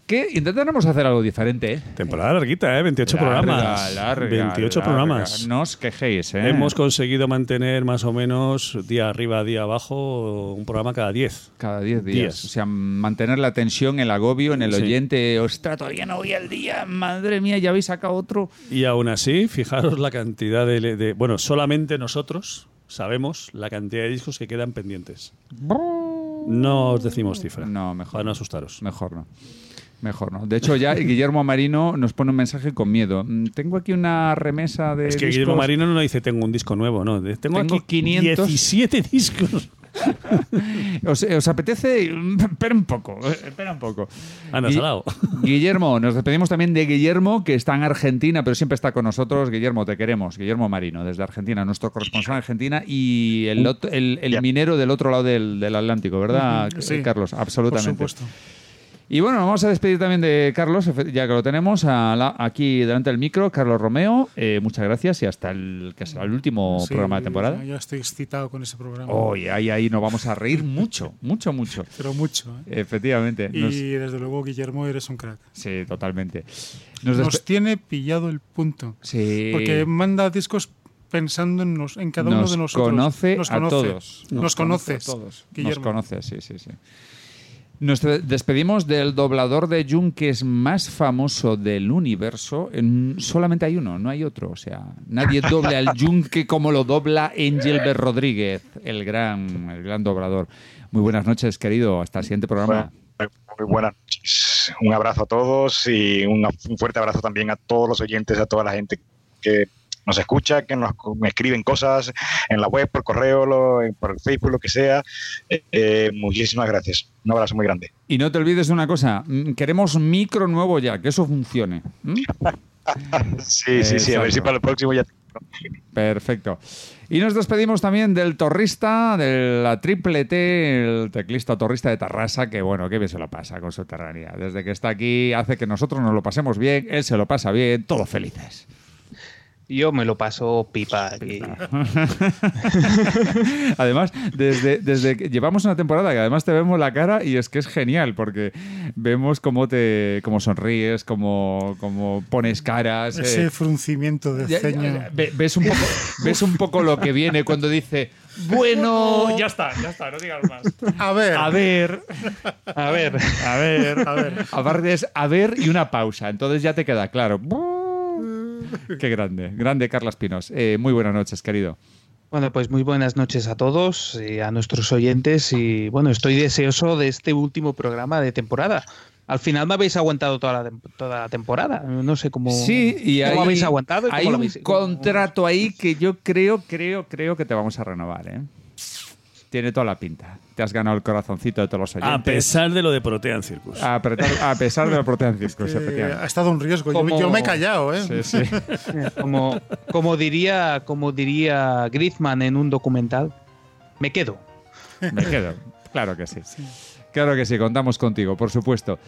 Que intentaremos hacer algo diferente. ¿eh? Temporada larguita, ¿eh? 28 Larga, programas. larga, 28 larga. programas. No os quejéis, ¿eh? Hemos conseguido mantener más o menos día arriba, día abajo, un programa cada 10. Cada 10 días. Días. O sea, mantener la tensión, el agobio en el Sí. oyente. Ostras, todavía no voy al día. Madre mía, ya habéis sacado otro. Y aún así, fijaros la cantidad de, de- Bueno, solamente nosotros sabemos la cantidad de discos que quedan pendientes. No os decimos cifra. No, mejor. Para no asustaros. Mejor no. Mejor no. De hecho, ya Guillermo Marino nos pone un mensaje con miedo. Mm, Tengo aquí una remesa de. Es que discos. Guillermo Marino no dice tengo un disco nuevo, no. Tengo, Tengo aquí 500. 17 discos. ¿Os, os apetece? Espera un poco, eh, espera un poco. Anda, Gui- salao. Guillermo, nos despedimos también de Guillermo, que está en Argentina, pero siempre está con nosotros. Guillermo, te queremos. Guillermo Marino, desde Argentina, nuestro corresponsal en Argentina y el, el minero del otro lado del, del Atlántico, ¿verdad, sí, Carlos? Absolutamente. por supuesto. Y bueno, nos vamos a despedir también de Carlos, ya que lo tenemos a la- aquí delante del micro, Carlos Romeo. Eh, muchas gracias y hasta el, que será el último Sí, programa de temporada. Ya, ya estoy excitado con ese programa. Hoy ahí, ahí nos vamos a reír mucho, mucho, mucho. Pero mucho. ¿eh? Efectivamente. Y Nos- desde luego, Guillermo, eres un crack. sí, totalmente. Nos Nos, tiene pillado el punto. Sí. Porque manda discos pensando en, nos- en cada uno nos de nosotros. Conoce nos a conoce. todos. Nos, conoces. a todos. Nos Guillermo. conoce, sí, sí, sí. Nos de- despedimos del doblador de yunques más famoso del universo. En- solamente hay uno, no hay otro. O sea, nadie dobla el yunque como lo dobla Engelbert Rodríguez, el gran, el gran doblador. Muy buenas noches, querido. Hasta el siguiente programa. Muy buenas noches. Un abrazo a todos y un fuerte abrazo también a todos los oyentes, a toda la gente que nos escucha, que nos me escriben cosas en la web, por correo, lo- por el Facebook, lo que sea. Eh, eh, muchísimas gracias. Un abrazo muy grande. Y no te olvides de una cosa. mm, Queremos micro nuevo ya, que eso funcione. Sí, sí, sí. A ver si para el próximo ya. Perfecto. Y nos despedimos también del torrista, de la triple T, el teclista torrista de Tarrasa, que bueno, qué bien se lo pasa con Subterránea. Desde que está aquí hace que nosotros nos lo pasemos bien, él se lo pasa bien, todos felices. Yo me lo paso pipa aquí. además, desde, desde que llevamos una temporada que además te vemos la cara y es que es genial porque vemos cómo te cómo sonríes, cómo, cómo pones caras. Ese eh, fruncimiento de ceño. ves, un poco, ves un poco lo que viene cuando dice, bueno, ya está, ya está, no digas más. A ver. A ver, A ver. a ver, A ver. Aparte es a ver y una pausa, entonces ya te queda claro. Qué grande, grande Carlas Pinos. Eh, muy buenas noches, querido. Bueno, pues muy buenas noches a todos y a nuestros oyentes y bueno, estoy deseoso de este último programa de temporada. Al final me habéis aguantado toda la, toda la temporada. No sé cómo, Sí, y cómo hay, habéis aguantado. y hay un habéis- cómo- contrato ahí que yo creo, creo, creo que te vamos a renovar, ¿eh? Tiene toda la pinta. Te has ganado el corazoncito de todos los oyentes. A pesar de lo de Protean Circus. A, apretar- a pesar de la proteína Circus, Eh, efectivamente. ha estado un riesgo. Yo me he callado, ¿eh? Sí, sí. como, como diría, como diría Griezmann en un documental, me quedo. Me quedo. Claro que sí. Claro que sí, contamos contigo, por supuesto.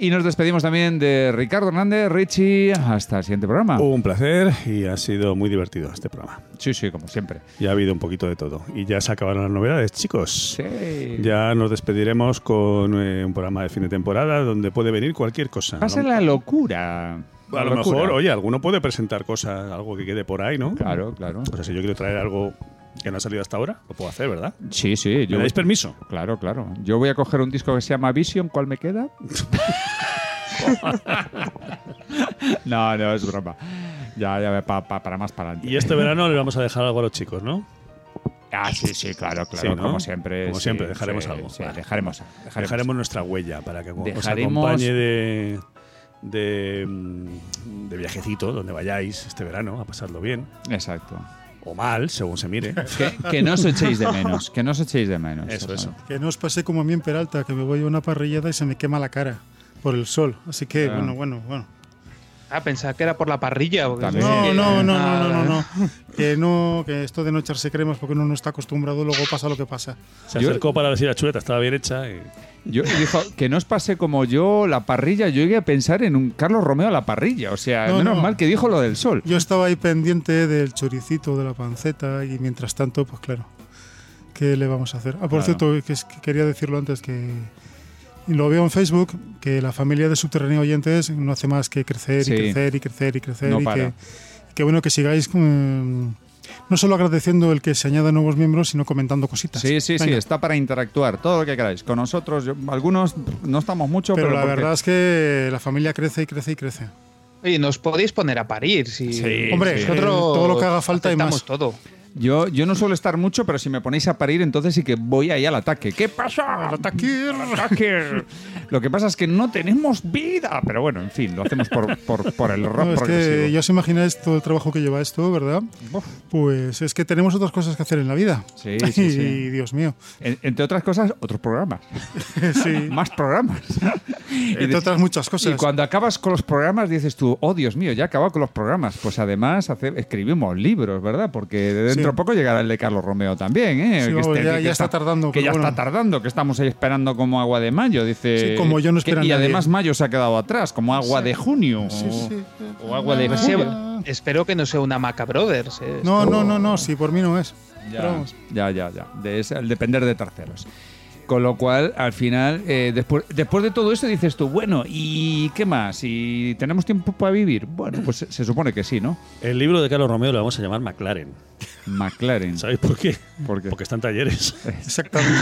Y nos despedimos también de Ricardo Hernández, Richie. Hasta el siguiente programa. Un placer y ha sido muy divertido este programa. Sí, sí, como siempre. Ya ha habido un poquito de todo. Y ya se acabaron las novedades, chicos. Sí. Ya nos despediremos con eh, un programa de fin de temporada donde puede venir cualquier cosa. Va a ser la locura. A lo mejor, oye, alguno puede presentar cosas, algo que quede por ahí, ¿no? Claro, claro. O sea, si yo quiero traer algo que no ha salido hasta ahora, lo puedo hacer, ¿verdad? Sí, sí. ¿Me dais permiso? Claro, claro. Yo voy a coger un disco que se llama Vision. ¿Cuál me queda? no, no, es broma. Ya, ya, pa- pa- para más para adelante. Y este verano le vamos a dejar algo a los chicos, ¿no? Ah, sí, sí, claro, claro. Sí, ¿no? Como siempre. Como sí, siempre, dejaremos sí, algo. Vale. dejaremos, dejaremos. Dejaremos nuestra huella para que os Dejaremos- acompañe de, de, mm, de viajecito donde vayáis este verano a pasarlo bien. Exacto. O mal, según se mire. Que, que no os echéis de menos. Que no os echéis de menos. Eso, eso. Que no os pase como a mí en Peralta, que me voy a una parrillada y se me quema la cara por el sol. Así que, Ah. bueno, bueno, bueno. Ah, pensaba que era por la parrilla. No, no, no, no, no, no, no. Que no, que esto de no echarse cremas porque uno no está acostumbrado, luego pasa lo que pasa. Se Yo- acercó para si la chuleta estaba bien hecha. Y... Yo dijo que no os pase como yo la parrilla. Yo llegué a pensar en un Carlos Romeo a la parrilla. O sea, No, menos no. mal que dijo lo del sol. Yo estaba ahí pendiente del choricito, de la panceta y mientras tanto, pues claro, ¿qué le vamos a hacer? Ah, por Claro. cierto, que, es- que quería decirlo antes que lo veo en Facebook, que la familia de Subterráneo Oyentes no hace más que crecer Sí. y crecer y crecer y crecer No y que, que bueno que sigáis mm, no solo agradeciendo el que se añadan nuevos miembros, sino comentando cositas. Sí, sí, sí, Venga. está para interactuar, todo lo que queráis. Con nosotros, yo- algunos no estamos mucho, Pero, pero, la porque- verdad es que la familia crece y crece y crece. Oye, nos podéis poner a parir. Si Sí, Hombre, sí. eh, todo lo que haga falta y más. todo. Yo, yo no suelo estar mucho, pero si me ponéis a parir, entonces sí que voy ahí al ataque. ¿Qué pasa? Al ataque. Ataque. Lo que pasa es que no tenemos vida. Pero bueno, en fin, lo hacemos por, por, por el rap No, es que ya os imagináis todo el trabajo que lleva esto, ¿verdad? Pues es que tenemos otras cosas que hacer en la vida. Sí, sí, sí. Y Dios mío. En- entre otras cosas, otros programas. Sí. Más programas. Entre otras muchas cosas. Y cuando acabas con los programas dices tú, oh Dios mío, ya he acabado con los programas. Pues además hace- escribimos libros, ¿verdad? Porque de dentro dentro poco llegará el de Carlos Romeo también, ¿eh? Sí, Que vamos, este- ya- que ya está tardando, Que ya bueno. está tardando, que estamos ahí esperando como agua de mayo, dice. Sí, como yo no que- Y nadie. además mayo se ha quedado atrás, como agua de junio. o- Sí, sí. O agua de julio. espero que no sea una Maca Brothers. eh. No, Esto- no, no, no, sí, por mí no es. Ya, Pero ya, ya, ya. De ese- al depender de terceros. Con lo cual, al final, eh, después, después de todo esto dices tú, bueno, ¿y qué más? ¿Y tenemos tiempo para vivir? Bueno, pues se, se supone que sí, ¿no? El libro de Carlos Romeo lo vamos a llamar McLaren. McLaren. ¿Sabéis por qué? ¿Por qué? Porque está en talleres. Exactamente.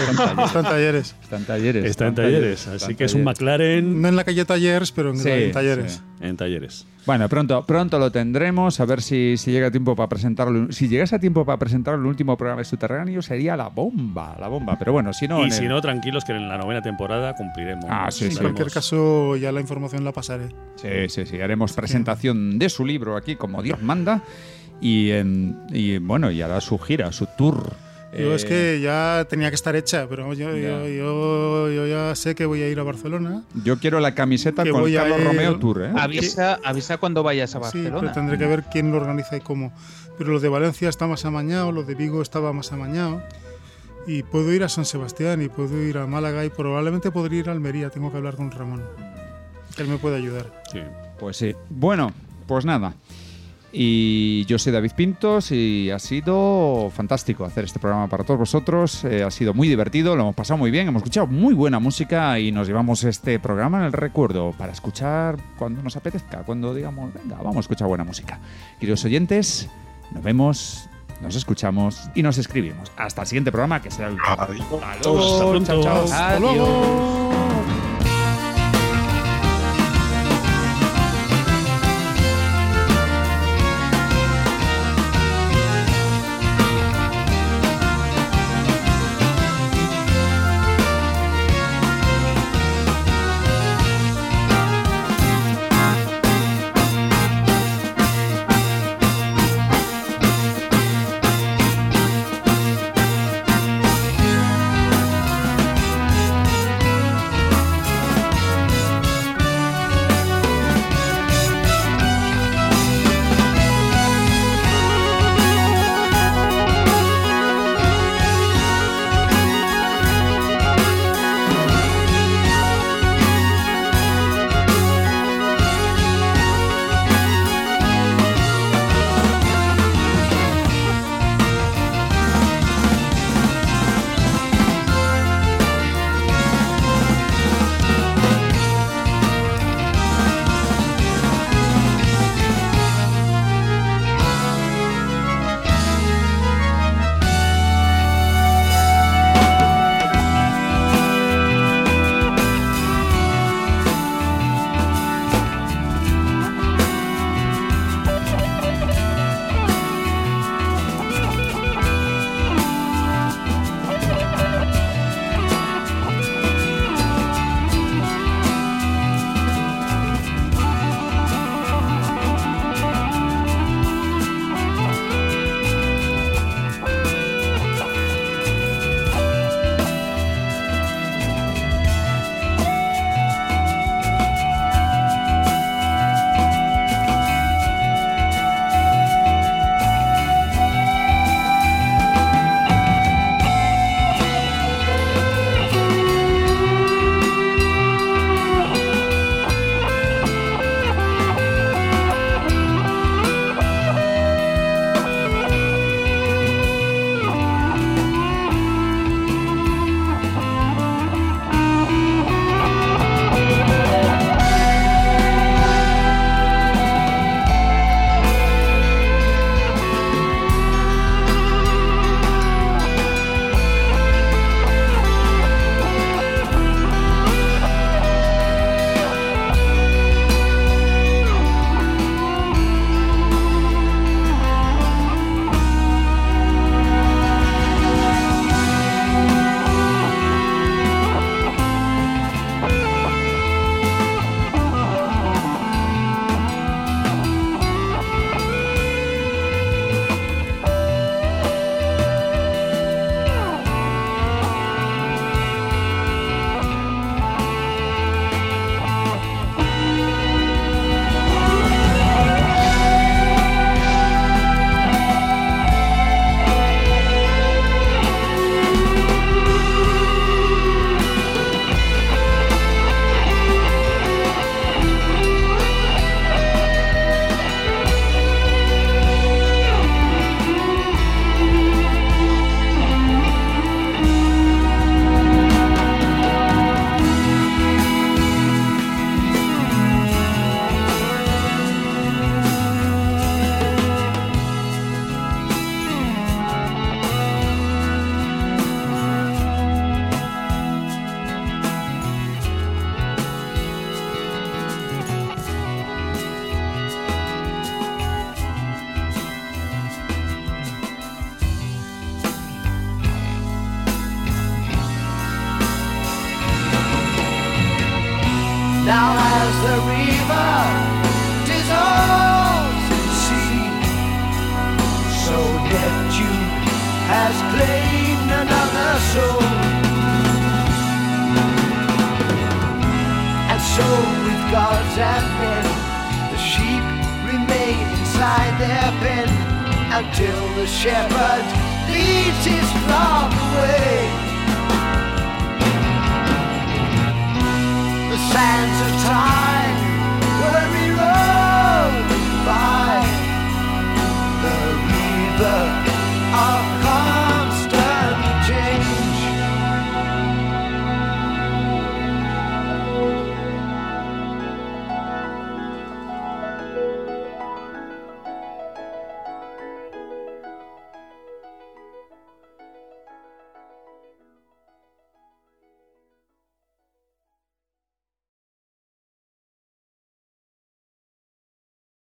Está en talleres. Está en talleres. Está en talleres. Así que es un McLaren No en la calle Talleres, pero en, Sí, en talleres. sí. en talleres. Bueno, pronto, pronto lo tendremos, a ver si, si llega tiempo para presentarlo. Si llegase a tiempo para presentarlo el último programa de Subterráneo, sería la bomba, la bomba. Pero bueno, si no... y en si el- no, tranquilos que en la novena temporada cumpliremos. Ah, sí, En sí. cualquier caso, ya la información la pasaré. Sí, sí, sí. Haremos presentación de su libro aquí, como Dios manda. Y, en- y bueno, y hará su gira, su tour. Yo Eh, es que ya tenía que estar hecha, pero yo, yo, yo, yo ya sé que voy a ir a Barcelona. Yo quiero la camiseta que con voy a Carlos ir- Romeo Tour, ¿eh? Avisa, avisa cuando vayas a Sí, pero Barcelona. tendré que ver quién lo organiza y cómo. Pero lo de Valencia está más amañado, lo de Vigo estaba más amañado. Y puedo ir a San Sebastián y puedo ir a Málaga y probablemente podría ir a Almería. Tengo que hablar con Ramón. Él me puede ayudar. Sí. Pues sí. Bueno, pues nada. Y yo soy David Pintos y ha sido fantástico hacer este programa para todos vosotros. Eh, ha sido muy divertido, lo hemos pasado muy bien, hemos escuchado muy buena música y nos llevamos este programa en el recuerdo para escuchar cuando nos apetezca, cuando digamos, venga, vamos a escuchar buena música. Queridos oyentes, nos vemos, nos escuchamos y nos escribimos. Hasta el siguiente programa que será el último. Hasta luego. Hasta pronto. Chao, chao. Hasta